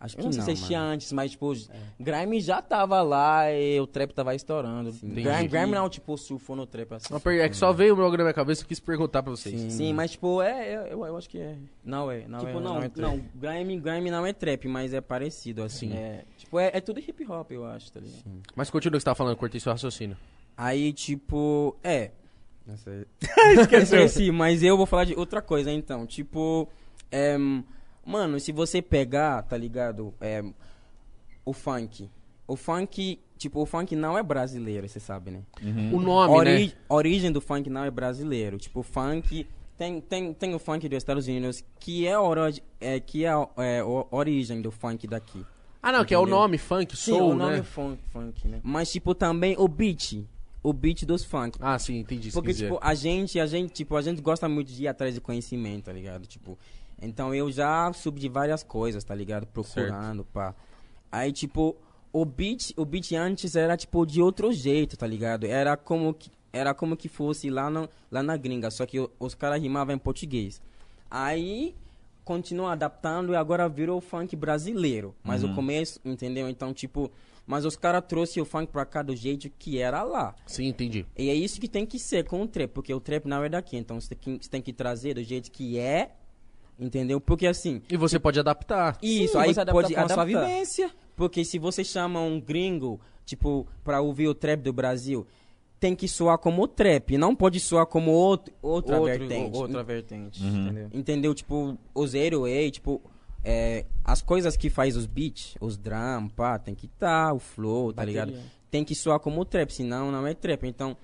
Acho que eu não sei não, se existia mano. antes, mas, tipo, Grime já tava lá e o trap tava estourando. Grime. Grime não, tipo, surfou no trap assim. Per- É que só veio o meu na minha cabeça e quis perguntar pra vocês. Sim, mas, tipo, é, eu, eu, eu acho que é. Não é, não tipo, é. não, é não, grime, grime não é trap, mas é parecido, assim. É, tipo, é, é tudo hip hop, eu acho, tá ligado? Mas continua o que você tava falando, cortei seu raciocínio. Aí, tipo, é. Esqueci, mas eu vou falar de outra coisa, então. Tipo, é, mano, se você pegar, tá ligado? É, o funk. O funk, tipo, o funk não é brasileiro, você sabe, né? O nome, Ori- né? origem do funk não é brasileiro. Tipo, o funk. Tem, tem, tem o funk dos Estados Unidos, que é, oro, é, que é, é o- origem do funk daqui. Ah, não, que é o Entendeu? nome, funk, Sim, soul, o nome né? é funk, funk, né? Mas, tipo, também o beat. O beat dos funk. Ah, sim, entendi. Porque, quer dizer. tipo, a gente, a gente, tipo, a gente gosta muito de ir atrás de conhecimento, tá ligado? Tipo, então eu já subi de várias coisas, tá ligado? Procurando, pá. Aí, tipo, o beat, o beat antes era, tipo, de outro jeito, tá ligado? Era como que, era como que fosse lá, no, lá na gringa, só que os caras rimavam em português. Aí, continuou adaptando e agora virou funk brasileiro. Mas Uhum. o começo, entendeu? Então, tipo, mas os caras trouxeram o funk pra cá do jeito que era lá. Sim, entendi. E é isso que tem que ser com o trap, porque o trap não é daqui. Então você tem que, você tem que trazer do jeito que é, entendeu? Porque assim. E você pode adaptar. Isso, Sim, aí adapta pode com a sua adaptar. vivência. Porque se você chama um gringo, tipo, pra ouvir o trap do Brasil, tem que soar como trap, não pode soar como outro, outra Outro- vertente. outra vertente, Uhum. entendeu? Entendeu? Tipo, o zero way, tipo, é, as coisas que faz os beats, os drum, pá, tem que tá, o flow, tá Bateria. ligado? Tem que soar como trap, senão não é trap. Então,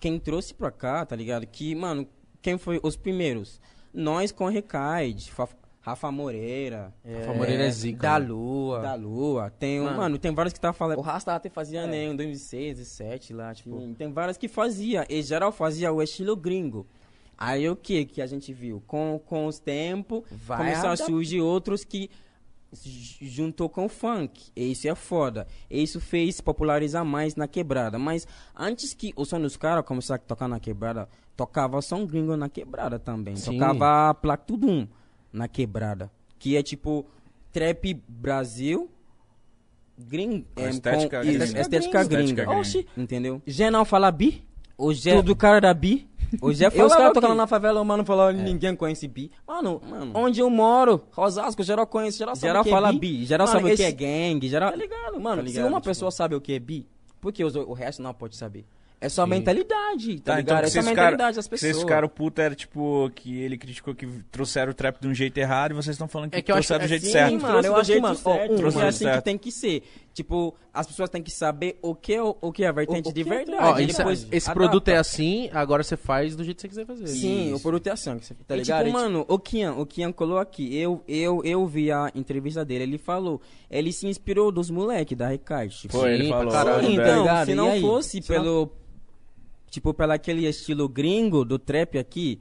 quem trouxe pra cá, tá ligado? Que, mano, quem foi os primeiros? Nós com Recaide, Fa- Rafa Moreira. Rafa Moreira é zica, Da mano. Lua. Da Lua. Tem, Mano, mano, tem vários que tá falando. O Rasta até fazia, É. né, em 2006, 2007 lá, tipo... Sim, tem várias que fazia. E geral fazia o estilo gringo. Aí o que que a gente viu? Com, com os tempos, começaram a surgir outros que juntou com o funk. E isso é foda. E isso fez popularizar mais na quebrada. Mas antes que o som dos caras começasse a tocar na quebrada, tocava som gringo na quebrada também. Sim. Tocava Plaque Tudum na quebrada. Que é tipo trap Brasil. Gringo, Com é, estética com gringa. estética, estética Estética gringa. gringa. Oxi, entendeu? Não fala bi? O Tudo cara da bi? O Gé E os falava caras tocando na favela, o mano falou, ninguém conhece bi. Mano, Mano. onde eu moro, Osasco, geral conhece, geral sabe Geral o que fala é bi. bi, geral Mano, sabe o que é esse- gangue, geral... Tá ligado, mano? Tá se ligado, uma tipo- pessoa sabe o que é bi, por que os- o resto não pode saber? É só a mentalidade, tá, Tá, então ligado? que é só a vocês mentalidade ficaram, das pessoas. vocês ficaram puta era tipo que ele criticou que trouxeram o trap de um jeito errado e vocês estão falando que, É que eu acho trouxeram do jeito assim, certo. Sim, mano, eu acho que, jeito mano, ó, certo, um, é assim certo. que tem que ser. Tipo, as pessoas têm que saber o que é, o, o que é a vertente O- o de é verdade. Ó, isso- depois esse adapta. produto é assim, agora você faz do jeito que você quiser fazer. Sim, Isso. o produto é assim, tá E, ligado? tipo, E, mano, o Kian, o Kian colou aqui. Eu, eu, eu vi a entrevista dele, ele falou. Ele se inspirou dos moleques da Recarte. Tipo, Foi, ele falou. caralho, velho. então, se não fosse Se não- pelo. Tipo, pelo aquele estilo gringo do trap aqui,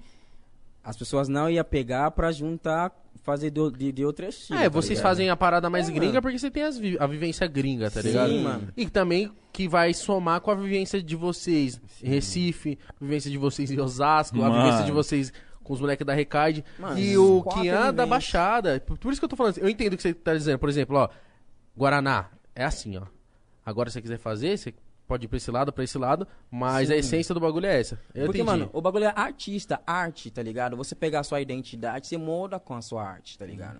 as pessoas não iam pegar pra juntar, fazer do, de, de outro estilo. É, tá vocês ligado? fazem a parada mais É, gringa mano. porque você tem as vi- a vivência gringa, tá Sim, ligado? mano. E também que vai somar com a vivência de vocês em Recife, a vivência de vocês em Osasco, a Mano. vivência de vocês com os moleques da Mano, e o Kian da. Baixada. Por, por isso que eu tô falando, eu entendo o que você tá dizendo. Por exemplo, ó, Guaraná, é assim, ó. Agora se você quiser fazer, você pode ir pra esse lado, pra esse lado, mas a essência do bagulho é essa. Eu Porque, entendi. mano, o bagulho é artista, arte, tá ligado? Você pegar a sua identidade, você molda com a sua arte, tá ligado?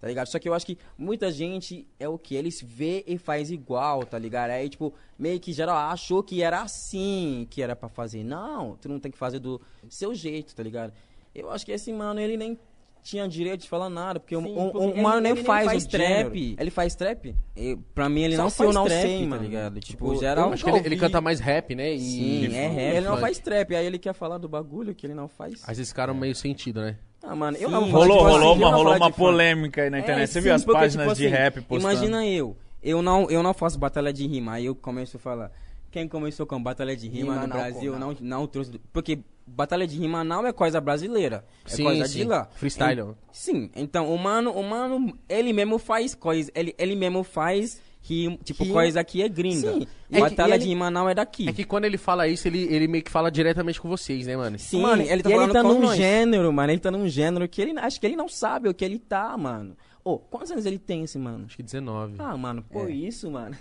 Tá ligado? Só que eu acho que muita gente é o que? Eles vê e faz igual, tá ligado? Aí, tipo, meio que geral achou que era assim que era pra fazer. Não, tu não tem que fazer do seu jeito, tá ligado? Eu acho que esse mano, ele nem tinha direito de falar nada, porque, Sim, o, o, o nem faz, faz o trap. trap. Ele faz trap? Eu- pra mim ele Só não se eu faz não trap, sei, tá mano. ligado? Tipo, Tipo, geral. Acho que ele, ele canta mais rap, né? E Sim, é rap. Ele não faz trap, aí ele quer falar do bagulho que ele não faz. Aí vocês ficaram meio sentido, né? Ah, mano, eu Sim. não vou falar Rolou, de- rolou eu uma, rolou uma polêmica aí na internet. É, Você sim, viu as porque, páginas tipo de assim, rap postando? Imagina eu. Eu não, eu não faço batalha de rima. Aí eu começo a falar. Quem começou com batalha de rima, Rima no não, Brasil não. não. Trouxe. Porque batalha de rima não é coisa brasileira. É Sim, coisa sim. de lá. Freestyle. Sim. Então o mano, o mano, ele mesmo faz coisa. Ele, ele mesmo faz rima. Tipo, Rima. coisa aqui é gringa. Sim. É que- batalha de ele- rima não é daqui. É que quando ele fala isso, ele, ele meio que fala diretamente com vocês, né, mano? Sim, Mano, ele tá e ele falando tá num nós. gênero, mano. Ele tá num gênero que ele acho que ele não sabe o que ele tá, mano. Ô, quantos anos ele tem esse mano? Acho que 19. Ah, mano, pô, É. isso, mano.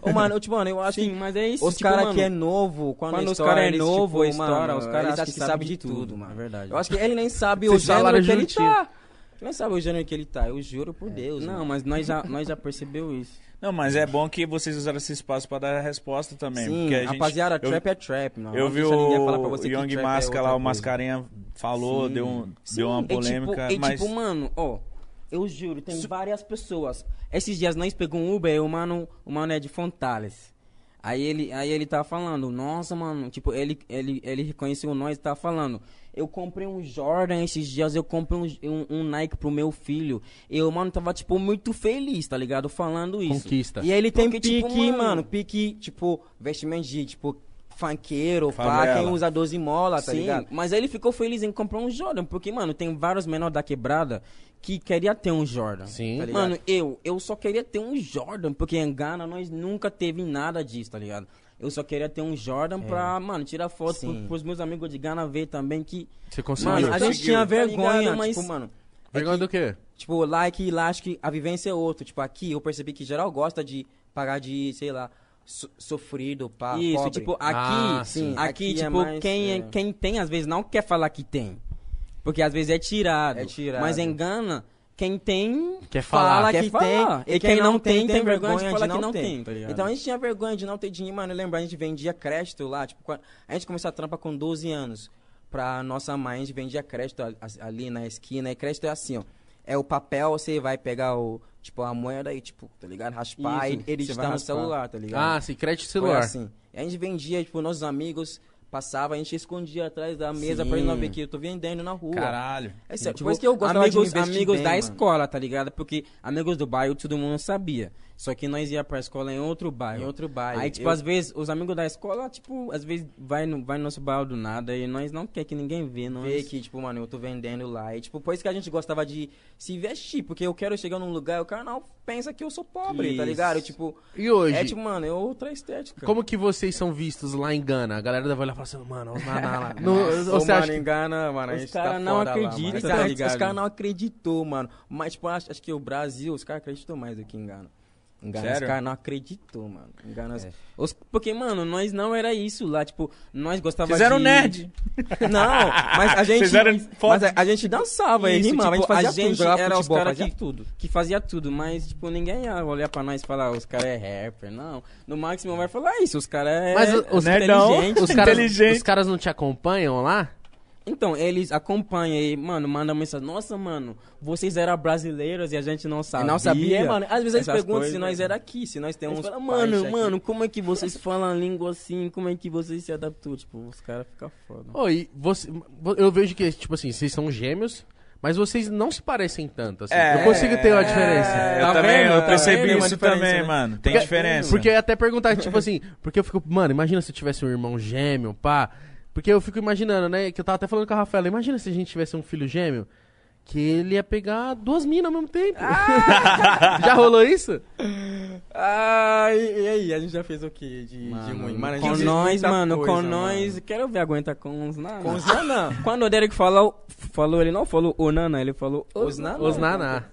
Ô, mano, eu, tipo, mano, eu acho Sim, que mas é isso. os tipo, caras mano, que é novo, quando, quando os estoura, cara é novo, tipo, mano, os caras acham acham que sabe de tudo, mano. É verdade. Eu acho que ele nem sabe o gênero que ele tá. Ele nem sabe o gênero que ele tá, eu juro por Deus. Não, mano. mas nós já, nós já percebeu isso. Não, mas é bom que vocês usaram esse espaço pra dar a resposta também. Sim, porque a gente, rapaziada, eu, trap é trap, não. Eu vi o, que Young é Masca lá, o. Mascarenha falou, deu, um, deu uma e tipo- polêmica, e, mas... tipo, mano, ó, eu juro, tem várias pessoas. Esses dias nós pegamos um Uber, o mano, o mano é de Fontales. Aí ele, aí ele tava falando, nossa, mano, tipo, ele, ele, ele reconheceu nós e tava falando, eu comprei um Jordan esses dias, eu comprei um, um, um Nike pro meu filho. E o mano tava, tipo, muito feliz, tá ligado? Falando isso. Conquista. E ele tem Porque, pique, tipo, mano, mano, pique, tipo, vestimento de, tipo, funkeiro, pá, quem usa 12 mola, tá Sim, ligado? mas ele ficou feliz em comprar um Jordan, porque, mano, tem vários menores da quebrada que queria ter um Jordan. Sim. tá? Mano, eu, eu só queria ter um Jordan, porque em Ghana nós nunca teve nada disso, tá ligado? Eu só queria ter um Jordan pra, mano, tirar foto pro, pros meus amigos de Ghana ver também que... Você conseguiu. Mano, a gente tinha Tá vergonha, ligado? Mas- tipo, mano, Vergonha do quê? Tipo, lá é que lá acho que a vivência é outra. Tipo, aqui eu percebi que geral gosta de pagar de, sei lá, so, sofrido, pá, Isso, pobre. tipo, aqui, Ah, sim. aqui, Aqui é tipo, mais, quem, é. quem tem, às vezes, não quer falar que tem. Porque às vezes é tirado. É tirado. Mas engana quem tem, Quer falar. fala Quer que falar. tem. E quem não tem, tem vergonha de falar que não tem, tá ligado? Então a gente tinha vergonha de não ter dinheiro, mano. Lembra, a gente vendia crédito lá, tipo, a gente começou a trampa com 12 anos. Pra nossa mãe, a gente vendia crédito ali na esquina. E crédito é assim, ó. É o papel, você vai pegar o, tipo, a moeda e, tipo, tá ligado? Raspar Isso, e ele vai no celular, tá ligado? Ah, sim, crédito Foi celular. assim. E a gente vendia, tipo, nossos amigos passavam, a gente escondia atrás da mesa pra ele não ver que eu tô vendendo na rua. Caralho. É sério, Tipo, por isso que eu gostava amigos, amigos bem, da mano. escola, tá ligado? Porque amigos do bairro todo mundo sabia. Só que nós ia pra escola em outro bairro. Em outro bairro. Aí, tipo, Eu- às vezes, os amigos da escola, tipo, às vezes vai no, vai no nosso bairro do nada e nós não quer que ninguém vê, nós... ver que, tipo, mano, eu tô vendendo lá. E, tipo, por isso que a gente gostava de se vestir. Porque eu quero chegar num lugar e o cara não pensa que eu sou pobre, tá Isso. ligado? Tipo, E hoje, é tipo, mano, é outra estética. como que vocês são vistos lá em Gana? A galera vai olhar e falar assim, mano, os naná lá. Não, Nossa, você mano, acha que... engana, mano. a Os gente cara tá não fora lá, acredita, mano. tá ligado? Os caras não acreditou, mano. Mas, tipo, acho, acho que o Brasil, os caras acreditou mais do que engana. Engana, Sério? os caras não acreditou, mano. Engana. os- Os- porque, mano, nós não era isso lá, tipo, nós gostávamos Fizeram de... nerd. Não, mas a gente. Fizeram foto. Mas a, a gente dançava e Isso, rimava, tipo, a gente a fazia gente tudo, era os futebol, cara fazia que- tudo. que fazia tudo, mas, tipo, ninguém ia olhar pra nós e falar, os caras é rapper, não. No máximo vai falar isso, os caras é Mas os, Nerdão. inteligente. os, caras, Inteligente. os caras não te acompanham lá? Então, eles acompanham e, mano, mandam mensagem, nossa, mano, vocês eram brasileiros e a gente não E sabia. não sabia, mano. Às vezes eles perguntam se coisas. nós era aqui, se nós temos Eles uns falam, pais mano, aqui. mano, como é que vocês falam a língua assim? Como é que vocês se adaptam? Tipo, os caras ficam foda. Oi, você, eu vejo que, tipo assim, vocês são gêmeos, mas vocês não se parecem tanto, assim. É, eu consigo ter uma diferença. É, eu Tá também, vendo? eu Tá percebi vendo? Isso também, né? mano. Tem Porque- diferença. Porque eu ia até perguntar, tipo assim, porque eu fico, mano, imagina se eu tivesse um irmão gêmeo, pá. Porque eu fico imaginando, né? Que eu tava até falando com a Rafaela, imagina se a gente tivesse um filho gêmeo, que ele ia pegar duas minas ao mesmo tempo. Já rolou isso? Ah, e, e aí, a gente já fez o quê de, de Mano, ruim? Mano, com nós, mano, coisa, com nós, mano. quero ver aguentar com uns nana. Com os nanã. Quando o Derek falou, falou, ele não falou o nana, ele falou Os naná. Os naná.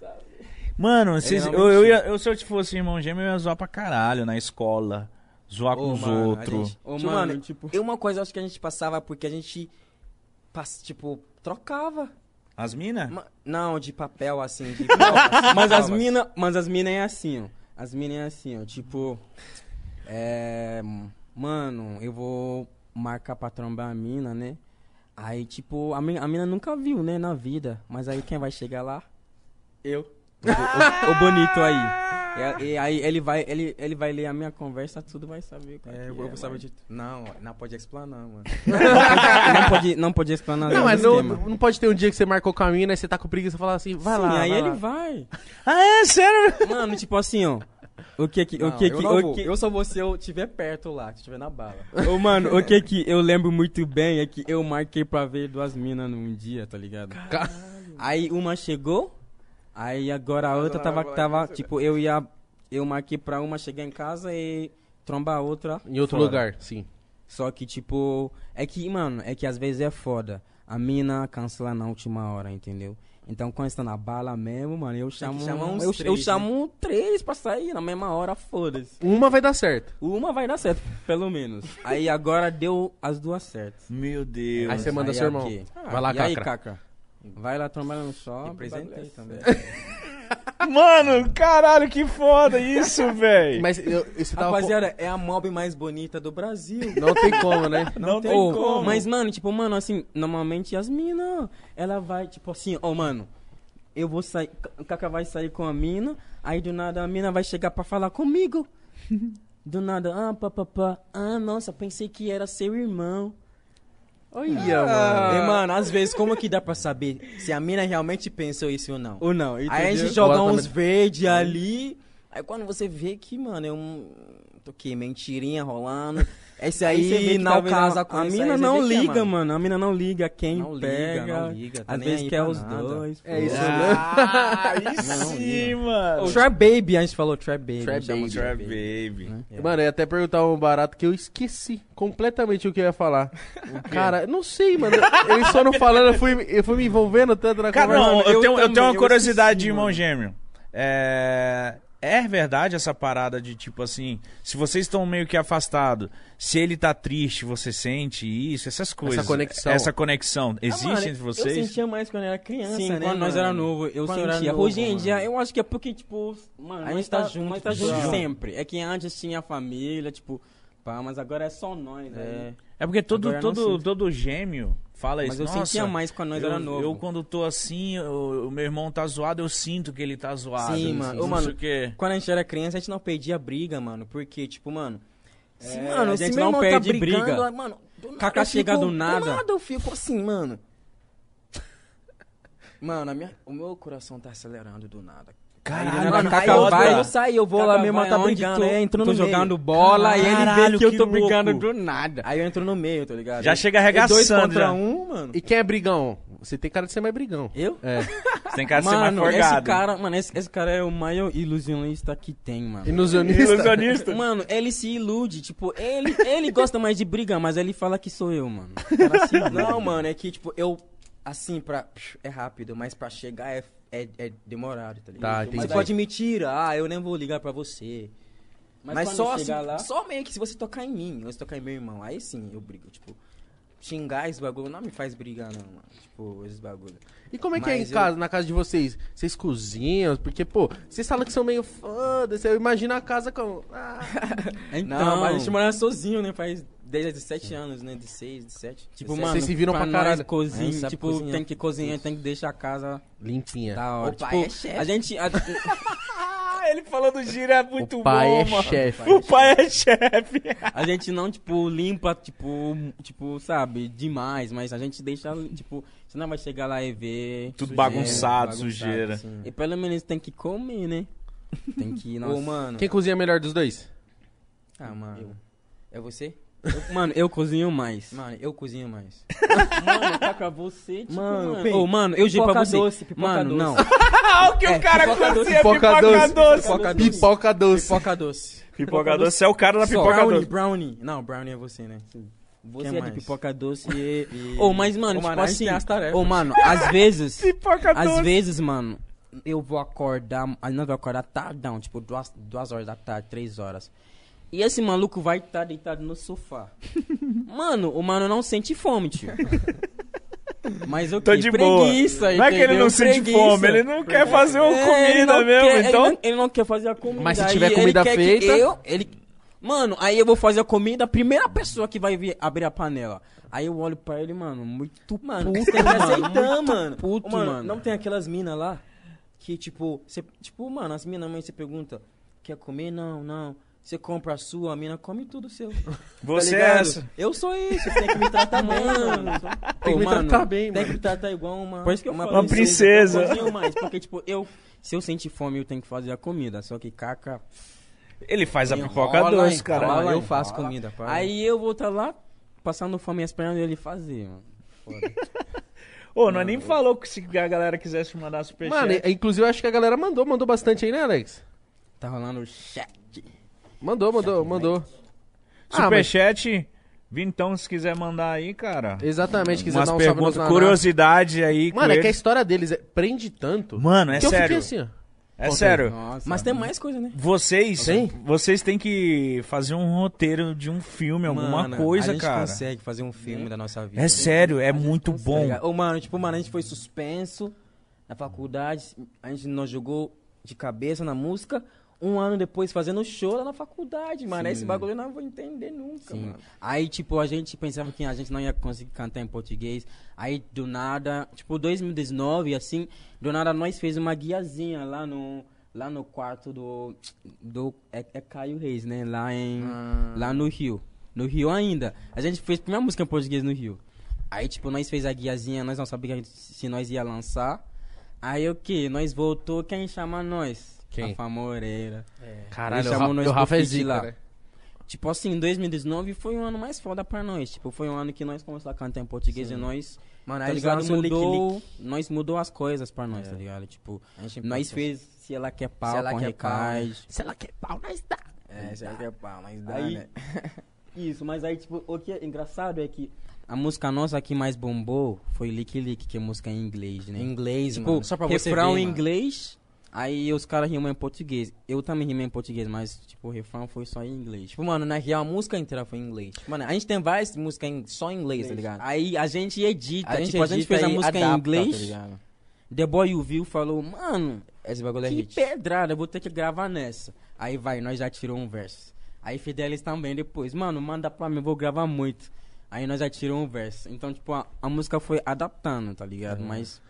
Mano, vocês- eu, eu, ia, eu, se eu fosse irmão gêmeo, eu ia zoar pra caralho na escola. Zoar com Ô, os outros. tipo, mano, tipo- e uma coisa acho que a gente passava porque a gente, tipo, trocava. As minas? Ma- Não, de papel, assim, de Mas as mina, mas as mina é assim, ó. As mina é assim, ó, tipo é, mano, eu vou marcar pra trombar a mina, né? Aí, tipo, a mina, a mina nunca viu, né, na vida. Mas aí quem vai chegar lá? Eu. O, o- o bonito aí. E, e aí ele vai, ele, ele vai ler a minha conversa, tudo vai saber. qual É, eu vou é, saber mano. de... Não, não pode explanar, mano. não pode, não pode explanar Não, o mas não, não pode ter um dia que você marcou com a mina e você tá com preguiça e falar assim, vai Sim, lá. aí vai ele lá. vai. Ah, é? Sério? Mano, tipo assim, ó. O que que, o Não, que eu que, o vou. que, Eu só vou se eu estiver perto lá, se estiver na bala. Ô, mano, o que que eu lembro muito bem é que eu marquei pra ver duas minas num dia, tá ligado? Aí uma chegou, aí agora a outra tava, tava tipo, eu ia, eu marquei pra uma chegar em casa e trombar a outra Em outro fora. lugar, sim. Só que, tipo, é que, mano, é que às vezes é foda. A mina cancela na última hora, entendeu? Então, quando está na bala mesmo, mano, eu chamo. uns eu, eu três, né? chamo três pra sair na mesma hora, foda-se. Uma vai dar certo. Uma vai dar certo, pelo menos. Aí agora deu as duas certas. Meu Deus. Aí você manda Aí seu irmão. aqui. Vai lá, e aí, Cacra. Vai lá trabalhar no shopping. Apresentei também. Mano, caralho, que foda isso, velho. Mas eu, você tava... Rapaziada, é a mob mais bonita do Brasil. Não tem como, né? Não tem Ô, como. Mas, mano, tipo, mano, assim, normalmente as minas, ela vai, tipo assim, ó, mano, eu vou sair, o Kaká vai sair com a mina, aí do nada a mina vai chegar pra falar comigo. Do nada, ah, papapá, ah, nossa, pensei que era seu irmão. Olha, Ah. mano. E, mano, às vezes, como que dá pra saber se a mina realmente pensou isso ou não? Ou não, Aí a entendeu? gente joga uns verdes ali. Aí quando você vê que, mano, é um. O que? Mentirinha rolando. Esse Aí aí, que não casa a- com a mina aí, não é, liga, mano. A mina não liga quem Não liga, pega. não liga, tá Às vezes aí quer os nada. dois. É isso, Ah, aí Não, sim, não. mano. O Trap Baby, a gente falou Trap Baby. Trap Baby. Trap Baby. É. Mano, eu ia até perguntar um barato que eu esqueci completamente o que eu ia falar. Cara, não sei, mano. Eles foram falando, eu fui, eu fui me envolvendo tanto na Cara, conversa. não, eu, eu tenho, eu tenho uma curiosidade esqueci, de irmão mano. gêmeo. É... é verdade essa parada de tipo assim, se vocês estão meio que afastados, se ele tá triste, você sente isso, essas coisas. conexão. Essa conexão. Ah, Existe mano, entre vocês? Eu sentia mais quando era criança, Sim, né, quando nós mano? era novo, eu Quando era sentia. novo, Hoje em mano. dia, eu acho que é porque, tipo, mano, A nós gente tá tá junto, nós tá tipo, junto junto. sempre. É que antes tinha família, tipo, pá, mas agora é só nós, né? É porque todo, Agora eu não todo, sinto. todo gêmeo fala Mas isso. eu Nossa, sentia mais quando nós eu, era novo. Eu quando tô assim, o, o meu irmão tá zoado, eu sinto que ele tá zoado. Sim, mano. Ô, mano, o quê. Quando a gente era criança, a gente não perdia briga, mano. Porque, tipo, mano. Se, É, mano, a se gente meu não irmão perde tá brigando, briga. mano. Do nada Kaká chega fico- do nada. Do nada eu fico assim, mano. Mano, a minha, o meu coração tá acelerando do nada. Caralho, mano, eu, vai, eu saio, eu vou lá mesmo, vai tá onde brigando, tu- é, entro tô no jogando meio. bola e ele Caralho, vê que eu que tô louco. brigando do nada. Aí eu entro no meio, tá ligado? Já chega E dois arregaçando contra já. um, mano. E quem é brigão? Você tem cara de ser mais brigão. Eu? É. Você tem cara de ser mais Mano, esse forgado. cara, mano, esse, esse cara é o maior ilusionista que tem, mano. Ilusionista. Ilusionista. Mano, ele se ilude, tipo, ele, ele gosta mais de brigar, mas ele fala que sou eu, mano. Cara, assim, não, mano, é que, tipo, eu, assim, pra, é rápido, mas pra chegar é, é, é demorado, tá ligado? Tá, entendi. Você pode me tirar, ah, eu nem vou ligar pra você. Mas, quando só, assim, lá- só meio que se você tocar em mim, ou se tocar em meu irmão, aí sim eu brigo, tipo... Xingar esse bagulho não me faz brigar, não, mano. Tipo, esses bagulho. E como é que é em Mas eu- casa, na casa de vocês? Vocês cozinham? Porque, pô, vocês falam que são meio foda-se. Eu imagino a casa com. Ah, Não, Então- mas a gente mora sozinho, né? Faz desde 17 anos, né? De 6, de 7. Tipo, Vocês mano, Vocês se viram pra nós caralho. Cozinha, sabe tipo, cozinhar. tem que cozinhar, tem que deixar a casa limpinha. da hora. O pai tipo, é chefe. a gente... a- ele falando gíria é muito o pai bom, é mano. chefe. O pai é chefe. A gente não, tipo, limpa, tipo, tipo, sabe, demais, mas a gente deixa, tipo, você não vai chegar lá e ver. Tudo sujeira, bagunçado, sujeira. Sim. E pelo menos tem que comer, né? Tem que. Ô, Nossa. mano. Quem cozinha melhor dos dois? Ah, mano. É você? Eu- mano, eu cozinho mais. Mano, eu cozinho mais. Mano, tá com você, tipo, Mano, mano. Ô, mano, eu juro pra pipoca você. doce, pipoca mano, doce. não. Ah, o que o cara pipoca doce, cozinha pipoca pipoca doce. doce. Pipoca doce. Pipoca doce. Pipoca doce. Pipoca doce é o cara da pipoca brownie, doce. brownie. Não, brownie é você, né? Você Quem é de mais? pipoca doce e. E- Ô, mas, mano, Ô, tipo mano, assim. tem as tarefas. Ô, mano, às vezes. Pipoca Às doce. vezes, mano, eu vou acordar. Nós vamos acordar tardão, tipo, duas, duas horas da tarde, três horas. E esse maluco vai estar deitado no sofá. mano, o mano não sente fome, tio. Mas eu Tô de boa. Não é que ele não sente fome, ele não quer fazer uma comida mesmo, então. Ele não, ele não quer fazer a comida. Mas se tiver comida quer feita- Eu, ele, mano, aí eu vou fazer a comida, a primeira pessoa que vai vir abrir a panela. Aí eu olho pra ele, mano, muito Mano, puto, tem que aceitar, muito mano. puto, Ô, mano, mano. Não tem aquelas minas lá que, tipo, você, tipo, mano, as minas, mãe, você pergunta, quer comer? Não, não. Você compra a sua, a mina come tudo seu. Você tá é essa. Eu sou isso, você tem que me tratar bem, mano. Tem que me mano, tratar bem, Tem mano. que me tratar igual uma, Por isso que eu uma, falo, Uma princesa. Mais, Porque, tipo, eu, se eu sentir fome, eu tenho que fazer a comida. Só que caca. Ele faz a pipoca doce, cara. eu enrola. faço comida, para. Aí eu vou estar lá, passando fome esperando ele fazer, mano. Foda. Ô, nós nem falou que se a galera quisesse mandar superchat. Mano, inclusive eu acho que a galera mandou, mandou bastante aí, né, Alex? Tá rolando o chat. Mandou, mandou, mandou. Ah, mas, Superchat, Vintão, se quiser mandar aí, cara. exatamente, quiser Umas dar um salve nos perguntas, naná. curiosidade aí. com Mano, é que a eles. história deles é- prende tanto. Mano, é que eu sério. fiquei assim, ó. É sério. Nossa. Mas tem mais coisa, né? Vocês, Tem? vocês têm que fazer um roteiro de um filme, alguma Mano, coisa, a gente cara. consegue fazer um filme da nossa vida. É sério, é muito bom. Ô, mano, tipo, mano, a gente foi suspenso na faculdade, a gente não jogou de cabeça na música. Um ano depois fazendo show lá na faculdade, mano. Esse bagulho eu não vou entender nunca, Sim. mano. Aí, tipo, a gente pensava que a gente não ia conseguir cantar em português. Aí, do nada, tipo, 2019, assim, do nada nós fez uma guiazinha lá no, lá no quarto do, do é, é Caio Reis, né? Lá em, lá no Rio. No Rio ainda. A gente fez a primeira música em português no Rio. Aí, tipo, nós fez a guiazinha, nós não sabíamos se nós ia lançar. Aí, o que? Nós voltou, quem chama nós? Quem? Rafa Moreira. Caralho, Ele o chamou Rafa, nós o pro Rafa é zica, lá. né? Tipo assim, 2019 foi um ano mais foda pra nós. Tipo, foi um ano que nós começamos a cantar em português Sim. e nós. Mano, tá ligado? Mudou, lick, lick. Nós mudou as coisas pra nós, é. tá ligado? Tipo, nós fez se ela quer pau se ela com quer Pau. Se ela quer pau, nós dá. É, se ela quer pau, nós dá, aí, né? Isso, mas aí, tipo, o que é engraçado é que a música nossa que mais bombou foi Lick Lick, que é música em inglês, né? Em inglês, tipo, mano. Só pra você refrão ver, em inglês, aí os caras rimam em português. Eu também rimei em português, mas, tipo, o refrão foi só em inglês. Tipo, mano, na real, a música inteira foi em inglês. Mano, a gente tem várias músicas em, só em inglês, tá ligado? Aí a gente edita, a gente tipo, edita a gente fez a música adapta, em inglês. Tá? The Boy You Viu falou, mano, esse bagulho é que hit. pedrada, eu vou ter que gravar nessa. Aí vai, nós já tirou um verso. Aí Fidelis também depois, mano, manda pra mim, eu vou gravar muito. Aí nós já tiramos um verso. Então, tipo, a, a música foi adaptando, tá ligado? Uhum. Mas.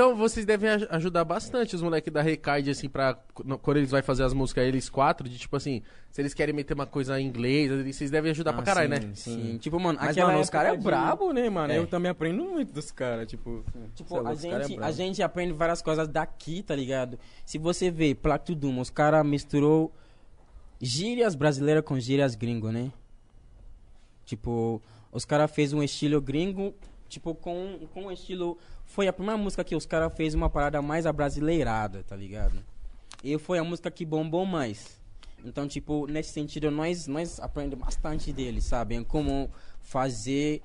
Então vocês devem ajudar bastante os moleques da Recaide, assim, pra. Quando eles vão fazer as músicas, eles quatro, de tipo assim, se eles querem meter uma coisa em inglês, vocês devem ajudar ah, pra caralho, sim, né? Sim. sim. Tipo, mano, Mas, mano, os caras é brabo, né, mano? É. Eu também aprendo muito dos caras, tipo. Tipo, a, gente, é a gente aprende várias coisas daqui, tá ligado? Se você vê Platudum, os caras misturou gírias brasileiras com gírias gringo, né? Tipo, os caras fez um estilo gringo, tipo, com, com um estilo. Foi a primeira música que os caras fez uma parada mais abrasileirada, tá ligado? E foi a música que bombou mais. Então, tipo, nesse sentido, nós, nós aprendemos bastante deles, sabe? Como fazer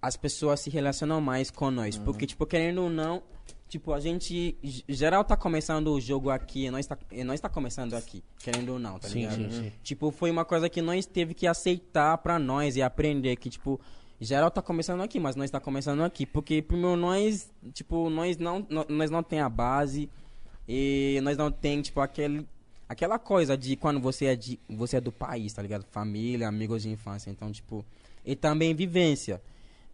as pessoas se relacionam mais com nós. Uhum. Porque, tipo, querendo ou não, tipo, a gente. Geral tá começando o jogo aqui, nós tá, nós tá começando aqui, querendo ou não, tá sim, ligado? Sim, sim. Tipo, foi uma coisa que nós teve que aceitar pra nós e aprender que, tipo, geral tá começando aqui, mas nós tá começando aqui. Porque, primeiro, nós, tipo, nós não, nós não tem a base e nós não tem, tipo, aquele. Aquela coisa de quando você é, de, você é do país, tá ligado? Família, amigos de infância. Então, tipo. E também vivência.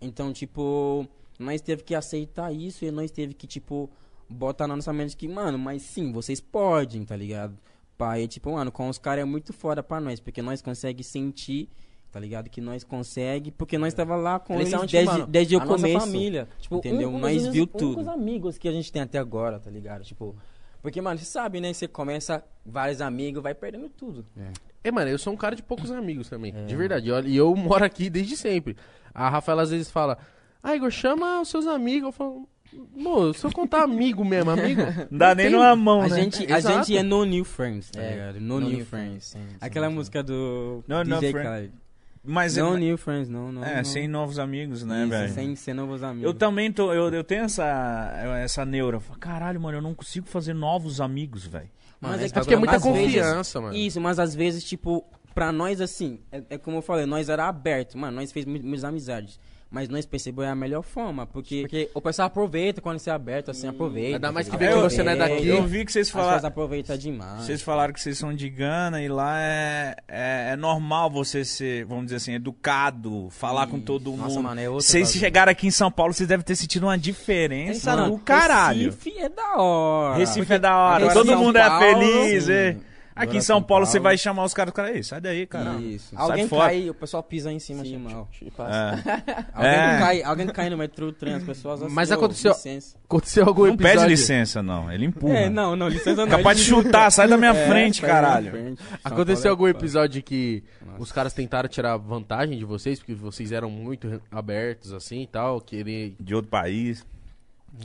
Então, tipo nós teve que aceitar isso e nós teve que, tipo, botar na nossa mente que, mano, mas sim, vocês podem, tá ligado? Pai, tipo, mano, com os caras é muito foda pra nós, porque nós consegue sentir, tá ligado? Que nós consegue, porque nós tava lá com eles, eles desde, mano, desde o começo. família. Tipo, entendeu? Um, nós viu tudo. os amigos que a gente tem até agora, tá ligado? Tipo, porque, mano, você sabe, né? Você começa vários amigos, vai perdendo tudo. É. é mano, eu sou um cara de poucos amigos também, é. de verdade. E eu, eu moro aqui desde sempre. A Rafaela às vezes fala, ah, Igor, chama os seus amigos. Eu falo, Mô, se eu contar amigo mesmo, amigo. Não dá nem numa mão, a né? Gente, a gente é No New Friends, tá é, ligado? No, no New, New, Friends. Sim, sim, Aquela sim. música do no, DJ no Khaled. Mas no é, New Friends, não, não. É, não. sem novos amigos, né, velho? Sem, sem novos amigos. Eu também tô, eu, eu tenho essa, essa neura. Caralho, mano, eu não consigo fazer novos amigos, velho. Mas é, é que é muita confiança, vezes, mano. Isso, mas às vezes, tipo, pra nós, assim, é, é como eu falei, nós era aberto, mano, nós fez muitas amizades. Mas nós percebemos a melhor forma, porque... Porque o pessoal aproveita quando você é aberto, assim, aproveita. Ainda mais que vê que você não é daqui. Eu vi que vocês falaram... aproveita demais. Vocês falaram que vocês são de Gana e lá é, é, é normal você ser, vamos dizer assim, educado, falar com todo mundo. Nossa, mano, é outra Vocês chegaram aqui em São Paulo, vocês devem ter sentido uma diferença do caralho. Recife é da hora. Recife é da hora. Todo mundo é feliz, é. Aqui em São, São Paulo, você vai chamar os caras, cara, aí, sai daí, cara. Isso. Sai alguém fora. cai, o pessoal pisa em cima, Sim, assim, é. alguém, é. cai, alguém cai no metrô, trem, as pessoas assim, Mas aconteceu, licença. aconteceu algum não episódio... Não pede licença, não, ele empurra. É, não, não, licença não. Capaz de chutar, sai da minha é, frente, caralho. Frente. Aconteceu algum episódio que Nossa. os caras tentaram tirar vantagem de vocês, porque vocês eram muito abertos, assim, e tal, querer... De outro país.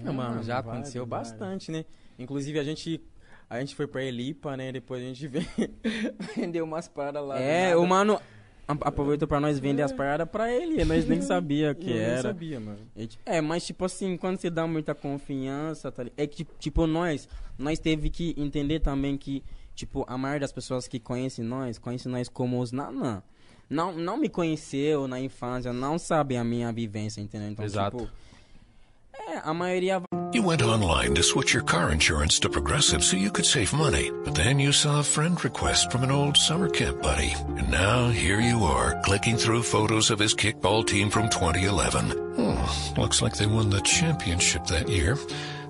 Não, mano, já aconteceu bastante, né? Inclusive, a gente a gente foi pra Elipa, né? Depois a gente vendeu umas paradas lá. É, o mano aproveitou pra nós vender é. as paradas pra ele. Nós nem sabia que era. Nem sabia, mano. É, mas tipo assim, quando você dá muita confiança, tá É que, tipo, nós, nós teve que entender também que, tipo, a maioria das pessoas que conhecem nós, conhecem nós como os nanã. Não, não me conheceu na infância, não sabe a minha vivência, entendeu? Então, Exato. tipo a. You went online to switch your car insurance to Progressive so you could save money, but then you saw a friend request from an old summer camp buddy. And now here you are, clicking through photos of his kickball team from 2011. Oh, hmm, looks like they won the championship that year.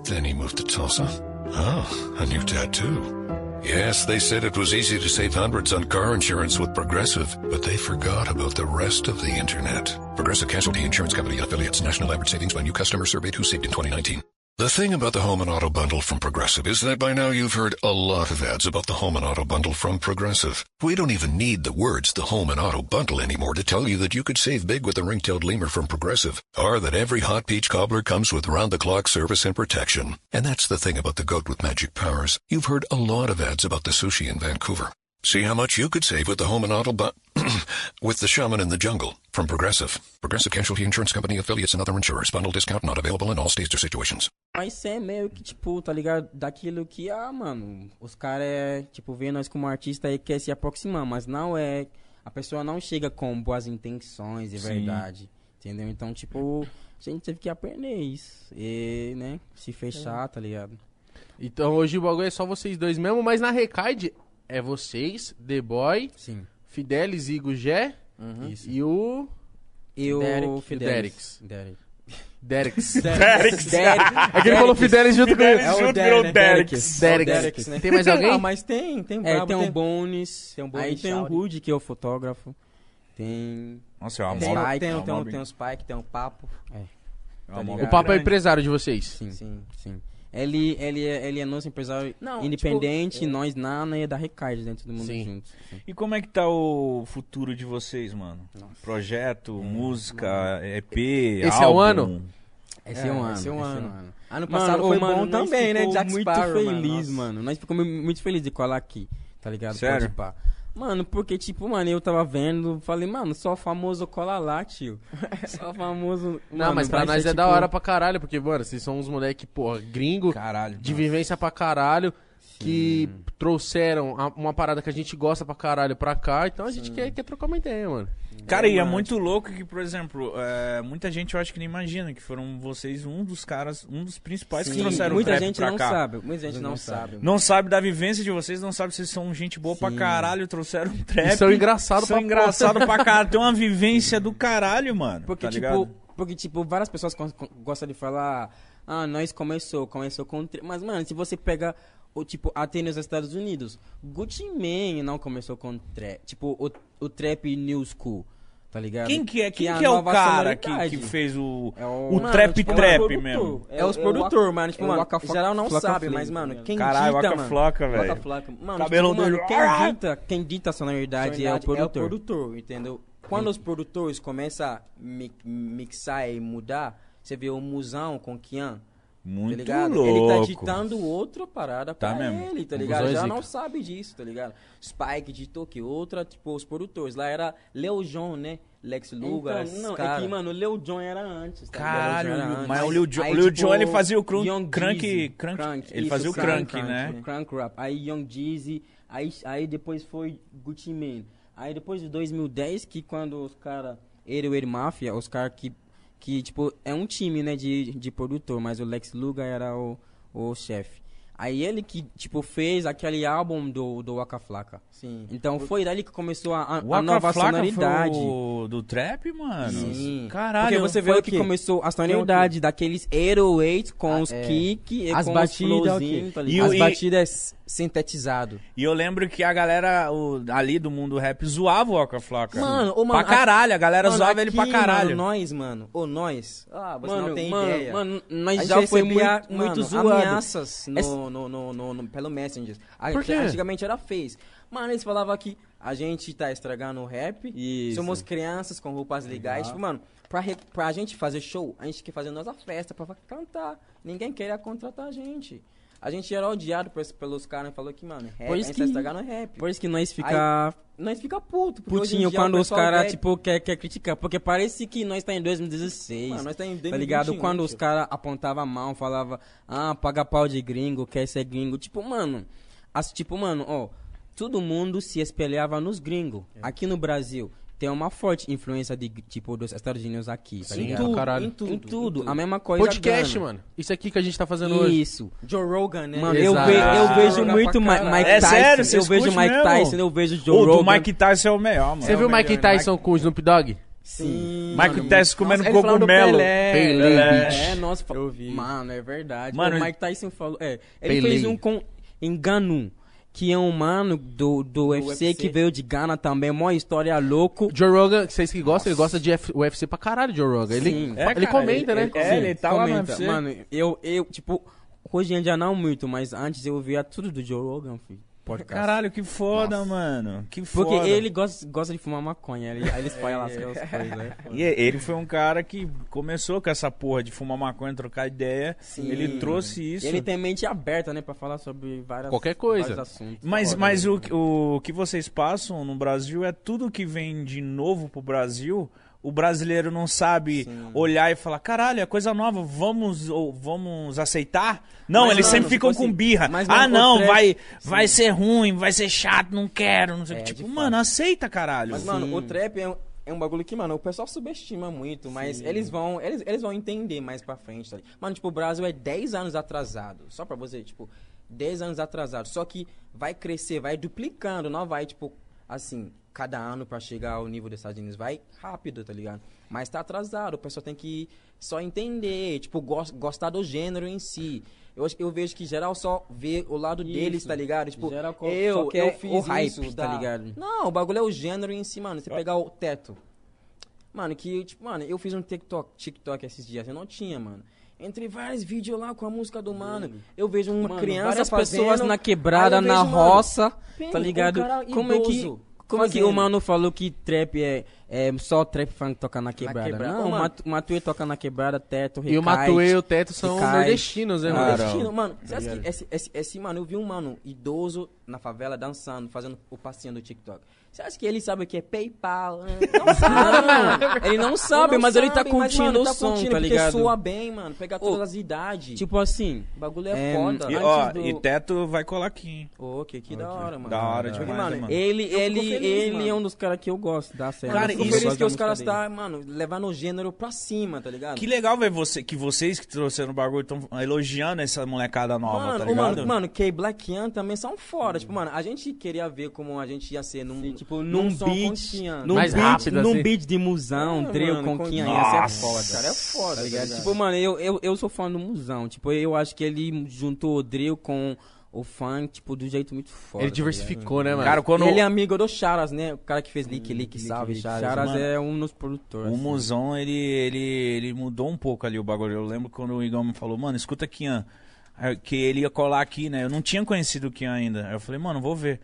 Then he moved to Tulsa. Oh, a new tattoo. Yes, they said it was easy to save hundreds on car insurance with Progressive, but they forgot about the rest of the internet. Progressive Casualty Insurance Company affiliates. National average savings by new customer surveyed who saved in 2019. The thing about the home and auto bundle from Progressive is that by now you've heard a lot of ads about the home and auto bundle from Progressive. We don't even need the words the home and auto bundle anymore to tell you that you could save big with the ring-tailed lemur from Progressive, or that every hot peach cobbler comes with round-the-clock service and protection. And that's the thing about the goat with magic powers. You've heard a lot of ads about the sushi in Vancouver. See how much you could save with the home and auto bu- with the shaman in the jungle from Progressive. Progressive Casualty Insurance Company affiliates and other insurers. Bundle discount not available in all states or situations. Mas é meio que, tipo, tá ligado? Daquilo que, ah, mano, os caras, é, tipo, vê nós como artista e quer se aproximar, mas não é. A pessoa não chega com boas intenções, de verdade. Entendeu? Então, tipo, a gente teve que aprender isso. E, né, se fechar, tá ligado? Então hoje o bagulho é só vocês dois mesmo, mas na Recaide é vocês, The Boy, Sim. Fidelis, Igor, Gé e o E o Derek. Fidelis. Derek. Derek. Derek. Derek. É que ele falou Fidelis junto com ele. Fidelis junto virou Dereks. Dereks. Dereks, né? Tem mais alguém? Ah, mas tem, tem É, brabo, tem o tem- Bones, tem o aí Bones tem o. Rude, que é o fotógrafo. Tem. Nossa, é uma Tem, mob. tem, tem, é uma tem, mob- tem os Spike, tem o Papo. é tá? O papo é empresário de vocês. Sim, Sim. sim. Ele, ele, é, ele é nosso empresário Não, independente, tipo, é- nós Nana e da Recard, dentro do mundo Sim. juntos. Sim. E como é que tá o futuro de vocês, mano? Projeto, música, EP, Esse é o álbum? ano? Esse é, um ano. esse é um ano. ano. Ano passado Mano, foi mano, bom também, né? ficou Jack muito Sparrow, feliz, mano. mano. Nossa. Nós ficamos muito felizes de colar aqui, tá ligado? Sério? Pode pá. Mano, porque, tipo, mano, eu tava vendo, falei, mano, só famoso cola lá, tio. Só famoso. Não, Mano, mas pra nós é da tipo, hora pra caralho, porque, mano, vocês são uns moleque, porra, gringo, Caralho. de vivência pra caralho, que trouxeram a- uma parada que a gente gosta pra caralho pra cá, então a gente quer, quer trocar uma ideia, mano. Cara, e é muito louco que, por exemplo, é, muita gente eu acho que nem imagina que foram vocês um dos caras, um dos principais que Sim, trouxeram o muita trap gente pra não cá. sabe, muita gente não, não sabe. Não sabe da vivência de vocês, não sabe se vocês são gente boa pra Sim. caralho, trouxeram um trap. E são engraçados São pra engraçado pra caralho, tem uma vivência do caralho, mano. Porque, tá tipo, ligado? porque, tipo, várias pessoas con- con- gostam de falar, ah, nós começou, começou com... tre-" Mas, mano, se você pega, o, tipo, até nos Estados Unidos, Gucci Mane não começou com trap. Tipo, o, o trap new school, tá ligado? Quem que é, quem a que é o cara que, que fez o, É o, Mano, trap tipo, trap produtor. mesmo? É, os o produtores, mano. Tipo, é o mano, geral não sabe, mas, mano, quem Caralho, dita, Waka mano... Flocka, Waka velho. Mano, Cabelo tipo, mano, dele. quem dita, quem dita a sonoridade, é o Sonoridade produtor. É o produtor, entendeu? Quando os produtores começam a mi- mixar e mudar, você vê o Musão com Kian, Muito tá ligado? louco. Ele tá ditando outra parada Tá pra mesmo. ele, tá ligado? Já zica. não sabe disso, tá ligado? Spike ditou que outra, tipo, os produtores. Lá era Leo John, né? Lex Luger, Então, não, cara. é que, mano, o Lil Jon era antes. tá Caralho, era mas antes. o Lil Jon, Aí, o Lil tipo, Jon ele fazia o crunk, Young crunk, Jeezy. crunk, ele isso, fazia o crunk, né? Crunk Rap. Aí Young Jeezy, aí, aí depois foi Gucci Mane. Aí depois de 2010, que quando os caras, ele e o Ed Mafia, os caras que, que, tipo, é um time, né, de, de produtor, mas o Lex Luger era o, o chefe. Aí ele que, tipo, fez aquele álbum do, do Waka Flocka. Sim. Então foi dali que começou a, a, O a nova Flocka sonoridade. o do trap, mano? Sim. Caralho. Porque você vê que começou a sonoridade daqueles 808 com Ah, os é. kick e As com batidas, os o flowzinhos, quê? tá E As batidas sintetizado. E eu lembro que a galera o, ali do mundo rap zoava o Waka Flocka. Mano, ô, mano, pra caralho, a galera Mano, zoava ele pra aqui, caralho. Mano, nós, mano. Ô, nós. Ah, você Mano, não tem mano, ideia. mano, A nós já foi muito, muito mano, zoado. ameaças no, no, no, no, no- pelo Messenger. A- Por quê? Antigamente era Face. Mano, eles falavam que a gente tá estragando o rap. Isso. Somos crianças com roupas legais. Tipo, mano, pra, re- pra gente fazer show, a gente quer fazer nossa festa pra cantar. Ninguém queria contratar a gente. A gente era odiado por pelos caras e falou que, mano, rap, Por isso gente que- tá estragando o rap. Por isso que nós fica Nós fica puto. putinho quando os caras, tipo, quer, quer criticar. Porque parece que nós tá em 2016. Mano, nós tá em Tá ligado? 2021, Quando os caras apontavam a mão, falava, ah, paga pau de gringo, quer ser gringo. Tipo, mano, as, tipo, mano, ó, todo mundo se espelhava nos gringos. É. Aqui no Brasil, tem uma forte influência de, tipo, dos Estados Unidos aqui, tá Sim, ligado? pra caralho. Em tudo, em tudo. A mesma coisa. Podcast, Gana. mano. Isso aqui que a gente tá fazendo hoje. Isso. Joe Rogan, né? Mano, eu, Exato. ve- eu vejo muito caralho. Mike É Tyson. sério, você eu vejo Mike mesmo? Tyson, eu vejo Joe O Rogan. Mike Tyson é o melhor, mano. Você viu o Mike Tyson com o Snoop Dogg? Sim. Mike Tyson comendo do cogumelo. Pelé. Pelé, Pelé. É, nossa, Eu vi. Mano, é verdade. Mano, o Mike Tyson falou. É, ele Pelé. fez um com Enganu. Que é um mano do, do, UFC, UFC. que veio de Ghana também, uma história louco. Joe Rogan, vocês que gostam, ele gosta de F- UFC pra caralho, Joe Rogan. Ele, Sim. É, ele cara, comenta, ele- né? ele- é, ele tá lá no Comenta. UFC. Mano, eu, eu, tipo, hoje em dia não muito, mas antes eu via tudo do Joe Rogan, filho. Podcast. Caralho, que foda, mano. Que Porque foda. ele gosta, gosta de fumar maconha, ele, aí ele espalha lá as coisas. né? E ele foi um cara que começou com essa porra de fumar maconha, trocar ideia. Ele trouxe isso. E ele tem mente aberta, né, pra falar sobre várias, Qualquer coisa. vários assuntos. Mas, Foda, mas né? o, o que vocês passam no Brasil é tudo que vem de novo pro Brasil. O brasileiro não sabe olhar e falar, caralho, é coisa nova, vamos ou vamos aceitar? Não, Mas, eles mano, sempre ficam tipo com assim, birra. mas, ah, mano, não, vai, vai Sim. ser ruim, vai ser chato, não quero. Não sei. o É, que. tipo, mano, fato. aceita, caralho. Mas, mano, o trap é um, é um bagulho que, mano, o pessoal subestima muito, mas eles vão, eles, eles vão entender mais pra frente, tá? Mano, tipo, o Brasil é 10 anos atrasado. Só pra você, tipo, 10 anos atrasado. Só que vai crescer, vai duplicando, não vai, tipo, assim, cada ano pra chegar ao nível dos Estados Unidos. Vai rápido, tá ligado? Mas tá atrasado, o pessoal tem que só entender, tipo, gos- gostar do gênero em si. Eu, acho- eu vejo que geral só vê o lado deles, tá ligado? Tipo, Geral eu, eu fiz o hype, isso, tá dá. ligado? Não, o bagulho é o gênero em si, mano. Você pegar o teto. Mano, que, tipo, mano, eu fiz um TikTok, TikTok esses dias, eu não tinha, mano. Entre vários vídeos lá com a música do mano, eu vejo uma Mano, criança várias fazendo, pessoas na quebrada, eu na vejo, mano, roça, tá ligado? um Como é que- como é que fazendo. o mano falou que trap é, é só trap funk tocar na quebrada? quebrada. Não, o mano. Matu- Matuê toca na quebrada, teto, E o recai, Matuê e o Teto são recai. nordestinos, né, mano? Cara, Nordestino, mano, você acha que esse, esse, esse mano, eu vi um mano idoso na favela dançando, fazendo o passinho do TikTok. Você acha que ele sabe o que é PayPal? Não sabe, mano. Ele não sabe, mas ele tá sabe, mas, curtindo mano, o tá som, curtindo tá porque ligado? soa bem, mano. Pegar todas Ô, as idades. Tipo assim, o bagulho é, é, foda. E, ó, do- e Teto vai colar aqui, hein? Ô, que, que da hora, mano. Da hora Porque, demais, mano, mano. ele, ele, feliz, ele mano. é um dos caras que eu gosto da cena. Cara, Cara, eu isso- que os caras tá, mano, levando o gênero pra cima, tá ligado? Que legal ver você, que vocês que trouxeram o bagulho estão elogiando essa molecada nova, Mano, tá ligado? mano, mano, K Black Young também são fora. Tipo, mano, a gente queria ver como a gente ia ser num, Tipo, num beat, num Mais beat, rápido, num assim. beat de musão, É, drill, mano, conquinha, com- ia ser Nossa. foda. Cara, é foda, Tá tá ligado? Tipo, mano, eu, eu, eu sou fã do musão. Tipo, eu acho que ele juntou o drill com o funk, tipo, do jeito muito foda. Ele tá diversificou, né, mano? Cara, quando Ele é amigo do Charas, né? O cara que fez Lick Lick, salve, Lick, Charas. Charas mano. é um dos produtores. O assim. Musão, ele, ele, ele mudou um pouco ali o bagulho. Eu lembro quando o Igor me falou, mano, escuta Kian. Aí, Que ele ia colar aqui, né? Eu não tinha conhecido o Kian ainda. Aí eu falei, mano, vou ver.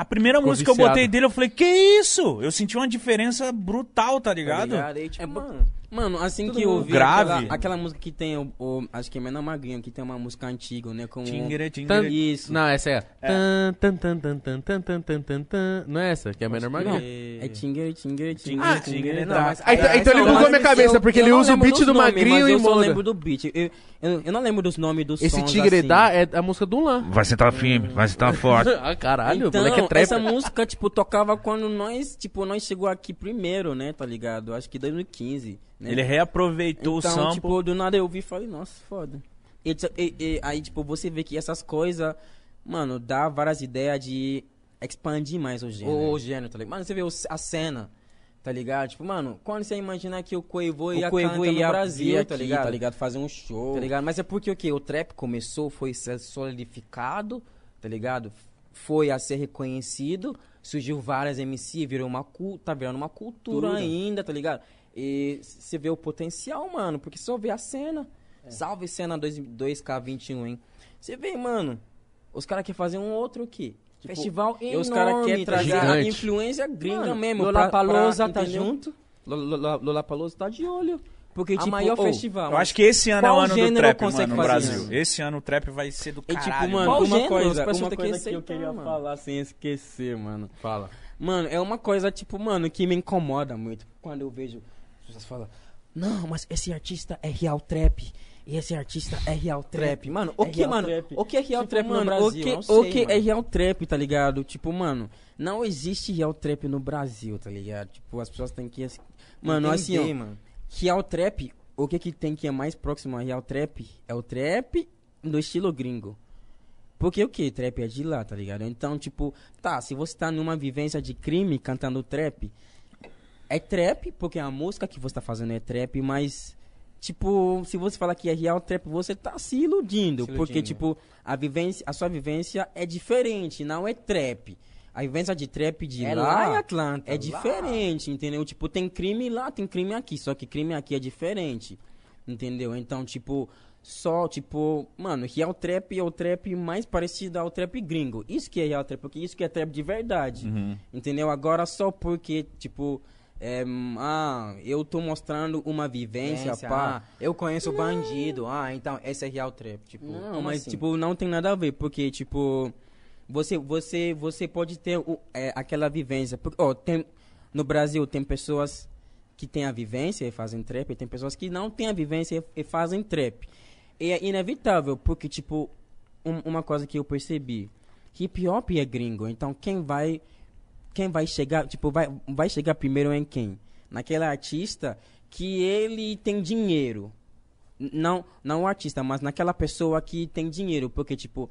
A primeira Ficou música que eu viciado. botei dele, eu falei, que isso? Eu senti uma diferença brutal, tá Tá ligado? ligado? Aí, tipo, É, mano, Mano, assim Todo que eu vi grave. Aquela, aquela música que tem o, o- Acho que é Menor Magrinho, que tem uma música antiga, né? Com Tingere, Tan- tingere. Isso. Não, essa é. Tan, tan, tan, tan, tan, tan, tan, tan, tan, tan. Não é essa? Que é a menor Não, magrinha. é Tingere, Tingere, Tingere, Ah, Tingere. Tingere, Não, mas- Ah, então- então ele bugou minha cabeça, eu- porque eu ele usa o beat do Magrinho mas e eu só lembro do beat. Eu, eu, eu não lembro dos nomes dos Esse sons, Tigre assim. dá é a música do Lan. Vai sentar firme, vai sentar forte. Ah, caralho, Então, moleque é trap. essa música, tipo, tocava quando nós, tipo, nós chegou aqui primeiro, né, tá ligado? Acho que 2015, né? Ele reaproveitou o então, sample. tipo, do nada eu vi e falei, nossa, foda. E, e- e- aí, tipo, você vê que essas coisas, mano, dá várias ideias de expandir mais o gênero. o gênero, tá ligado? Mano, você vê o- a cena, tá ligado? Tipo, mano, quando você imaginar que o Quavo ia o cantar ia no Brasil, vir tá aqui, ligado? tá ligado? Fazer um show. Tá ligado? Mas é porque o que? O trap começou, foi ser solidificado, tá ligado? Foi a ser reconhecido, surgiu várias MC, virou uma tá virando uma cultura Cultura. ainda, tá ligado? E você vê o potencial, mano, porque só vê a cena. Salve cena 2, 2K21, hein? Você vê, mano, os caras querem fazer um outro aqui. Festival E enorme, os caras querem tá trazer a influência gringa Mano, mesmo. Pra- pra- Palosa tá entendeu? junto. Lola, Lola Palosa tá de olho. Porque, a tipo, maior ô, festival. Eu acho que esse ano é o ano do trap, mano, no Brasil. isso? Esse ano o trap vai ser do E caralho. tipo, mano, Qual uma gênero? Coisa, uma têm que coisa que eu aceitar, queria mano. falar sem esquecer, mano. Fala. Mano, é uma coisa, tipo, mano, que me incomoda muito. Quando eu vejo as pessoas falam, não, mas esse artista é real trap. E esse artista é real trap. Mano. O É que, mano? trap. O que é real Tipo, trap mano, no Brasil? O que, Não o sei, que é real trap, tá ligado? Tipo, mano, não existe real trap no Brasil, tá ligado? Tipo, as pessoas têm que. Mano, assim, ó. Mano. Real trap, o que que tem que é mais próximo a real trap é o trap do estilo gringo. Porque o que? Trap é de lá, tá ligado? Então, tipo, tá, se você tá numa vivência de crime cantando trap, é trap, porque a música que você tá fazendo é trap, mas tipo, se você falar que é real trap, você tá se iludindo, Se porque iludindo. tipo, a vivência, a sua vivência é diferente, não é trap. A vivência de trap de É lá, lá em Atlanta, é lá. diferente, entendeu? Tipo, tem crime lá, tem crime aqui, só que crime aqui é diferente. Entendeu? Então, tipo, só, tipo, mano, real trap é o trap mais parecido ao trap gringo. Isso que é real trap, porque isso que é trap de verdade. Uhum. Entendeu? Agora só porque, tipo, é, ah, eu tô mostrando uma vivência, Vivência, pá. ah, eu conheço o bandido. Ah, então esse é real trap. Tipo, Não, mas assim? tipo, não tem nada a ver, porque tipo, você você você pode ter o- é, aquela vivência. Porque, ó, tem no Brasil tem pessoas que têm a vivência e fazem trap, e tem pessoas que não têm a vivência e, e fazem trap. E é inevitável, porque tipo, um- uma coisa que eu percebi, hip hop é gringo, então quem vai quem vai chegar, tipo, vai, vai chegar primeiro em quem? Naquele artista que ele tem dinheiro. Não, não o artista, mas naquela pessoa que tem dinheiro, porque tipo,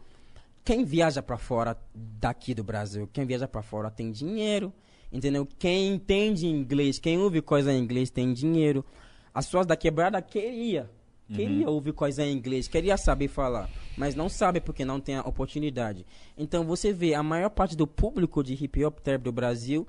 quem viaja pra fora daqui do Brasil, quem viaja pra fora tem dinheiro, entendeu? Quem entende inglês, quem ouve coisa em inglês tem dinheiro. As pessoas da quebrada queria, queria ouvir coisa em inglês, queria saber falar, mas não sabe porque não tem a oportunidade. Então você vê a maior parte do público de hip hop trap do Brasil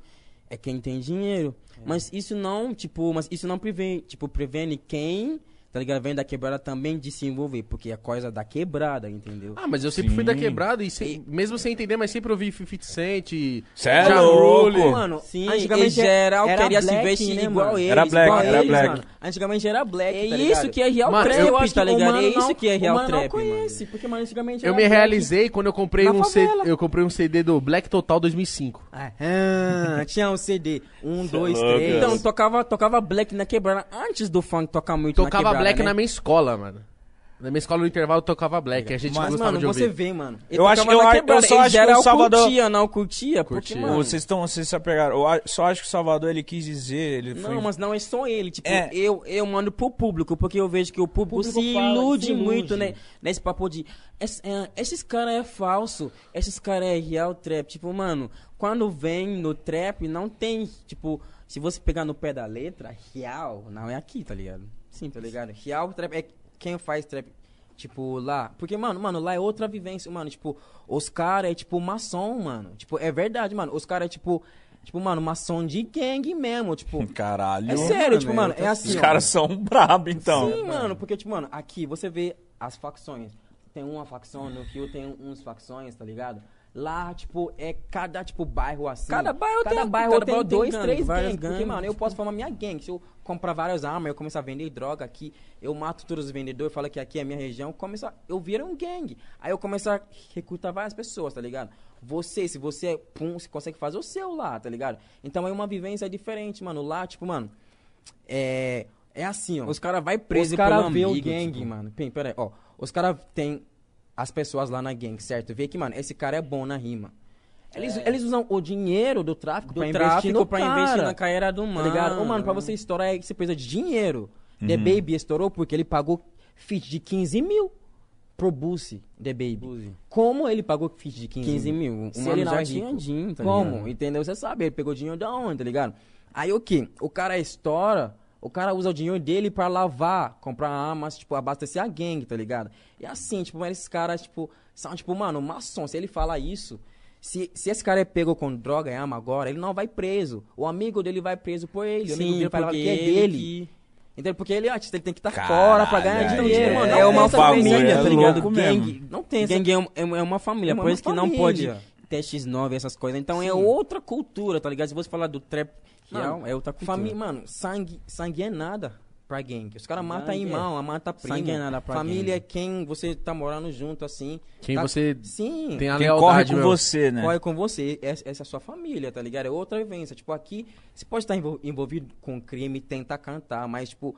é quem tem dinheiro. Mas isso não, tipo, mas isso não prevene, tipo, prevene quem, tá ligado? Vem da quebrada também de se envolver, porque é coisa da quebrada, entendeu? Ah, mas eu sempre fui da Sim. quebrada e se- mesmo sem entender, mas sempre ouvi 50 Cent, Cê é louco. Mano, Sim, antigamente em geral era queria se black, vestir né, igual eles. Era black, igual era eles, black. mano. Antigamente era black, É tá isso que é real Mano, trap, eu acho tá que o ligado? É isso não- que é real mano trap, não conhece, mano. porque mano, antigamente Eu era me black. realizei quando eu comprei Na um CD, eu comprei um CD do Black Total 2005. Ah, tinha um CD. Um, dois, louco. três. Então, tocava, tocava black na quebrada antes do funk tocar muito na Tocava quebrada, Black né? na minha escola, mano. Na minha escola no intervalo tocava Black, a gente Mas, gostava mano, de você ouvir. vê, mano. Ele Eu acho- tocava eu eu só em acho que o Salvador- curtia, não curtia, porque, Curtia. mano... Vocês estão, vocês se apegaram. Eu só acho que o Salvador ele quis dizer, ele foi Não, mas não é só ele. Tipo, É. eu, eu mando pro público, porque eu vejo que o público, público se, fala, ilude se ilude. muito né, nesse papo de. "Esse- é, esses caras é falso, esses caras é real trap. Tipo, mano, quando vem no trap, não tem. Tipo, se você pegar no pé da letra, real, não é aqui, tá ligado? Sim, tá ligado? Real trap é quem faz trap. Tipo, lá. Porque, mano, mano, lá é outra vivência, mano. Tipo, os caras é tipo maçom, mano. Tipo, é verdade, mano. Os caras é tipo. Tipo, mano, maçom de gangue mesmo. Tipo, Caralho. é sério, tipo, mano, é assim. Os ó. caras são brabo, então. Sim, mano, porque, tipo, mano, aqui você vê as facções. Tem uma facção, no Rio tem uns facções, tá ligado? Lá, tipo, é cada, tipo, bairro assim. Cada bairro cada tem- bairro cada tem bairro tem dois, gangue, três gangues. Porque, mano, eu posso formar minha gangue. Se eu comprar várias armas, eu começar a vender droga aqui, eu mato todos os vendedores, falo que aqui é a minha região, começa, eu viro um gangue. Aí eu começo a recrutar várias pessoas, tá ligado? Você, se você é pum, você consegue fazer o seu lá, tá ligado? Então é uma vivência diferente, mano. Lá, tipo, mano, é, é assim, ó. Os caras vai preso Os cara pelo vê o gangue, tipo. mano. Pem, pera aí, ó. Os caras tem as pessoas lá na gangue, certo? Vê que, mano, esse cara é bom na rima. Eles, eles usam o dinheiro do tráfico Do pra investir tráfico no pra cara, investir na carreira do Tá mano. ligado? Ô, mano, pra você estourar, aí você precisa de dinheiro. The Baby estourou porque ele pagou feat de 15 mil pro Boosie, The Baby. Como ele pagou feat de 15, 15 mil. O Se ele não é tinha dinheiro, tá Como? ligado? Entendeu? Você sabe, ele pegou dinheiro da onde, tá ligado? Aí o que? O cara estoura, o cara usa o dinheiro dele pra lavar, comprar armas, tipo, abastecer a gangue, tá ligado? E assim, tipo, mas esses caras, tipo, são, tipo, mano, maçom, se ele fala isso, se, se esse cara é pego com droga e arma agora, ele não vai preso. O amigo dele vai preso por ele. o amigo Sim, dele vai que é ele dele. que- Entendeu? Porque ele é artista, ele tem que estar Caralho, fora pra ganhar dinheiro. é- Mano, é uma família, família, é tá ligado? Gangue. mesmo. Não tem essa Gangue é, é, é uma família, É uma por isso que não pode família. ter X9 essas coisas. Então é outra cultura, tá ligado? Se você falar do trap real, Mano, é outra cultura. Família, mano, sangue, sangue é nada pra gangue. Os caras matam é- irmão, matam primo. sangue é nada pra Família gangue. é quem você tá morando junto, assim. Quem tá- você Sim. tem a Quem corre com meu. você, né? Corre com você, essa, essa é a sua família, tá ligado? É outra vivência. Tipo, aqui, você pode estar envol- envolvido com crime, tentar cantar, mas, tipo,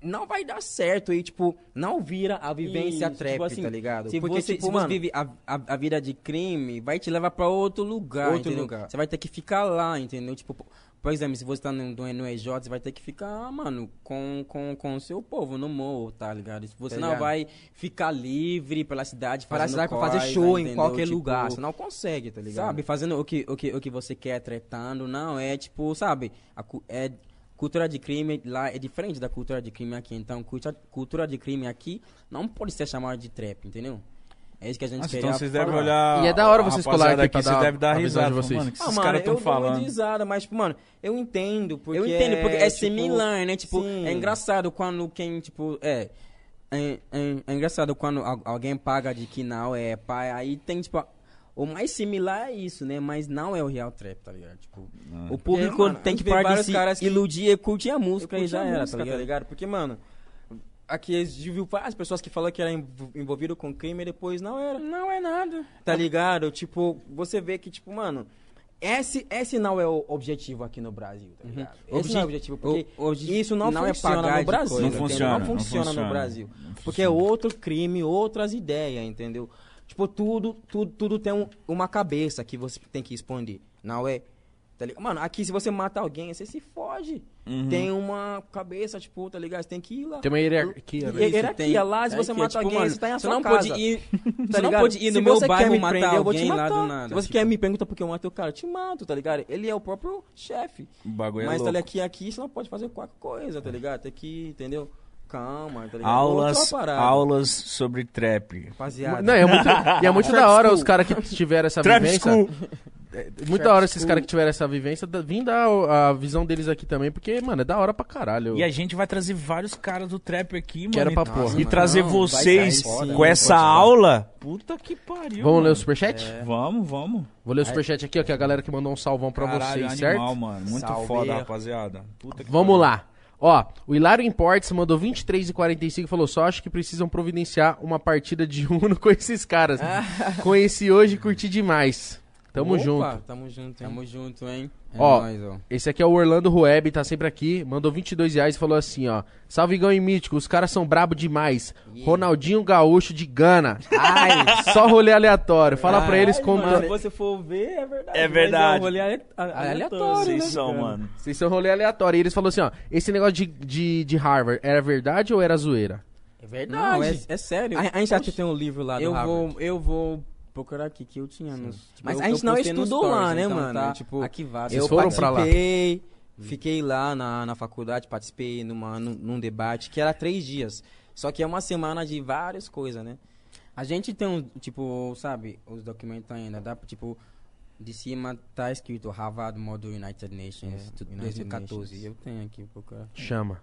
não vai dar certo e, tipo, não vira a vivência Isso, trap, tipo assim, tá ligado? Se Porque, você, tipo, se mano, você vive a, a, a vida de crime, vai te levar pra outro lugar, Outro entendeu? lugar. Você vai ter que ficar lá, entendeu? Tipo, po- por exemplo, se você tá no, no, EJ, você vai ter que ficar, mano, com, com, com o seu povo no morro, tá ligado? Você Tá não ligado? vai ficar livre pela cidade, para cidade fazer show em entendeu? qualquer Tipo, lugar. Você não consegue, tá ligado? Sabe, fazendo o que, o que, o que você quer, tretando, não, é tipo, sabe, é cultura de crime lá é diferente da cultura de crime aqui. Então, cultura, cultura de crime aqui não pode ser chamada de trap, entendeu? É isso que a gente queria então vocês devem olhar. E é da hora vocês colarem aqui aqui, pra você dar deve dar a visão de risada. vocês. Mano, que Ah, esses mano, caras estão eu falando? risada, mas, tipo, mano, eu entendo, porque... é, Eu entendo, porque é, tipo, similar, né? Tipo, sim. é engraçado quando quem, tipo, é... É, é, é engraçado quando al- alguém paga de que não é pai, aí tem, tipo... O mais similar é isso, né? Mas não é o real trap, tá ligado? Tipo, o público Porque, mano, tem a que parar de se caras que- iludir e curtir a música e já a era, música, tá ligado? Porque, mano, aqui a gente viu várias pessoas que falaram que era env- envolvido com crime e depois não era. Não é nada. Tá ligado? Tipo, você vê que, tipo, mano, esse, esse não é o objetivo aqui no Brasil, tá ligado? Esse Obje- não é o objetivo, porque o- isso não, não é funciona pagar no Brasil. coisa, Não funciona, não não funciona funciona. no Brasil. Porque é outro crime, outras ideias, entendeu? Tipo, tudo, tudo, tudo tem um- uma cabeça que você tem que expandir. Não é? Tá ligado? Mano, aqui se você mata alguém, você se foge. Uhum. Tem uma cabeça, tipo, tá ligado? Você tem que ir lá. Tem uma hierarquia, né? Hi- Hierarquia lá, se É você que, mata tipo, alguém, mano, você tá em sua não casa. pode ir- tá você não pode ir no Se meu bairro me matar prender, eu vou te alguém lá matar. do nada, Se você tipo. quer me perguntar porque eu matei o cara, eu te mato, tá ligado? Ele é o próprio chefe. O bagulho é Mas tá louco. ligado? aqui, aqui você não pode fazer qualquer coisa, tá ligado? Tem que, entendeu? Calma, tá ligado? Aulas, aulas sobre trap. Rapaziada. Não, é muito, e é muito da hora os caras que tiveram essa Trap vivência. school. É, muito da hora esses caras que tiveram essa vivência, da- vim dar a visão deles aqui também, porque, mano, é da hora pra caralho. E a gente vai trazer vários caras do trap aqui, mano. Quero e- pra porra. E Mano, trazer não, vocês foda, com essa aula. Puta que pariu. Vamos ler mano. o superchat? Vamos, vamos. Vou ler o superchat aqui, ó, que é a galera que mandou um salvão pra Caralho, vocês, animal, certo? mano. Muito Salve. foda, rapaziada. Puta que Vamos pariu. lá. Ó, o Hilário Imports mandou 23,45 e falou: só acho que precisam providenciar uma partida de Uno com esses caras. Conheci hoje e curti demais. Tamo Opa, junto. Tamo junto, hein? Tamo junto, hein? É Ó, nóis, ó. Esse aqui é o Orlando Rueb, tá sempre aqui. Mandou 22 reais e falou assim, ó. Salve Igão e Mítico, os caras são brabo demais. Ronaldinho Gaúcho de Gana. Ai, só rolê aleatório. Fala pra eles como... Mano, se você for ver, é verdade. É verdade. um rolê ale- aleatório, Vocês né? são, mano. Vocês são rolê aleatório. E eles falaram assim, ó. Esse negócio de, de, de Harvard, era verdade ou era zoeira? É Não, verdade. é, é sério. A, a gente acha que tem um livro lá do eu Harvard. vou, eu vou procurar aqui que eu tinha nos. tipo, Mas eu- a gente não estudou lá, stories, né, então mano? Tá Tipo, arquivado. Vocês eu foram pra lá? participei, fiquei lá na, na faculdade, participei numa, num, num debate que era três dias. Só que é uma semana de várias coisas, né? A gente tem um, tipo, sabe, os documentos ainda, dá tipo, de cima tá escrito Harvard Model United Nations, É, tu- United 2014. Nations. Eu tenho aqui procurar. Chama.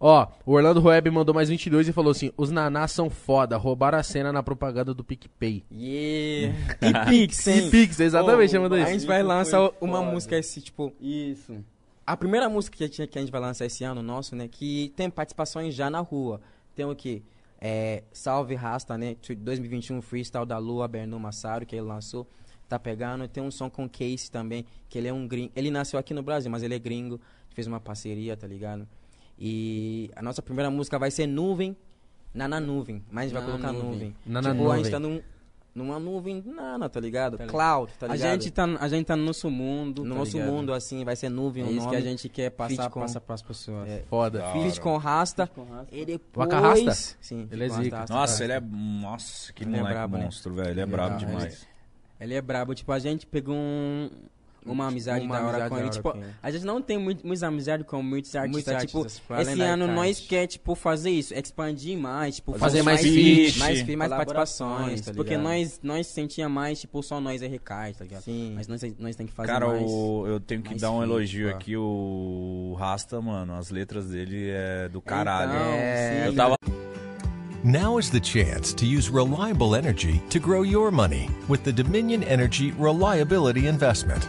Ó, o Orlando Rueb mandou mais 22 e falou assim: Os nanás são foda, roubaram a cena na propaganda do PicPay. Yeah! E Pix, hein? E Pix, exatamente, Ô, mandou A isso. gente vai lançar uma foda. música esse, tipo... Isso. A primeira música que a, gente, que a gente vai lançar esse ano, nosso, né? Que tem participações já na rua. Tem o quê? É, Salve Rasta, né? 2021 Freestyle da Lua, Bernou Massaro, que ele lançou. Tá pegando. Tem um som com Case também, que ele é um gringo. Ele nasceu aqui no Brasil, mas ele é gringo. Fez uma parceria, tá ligado? E a nossa primeira música vai ser Nuvem, na, na nuvem. Mas a gente vai Na colocar nuvem. nuvem. Na, na tipo, a nuvem. gente tá num, numa nuvem nana, tá ligado? Tá ligado. Cloud, tá a, ligado? gente tá, a gente tá no nosso mundo. no tá nosso ligado? mundo, assim, vai ser nuvem É o isso nome. que a gente quer passar, com- passar pras pessoas. É, Foda. Hora. com Rasta. com Rasta. E depois... Rasta? Sim, Ele é zica. Rasta. Nossa, ele é. Nossa, que Ele é moleque brabo, né? monstro, velho. Ele é Ele é brabo, demais. Ele é brabo, tipo, a gente pegou um- uma amizade Uma da hora amizade com ele. Tipo, a gente não tem muito, muitas amizades com muitos artistas. Muitos tipo, artistas, além esse ano nós quer, tipo, fazer isso, expandir mais, tipo, Fazer mais feat, mais, feat, mais participações, tá porque ligado? nós, nós sentia mais, tipo, só nós RK, tá ligado? Sim. Mas nós, nós tem que fazer Cara, mais. o- eu tenho que dar um feat, elogio pá. aqui. O Rasta, mano, as letras dele é do caralho. Então, É, eu tava Now is the chance to use reliable energy to grow your money with the Dominion Energy Reliability Investment.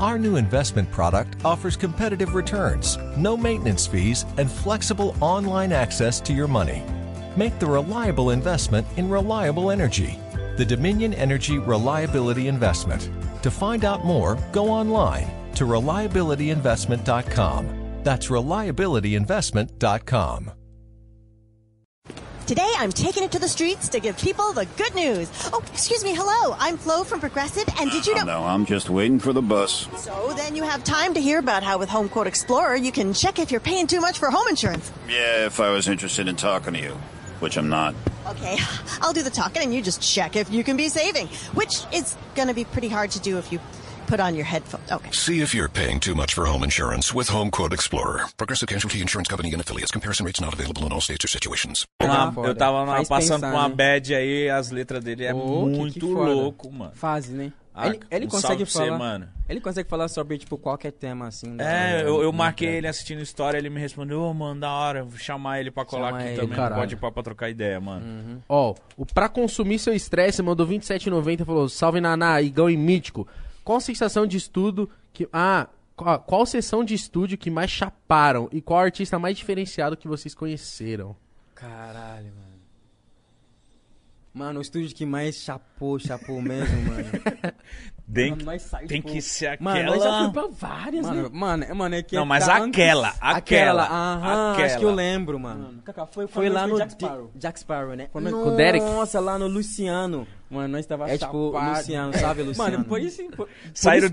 Our new investment product offers competitive returns, no maintenance fees, and flexible online access to your money. Make the reliable investment in reliable energy. The Dominion Energy Reliability Investment. To find out more, go online to reliabilityinvestment.com. That's reliabilityinvestment.com. Today, I'm taking it to the streets to give people the good news. Oh, excuse me. Hello. I'm Flo from Progressive. And did you know? No, I'm just waiting for the bus. So then you have time to hear about how with Home Quote Explorer, you can check if you're paying too much for home insurance. Yeah, if I was interested in talking to you, which I'm not. Okay, I'll do the talking and you just check if you can be saving, which is going to be pretty hard to do if you put on your headphones. Okay. See if you're paying too much for home insurance with Home Quote Explorer. Progressive Casualty Insurance Company and affiliates. Comparison rates not available in all states or situations. Uma- eu tava Faz passando pensar, por uma né? bad aí, as letras dele é que- muito que foda. louco, mano. Fase, né? Ah, ele ele um consegue você, falar. mano. Ele consegue falar sobre, tipo, qualquer tema, assim. da- É, da- eu, eu da- marquei ele assistindo história, ele me respondeu, ô, mano, da hora, vou chamar ele pra colar Chama aqui ele, também, caralho. pode ir pra, pra trocar ideia, mano. Ó, o Pra Consumir Seu Estresse mandou 27,90 e falou: Salve Naná, Igão e Mítico. Qual sensação de estudo que. Ah, qual, qual sessão de estúdio que mais chaparam? E qual artista mais diferenciado que vocês conheceram? Caralho, mano. Mano, o estúdio que mais chapou, chapou mesmo, mano. Tem, Mano, sai, tem tipo- que ser aquela... Mano, nós já foi pra várias, Mano, né? Mano, é, mano, é que Não, mas tá aquela, antes- aquela, aham, aquela. acho que eu lembro, mano. Kaká, foi, Foi lá no Jack Sparrow. Jack Sparrow, né? Foi no- com o Derek? Nossa, lá no Luciano. Mano, nós tava É tipo chapado. Luciano, sabe, Luciano? Mano, por isso... Por, Saíram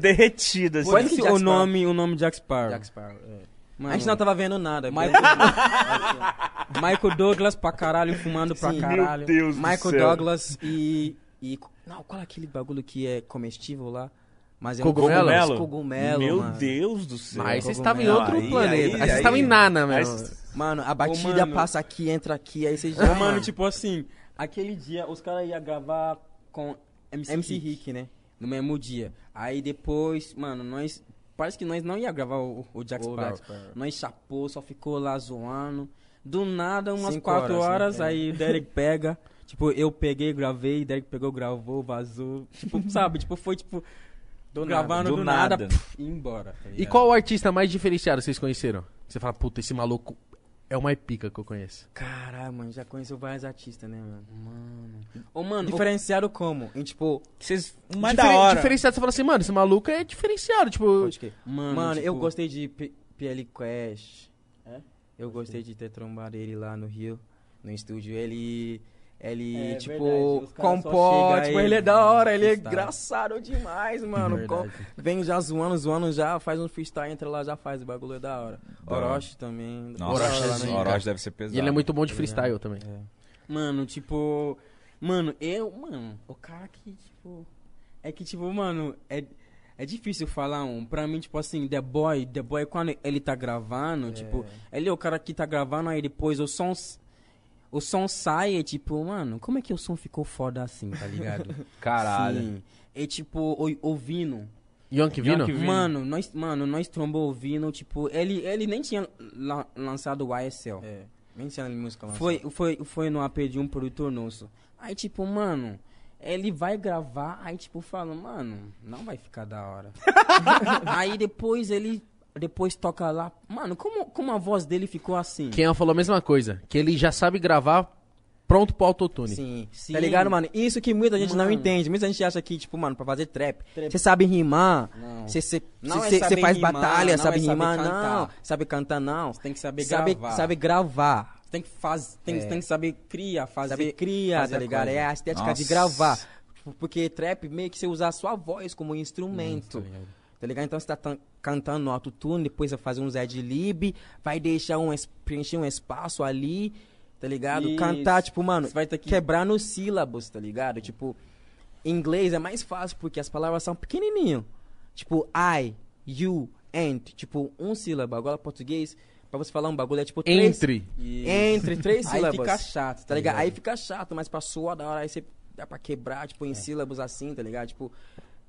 Por assim. isso o nome, o nome Jack Sparrow. Jack Sparrow, é. A gente não tava vendo nada. Michael, Michael Douglas pra caralho, fumando pra Sim. caralho. Meu Deus do Michael céu. Douglas e, e... Não, qual é aquele bagulho que é comestível lá? Mas é um Cogumelo? cogumelo? Cogumelo, Meu mano. Deus do céu. Mas vocês estavam em outro Aí, planeta. aí, Aí, vocês estavam em Nana, aí- mesmo. Mano, a batida mano. passa aqui, entra aqui, aí você Ô, já... mano, tipo assim, aquele dia os caras iam gravar com MC, MC. Rick, né? No mesmo dia. Aí depois, mano, nós. Parece que nós não ia gravar o, o Jack Sparrow. Jack Sparrow. Nós chapou, só ficou lá zoando. Do nada, umas Cinco quatro horas, horas, né? Aí o Derek pega. Tipo, eu peguei, gravei, Derek pegou, gravou, vazou. Tipo, sabe? Tipo, foi tipo. Do gravando nada. do, Do nada, nada. puf, e embora. tá E qual o artista mais diferenciado vocês conheceram? Você fala, puta, esse maluco é o mais pica que eu conheço. Caralho, mano, já conheceu vários artistas, né, mano? Mano. Ô, mano, diferenciado como? Em tipo. Vocês... O mais Diferen- da hora. Diferenciado, você fala assim, mano, esse maluco é diferenciado. Tipo, Pode que? Mano, Mano, eu tipo- gostei de P- PL Quest. É? Eu gostei de ter trombado ele lá no Rio, no estúdio. Ele. Ele, É tipo, verdade, os compõe. Tipo, aí, ele é da hora, ele é freestyle. engraçado demais, mano. Com- Vem já zoando, zoando já, faz um freestyle, entra lá, já faz. O bagulho é da hora. Orochi também. Nossa, da hora lá no Orochi. Orochi deve ser pesado. e ele é muito bom de Tá freestyle ligado? também. Mano, tipo. Mano, eu. Mano, o cara que, tipo. É que, tipo, mano, é. É difícil falar um. Pra mim, tipo assim, The Boy, The Boy, quando ele tá gravando, tipo, ele é o cara que tá gravando, aí depois o som. O som sai e tipo, mano, como é que o som ficou foda assim, tá ligado? Caralho. Sim. E tipo, o- ouvindo. Yonk Vino? Mano, nós, mano, nós trombou ouvindo, tipo, ele, ele nem tinha la- lançado o YSL. É, nem tinha música lá. Foi, foi, foi no AP de um produtor nosso. Aí, tipo, mano, ele vai gravar, aí, tipo, fala, mano, não vai ficar da hora. aí depois ele. Depois toca lá. Mano, como, como a voz dele ficou assim? Quem falou a mesma coisa, que ele já sabe gravar pronto pro autotune. Sim, Sim. Tá ligado, mano? Isso que muita gente não Mano. entende. Muita gente acha que, tipo, mano, pra fazer trap, você sabe rimar, Não. você você- Não é faz rimar, batalha, não sabe é rimar, cantar. não. Sabe cantar, não. Você tem que saber sabe, gravar. Sabe gravar. Tem que, faz, tem, É. tem que saber criar, fazer. Saber criar, fazer tá ligado? coisa. É a estética de Nossa. gravar. Tipo, Porque trap meio que você usa a sua voz como instrumento. Tá ligado? Então você tá tan- cantando no autotune, depois vai fazer um de Lib, vai deixar um, preencher um espaço ali, tá ligado? Isso. Cantar, tipo, mano, Você vai ter que- quebrar nos sílabos, tá ligado? Tipo, em inglês é mais fácil porque as palavras são pequenininho. Tipo, I, you, and, tipo, um sílabo. Agora, português, pra você falar um bagulho é tipo três... Entre. Entre três Aí sílabas. fica chato, tá tá ligado? Aí fica chato, mas pra suar da hora, aí você dá pra quebrar, tipo, em sílabos assim, tá ligado? Tipo,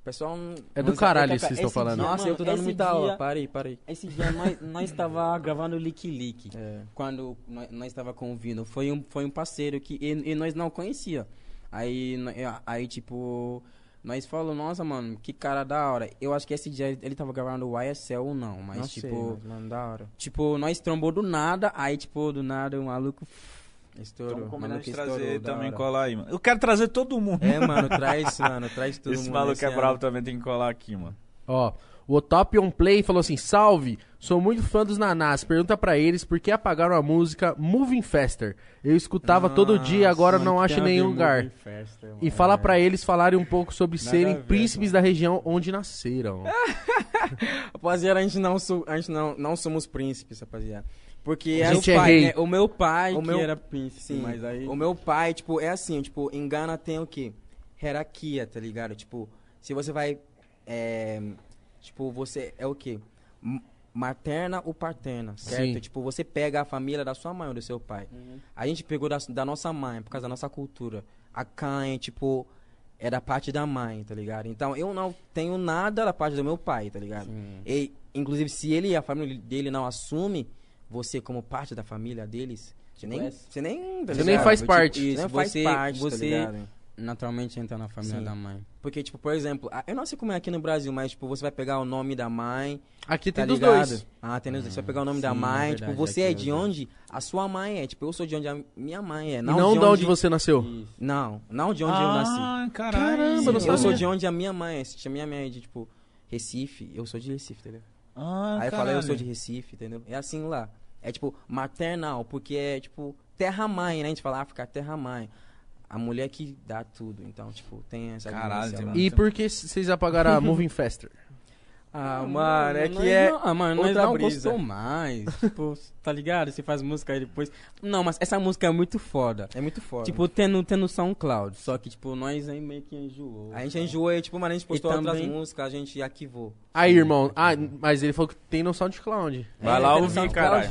pessoal não... É do não- caralho Kaká, isso que vocês estão falando. dia- Nossa, Mano, eu tô dando muita dia- aula. Parei, parei. Esse dia nós, nós tava gravando o Lick Lick. É. Quando nós, nós tava com o Vino. Foi um, foi um parceiro que. E, e nós não conhecia. Aí, é, aí tipo, nós falamos, nossa, mano, que cara da hora. Eu acho que esse dia ele, tava gravando o YSL ou não, mas Não sei, tipo... mas, mano, da hora. Tipo, nós trombou do nada, aí tipo, do nada o maluco estourou. Vamos combinar maluco de trazer estourou, também, colar aí, mano. Eu quero trazer todo mundo. É, mano, traz, mano, traz todo Esse mundo. maluco esse é ano. bravo também, tem que colar aqui, mano. Ó, o Otop On Play falou assim: Salve, sou muito fã dos Nanás. Pergunta pra eles por que apagaram a música Moving Faster. Eu escutava todo dia e agora mano, não acho em nenhum lugar. Faster, E mano. fala pra eles falarem um pouco sobre Nada serem ver, príncipes da região onde nasceram. Rapaziada, a gente não, sou, a gente não, não somos príncipes, rapaziada. Porque A é gente o é pai, rei. né? O meu pai, O que meu era príncipe, Sim, mas aí. o meu pai, tipo, é assim, tipo, em Gana tem o quê? Hierarquia, tá ligado? Tipo, se você vai é, tipo, você é o quê? Materna ou paterna, certo? Sim. Tipo, você pega a família da sua mãe ou do seu pai. A gente pegou da, da nossa mãe, por causa da nossa cultura. A Cain, tipo, é da parte da mãe, tá ligado? Então, eu não tenho nada da parte do meu pai, tá ligado? E, inclusive, se ele e a família dele não assume você como parte da família deles, você nem, você nem, tá Você nem faz Tipo, parte. Você faz você, parte, tá você ligado? naturalmente entra na família Sim. da mãe. Porque, tipo, por exemplo, ah, eu não sei como é aqui no Brasil, mas, tipo, você vai pegar o nome da mãe. Aqui tem tá dos ligado? dois. Ah, tem dos dois. Você vai pegar o nome da sim, mãe, é tipo, verdade, você aqui é é de onde a sua mãe é. Tipo, eu sou de onde a minha mãe é. E não de onde você nasceu. Não, não de onde eu nasci. Ah, caralho. Caramba, não eu sou sabia. de onde a minha mãe é. Se a minha mãe é de, tipo, Recife, eu sou de Recife, entendeu? Ah, Aí eu falei, eu sou caralho. de Recife, entendeu? É assim lá. É tipo, maternal, porque é tipo, terra-mãe, né? A gente fala África, terra-mãe. A mulher que dá tudo. Então, tipo, tem essa Caralho, tem lá. muito- E por que vocês apagaram a Moving Faster? Ah, mano, é Nós que é. Não, ah, mano, nós outra não brisa. gostou mais. tipo, tá ligado? Você faz música aí depois. Não, mas essa música é muito foda. É muito foda. Tipo, tem no, tem no SoundCloud. Só que, tipo, nós aí meio que enjoou. a gente enjoou e, tipo, mano, a gente postou E outras também- músicas, a gente arquivou. Aí, irmão. Ah, mas ele falou que tem no SoundCloud. Vai É, lá ouvir, caralho.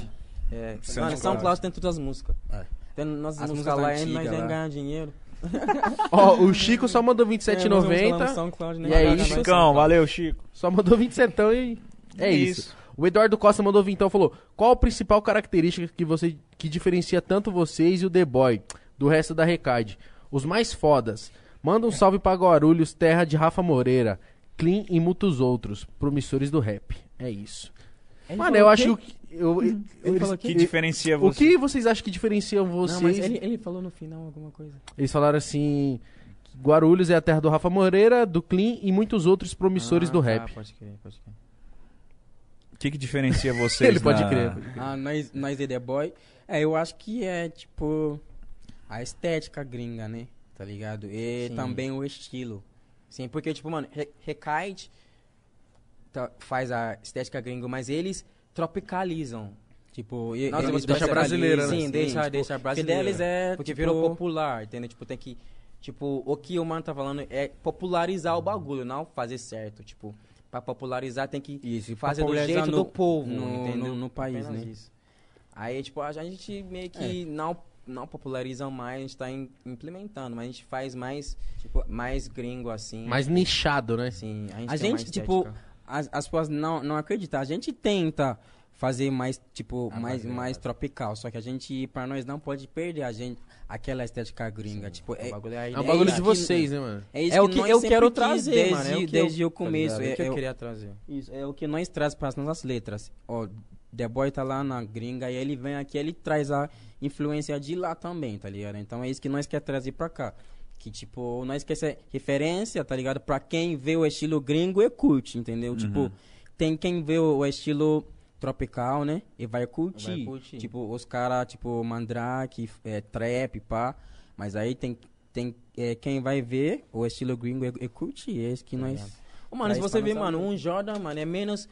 É, mano, SoundCloud tem todas as músicas. É. Tem nossas As músicas músicas lá e antigas nós nem lá. ganhar dinheiro. Ó, o Chico só mandou É, nós vamos lá no 27,90. SoundCloud, né? E é isso. Chicão, valeu, Chico. Só mandou 27 e é isso. Isso. O Eduardo Costa mandou vintão falou: Qual a principal característica que você que diferencia tanto vocês e o The Boy do resto da Recade? Os mais fodas. Manda um salve pra Guarulhos, terra de Rafa Moreira, Clean e muitos outros, promissores do rap. É isso. Mano, eu acho que. Eu, eu- eles- falou Que eles- diferencia o você? que vocês acham que diferencia vocês? Não, mas ele, ele falou no final alguma coisa. Eles falaram assim: que Guarulhos é a terra do Rafa Moreira, do Clean e muitos outros promissores Ah, do tá, rap. pode crer, pode crer. O que, que diferencia vocês? Ele pode na- crer. Ah, nós, nós The Boy. É, eu acho que é, tipo, a estética gringa, né? Tá ligado? E Sim. também o estilo. Sim, porque, tipo, mano, Re- Recaide tá- faz a estética gringo, mas eles tropicalizam. Tipo, Nossa, eles deixa brasileira, ali, né? Sim, deixa, tipo, deixa porque brasileira. deles é, Porque tipo- virou popular, entendeu? Tipo, tem que... Tipo, o que o mano tá falando é popularizar o bagulho, não fazer certo. Tipo, pra popularizar tem que Isso, fazer do jeito no- do povo, no- entendeu? no- no país, Apenas né? isso. Aí, tipo, a gente meio que não, não populariza mais, a gente tá im- implementando, mas a gente faz mais, tipo, mais gringo, assim. Mais nichado, né? Assim, a gente A gente, tipo, estética. As, as pessoas não, não acreditam. A gente tenta fazer mais, tipo, Ah, mais, é mais verdade. tropical. Só que a gente, pra nós, não pode perder a gente, aquela estética gringa. Tipo, o é, bagulho é, É um bagulho de vocês, né, mano? é isso É o que, que eu quero trazer, desde, mano. É o que desde eu, o começo. Tá? É o que é, eu é queria trazer. Isso, é o que nós traz para as nossas letras. Ó, The Boy tá lá na gringa e ele vem aqui, ele traz a influência de lá também, tá ligado? Então é isso que nós quer trazer pra cá. Que tipo, nós quer ser referência, tá ligado? Pra quem vê o estilo gringo e curte, entendeu? Tipo, tem quem vê o, estilo tropical, né? E vai curtir. Vai curtir. Tipo, os caras, tipo, Mandrake, é, trap, pá. Mas aí tem, tem é, quem vai ver o estilo gringo e, e curtir. É isso que nós. Ô, mano, se você ver, nossa mano, um Jordan, mano, é menos...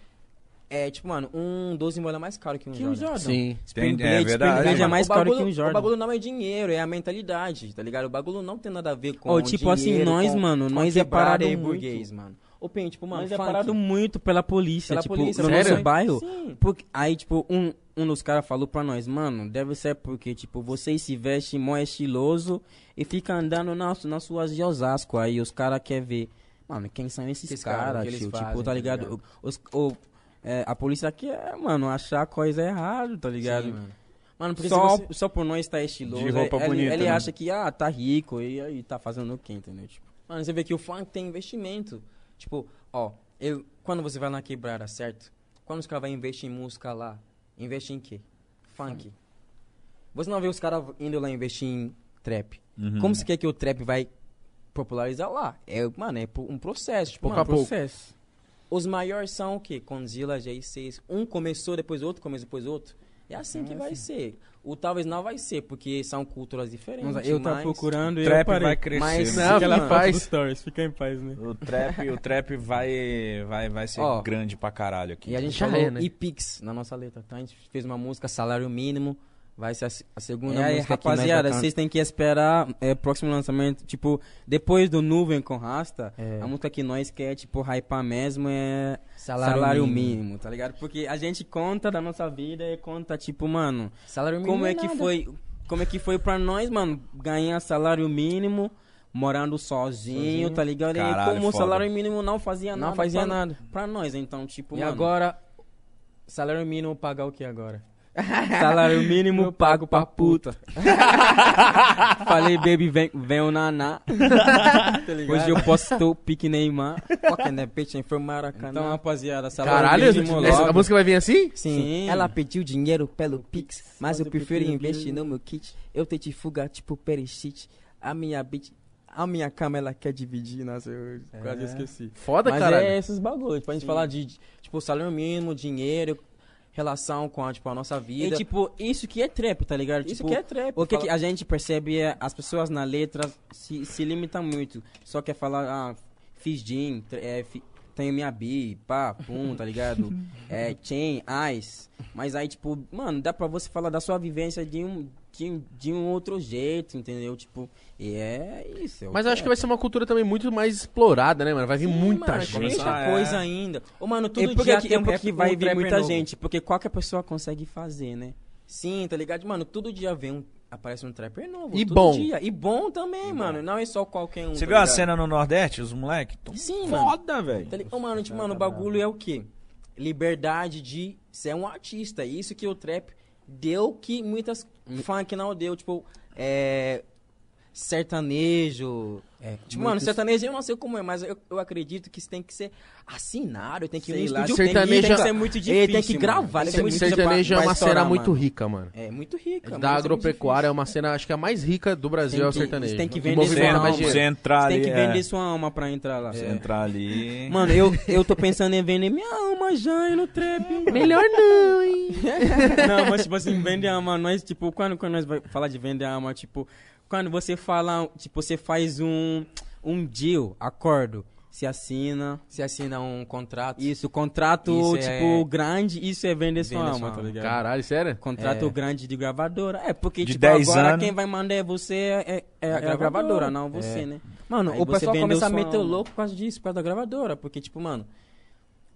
É, tipo, mano, um 12 moeda é mais caro que um Que um Jordan. Jordan. Sim. Tem- Spring é verdade. É mais o caro bagulho, que um Jordan. O bagulho não é dinheiro, é a mentalidade, tá ligado? O bagulho não tem nada a ver com Ô, tipo assim, dinheiro, nós, com- mano, com nós é parado muito. burguês, mano. Ô, Pen, tipo, mano, Nós é funk. parado muito pela polícia, Pela tipo, polícia, no sério? nosso bairro. Sim. Porque, aí, tipo, um, um dos caras falou pra nós, mano, deve ser porque, tipo, vocês se vestem mó estiloso e fica andando nas, nas suas de Osasco. Aí os caras querem ver, mano, quem são esses Esses caras, o tio? Tipo, fazem, tá tá ligado? ligado? Os, o, é, a polícia aqui é, mano, achar coisa errada, tá ligado? Sim, mano. Mano, porque só, você... só por nós estar estiloso, De roupa ele, bonita, ele né? acha que, ah, tá rico e aí tá fazendo o quê, entendeu? Tipo, Mano, você vê que o funk tem investimento. Tipo, ó, eu, quando você vai na quebrada, certo? Quando os caras vão investir em música lá, investe em quê? Funk. Você não vê os caras indo lá investir em trap. Uhum. Como você quer que o trap vai popularizar lá? É, mano, é um processo. Tipo, Pouco mano, a pouco. processo. Os maiores são o quê? Condzilla, J6. Um começou, depois outro, começou, depois outro. É assim que vai ser. O talvez não vai ser, porque são culturas diferentes. Nossa, eu tava mas- procurando e Trap vai crescer. Mas- né? Não, fica foto paz. Stories, fica em paz, né? O trap, o trap vai, vai, vai ser Ó, grande pra caralho aqui. E a gente Já falou é, né? e Pix na nossa letra, tá? A gente fez uma música, salário mínimo. Vai ser a, a segunda É, aí, música vai rapaziada, vocês têm que esperar é, próximo lançamento. Tipo, depois do Nuvem com Rasta, É. a música que nós quer, tipo, hypar mesmo é Salário salário, mínimo. mínimo. tá ligado? Porque a gente conta da nossa vida e conta, tipo, mano, Salário mínimo como é é que nada. foi. Como é que foi pra nós, mano, ganhar salário mínimo, morando sozinho, Sozinho. tá ligado? Caralho, e como o salário mínimo não fazia Não nada. fazia pra, nada. Pra nós, então, tipo, E mano, agora, salário mínimo pagar o que agora? Salário mínimo pago pra puta. Falei, baby, vem, vem o naná. Hoje eu posto pique Neymar. Bitch ain't from Maracanã. Então, rapaziada, salário Caralho, mínimo essa- logo. a música vai vir assim? Sim. Ela pediu dinheiro pelo Pix, mas eu eu prefiro prefiro investir no meu kit. Eu tentei fugar tipo Perishit. A minha bitch, a minha cama ela quer dividir. Nossa, eu quase esqueci. Foda, Mas caralho. é esses bagulhos, pra gente falar de, tipo, salário mínimo, dinheiro, relação com a, tipo, a nossa vida. E tipo, isso que é trap, tá ligado? Isso tipo, que é trap. o que Fala- que a gente percebe é as pessoas na letra se, se limitam muito. Só quer falar, ah, fiz gin, tr- é, fi- tenho minha bi, pá, pum, tá ligado? é, chain, ice. Mas aí, tipo, mano, dá pra você falar da sua vivência de um, de, um- de um outro jeito, entendeu? Tipo, e é isso. é Mas eu acho que é. vai ser uma cultura também muito mais explorada, né, mano? Vai vir muita Mano, gente. muita Começar, é. coisa ainda. Ô, mano, todo É porque dia é um porque rap, vai um vir muita novo. gente, porque qualquer pessoa consegue fazer, né? Sim, tá ligado? Mano, todo dia vem um, aparece um trapper novo. E todo bom. Dia. E bom também, mano. Não é só qualquer um. Você tá viu a ligado? cena no Nordeste, os moleques? Sim, mano. Foda, velho. Tá mano, tipo, mano, o bagulho é o quê? Liberdade de ser um artista. Isso que o trap deu que muitas funk não deu. Tipo, é. Sertanejo. É, Tipo, mano, muitos- sertanejo eu não sei como é, mas eu, eu acredito que isso tem que ser assinado, tem que ir lá, sertanejo tem, que- é- tem que ser muito Ele difícil, tem que mano. gravar, Tem que ele ser tem muito que- Sertanejo é uma cena muito mano. rica, mano. É muito rica. Da mas é agropecuária é uma cena, acho que a mais rica do Brasil Tem é o que- sertanejo. tem que vender sua mais alma. Você entrar difícil. ali. Tem que é, vender sua alma pra entrar lá. Você É. entrar ali. Mano, eu, eu tô pensando em vender minha alma já no trap. Melhor não, hein? Não, mas tipo assim, vender alma, nós, tipo, quando, quando nós vai falar de vender alma, tipo, quando você fala, tipo, você faz um, um deal, acordo, se assina. Se assina um contrato. Isso, contrato, Isso tipo, é- grande, isso é vender sua alma, tá ligado? Caralho, sério? Contrato É. grande de gravadora. É, porque, De tipo, 10 agora anos. quem vai mandar é você, é, é, é a gravadora. gravadora, não você, É. né? Mano, Aí o pessoal começa a meter o louco por causa disso, por causa da gravadora. Porque, tipo, mano,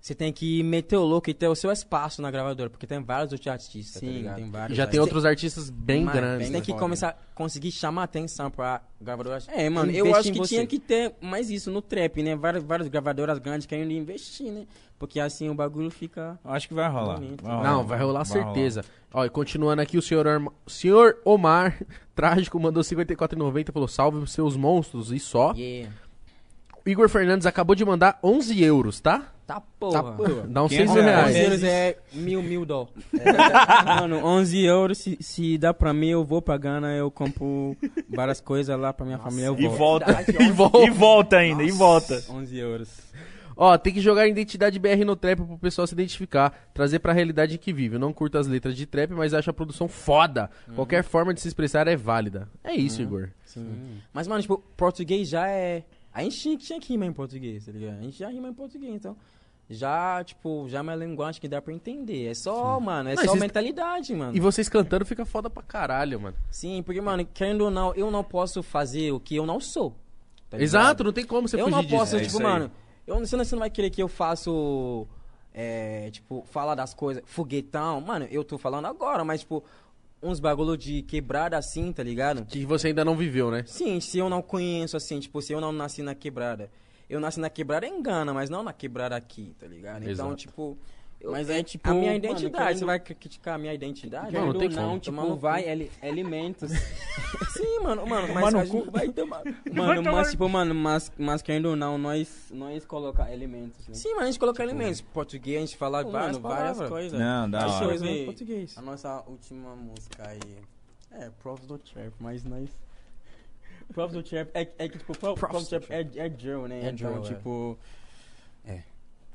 você tem que meter o louco e ter o seu espaço na gravadora. Porque tem vários outros artistas, tá Sim, ligado? tem vários. Já tem outros artistas bem Mano, grandes. Você tem né? que começar a conseguir chamar atenção pra gravadora. É, mano, eu acho que você. tinha que ter mais isso no trap, né? Várias, várias gravadoras grandes querendo investir, né? Porque assim o bagulho fica. Acho que vai rolar. Bonito. Vai rolar. Não, vai rolar certeza. Ó, e continuando aqui, o senhor, Arma- senhor Omar Trágico mandou 54,90 e falou: salve os seus monstros e só. Yeah. O Igor Fernandes acabou de mandar 11 euros, tá? Tá porra. Tá, porra. Dá uns 500 6 mil reais. reais. 11 euros é mil, mil dó. Mano, 11 euros, se, se dá pra mim, eu vou pra Gana, eu compro várias coisas lá pra minha família, eu E volto. volta. E volta. E volta ainda, e volta. 11 euros. Ó, tem que jogar a identidade BR no trap pro pessoal se identificar, trazer pra realidade em que vive. Eu não curto as letras de trap, mas acho a produção foda. Qualquer forma de se expressar é válida. É isso, Igor. Sim. Mas, mano, tipo, português já é. A gente tinha, tinha que rimar em português, tá ligado? A gente já rima em português, então. Já, tipo, já é uma linguagem que dá pra entender. É só, mano, é Não, só vocês- mentalidade, mano. E vocês cantando fica foda pra caralho, mano. Sim, porque, mano, querendo ou não, eu não posso fazer o que eu não sou. tá? Exato, não tem como você eu fugir não disso. posso, É tipo, mano, eu, você, não, você não vai querer que eu faça, é, tipo, falar das coisas, foguetão. Mano, eu tô falando agora, mas, tipo, uns bagulho de quebrada assim, tá ligado? Que você ainda não viveu, né? Sim, se eu não conheço, assim, tipo, se eu não nasci na quebrada. Eu nasci na quebrada em Gana, mas não na quebrada aqui, tá ligado? Então, Exato. tipo... eu- Mas é tipo, A minha mano, identidade, querendo- você vai cri- criticar a minha identidade? Não, não tem ou como. tipo, Tomar no vai... ali- alimentos. Sim, mano, mano, mas no a gente cu. vai tomar... Mano, mas tipo, mano, mas, mas querendo ou não, nós, nós colocar alimentos, né? Sim, mas a gente coloca alimentos. Português, a gente fala Pô, várias, mano, várias coisas. Não, Várias hora. português. A nossa última música aí. É, Provs do Trap, mas nós. Provs do Trap é, é que, tipo, Pro- Provs do Trap é, é drill, né? É então, drill, é. tipo. É.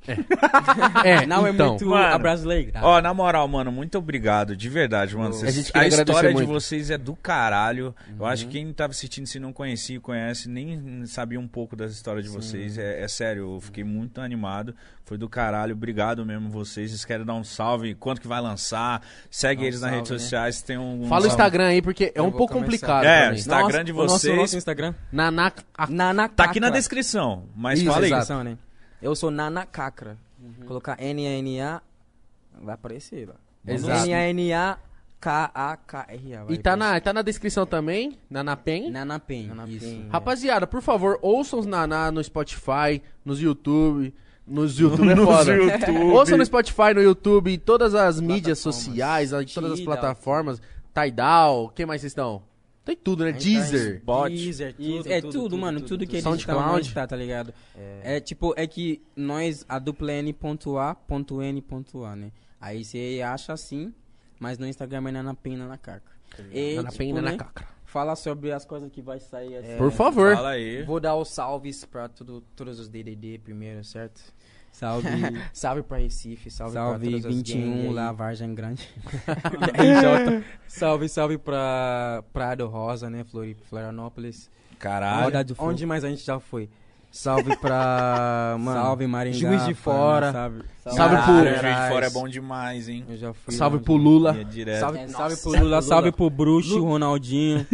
É, Não é então. muito Mano, abrasileirado. Ó, na moral, mano, muito obrigado, de verdade, mano. A Vocês- gente a, história de muito. vocês é do caralho. Eu acho que quem tava assistindo, se não conhecia, conhece, nem sabia um pouco das histórias de vocês. É, é sério, eu fiquei muito animado. Foi do caralho, obrigado mesmo vocês. Vocês querem dar um salve? Quanto que vai lançar? Segue Dá um eles nas salve, redes né? sociais. Tem um, um Fala o salve. Instagram aí, porque é Eu um pouco começar. complicado É, mim. Instagram Nossa, de o nosso- vocês. O nosso Instagram. Naná... a- Nana Tá aqui na descrição, mas Isso, fala aí. exato. Descrição, né? Eu sou Nana Cacra. Colocar N-A-N-A, vai aparecer lá. Exato. N-A-N-A-K-A-K-R-A. vai E tá na, tá na descrição também, Naná Pen. Nana Pen. Isso. Rapaziada, por favor, ouçam os Naná no Spotify, nos YouTube. Nos YouTube é Nos foda. YouTube. Ouçam no Spotify, no YouTube, em todas as mídias sociais, em todas as plataformas. Tidal, quem mais vocês estão? Tem tudo, né? Tá Deezer. Bot. Deezer, Tudo, é tudo, tudo, tudo, mano. tudo, Tudo, tudo. que eles SoundCloud. estão, nós tá, tá ligado? É. tipo, é que nós, a dupla é N.A.N.A, né? Aí você acha assim, mas no Instagram é Nana Pen, Nana Cacra. E, Nana Pen, Nana né, Cacra. Fala sobre as coisas que vai sair. assim. Por favor. Fala aí. Vou dar os salves pra tudo, todos os DDD primeiro, certo? Salve. salve pra Recife, salve, Salve pra todas as 21 gangues aí. lá, Vargem Grande. RJ. Salve, salve pra Prado Rosa, né? Floripa, Florianópolis. Caralho. Onde, onde mais a gente já foi? Salve pra. Mano, Salve, Maringá, Juiz de Fora. Salve. Salve pro- Juiz de Fora é bom demais, hein? Eu já fui. Salve pro. Lula. Direto. Salve, É, salve pro Lula, salve pro Bruxo, Ronaldinho.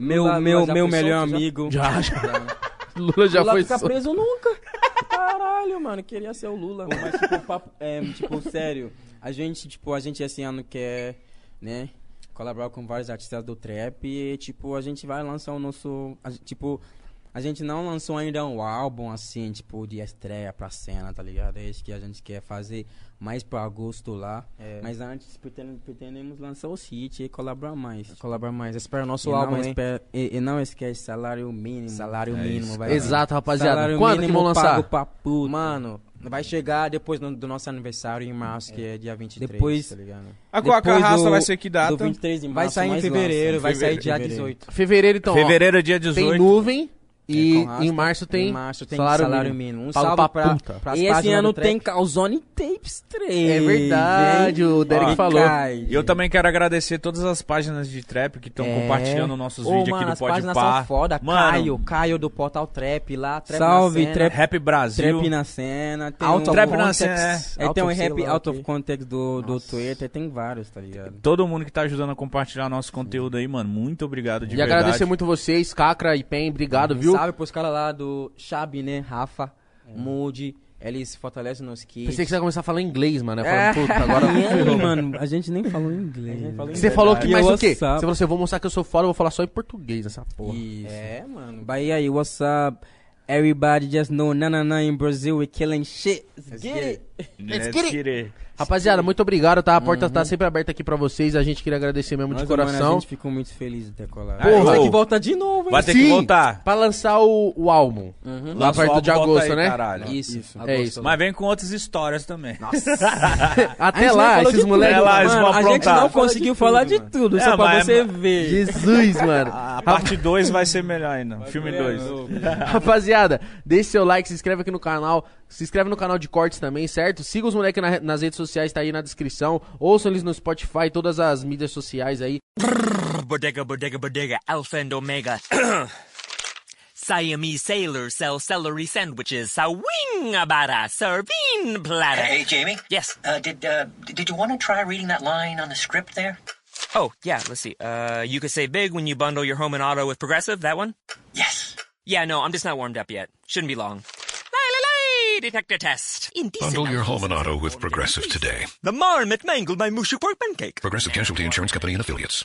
meu Lula- meu, Lula já meu foi melhor já? amigo. Já, já. Lula já Lula foi. fica so- preso nunca. Caralho, mano, queria ser o Lula. Mas, tipo, papo, é, tipo, sério, a gente, tipo, a gente esse ano quer, né, colaborar com vários artistas do trap e, tipo, a gente vai lançar o nosso, a tipo, a gente não lançou ainda um álbum, assim, tipo, de estreia pra cena, tá ligado? É isso que a gente quer fazer mais pra agosto lá. Mas antes pretendemos, pretendemos lançar o hit e colaborar mais. Colaborar mais. Espera o nosso E álbum, não, hein? espera- e, e não esquece salário mínimo. Salário É mínimo, isso, vai. Exato, rapaziada. Salário Quando que mínimo vão lançar? pago pra puta. Mano, vai chegar depois no- do nosso aniversário em março, que é dia 23, Depois- tá ligado? A Coca Depois Raça do- vai ser que data? Do 23 de março. Vai sair em fevereiro, lança. vai sair dia Fevereiro. 18. Fevereiro, então. Fevereiro é dia tem 18. nuvem. E com rasta. em março tem, Em março tem salário, salário, mínimo. mínimo. Um Pago salve pra pra, puta. pras E esse ano tem Calzone Tapes 3. É verdade, o Derek Ó, falou. E eu também quero agradecer todas as páginas de trap que estão É. compartilhando nossos Ô, vídeos mano, aqui as do Pode páginas Par. são foda. Mano, Caio, Caio do Portal Trap lá, Trap Salve, na cena. Trap- Rap Brasil. Trap na cena. Tem Out um of Trap na Context. cena, É, Out tem um rap lá out of context do, do Nossa. Twitter, tem vários, tá ligado? Todo mundo que tá ajudando a compartilhar nosso conteúdo aí, mano. Muito obrigado de E verdade. agradecer muito vocês, Cacra e Pen, obrigado, viu? Salve pros caras lá do Chabi, né? Rafa, Moody. Eles fortalecem nos kits. Pensei que você ia começar a falar inglês, mano. Eu É. falei, puta, agora. Aí, mano, a gente nem falou inglês. falou Você falou que mais o quê? Você falou assim, eu vou mostrar que eu sou fora, eu vou falar só em português nessa porra. Isso. É, mano. But yeah, what's up? Everybody just know, na na na in Brazil, we killing shit. Let's get it. Let's get it. get it. Rapaziada, muito obrigado, tá? A porta tá sempre aberta aqui pra vocês. A gente queria agradecer mesmo de Nossa, mano, a coração. gente ficou muito feliz de ter colado. Porra, ô, que volta de novo, hein? Vai ter Sim, que voltar. Pra lançar o, o álbum. Lá Lança o perto de agosto, aí, né? Caralho. Isso, É isso. Mas vem com outras histórias também. Até lá, esses moleques. Até lá, eles a gente aprontar. não conseguiu falar de tudo, É, só pra mas- você ver. Jesus, mano. A parte 2 vai ser melhor ainda. Filme 2. Rapaziada, deixe seu like, se inscreve aqui no canal. Se inscreve no canal de cortes também, certo? Siga os moleques na- nas redes sociais, tá aí na descrição. Ouçam eles no Spotify, todas as mídias sociais aí. Bodega, bodega, bodega, alpha and omega. Siamese sailors sell celery sandwiches. Sawing about a serving platter. Hey, Jamie. Yes. Uh, did uh, did you want to try reading that line on the script there? Oh, yeah, let's see. Uh, you could save big when you bundle your home and auto with Progressive, that one? Yes. Yeah, no, I'm just not warmed up yet. Shouldn't be long. Detector test. Indecent. Bundle your home and auto with Progressive today. The marmot mangled my mushy pork pancake. Progressive Casualty Insurance Company and affiliates.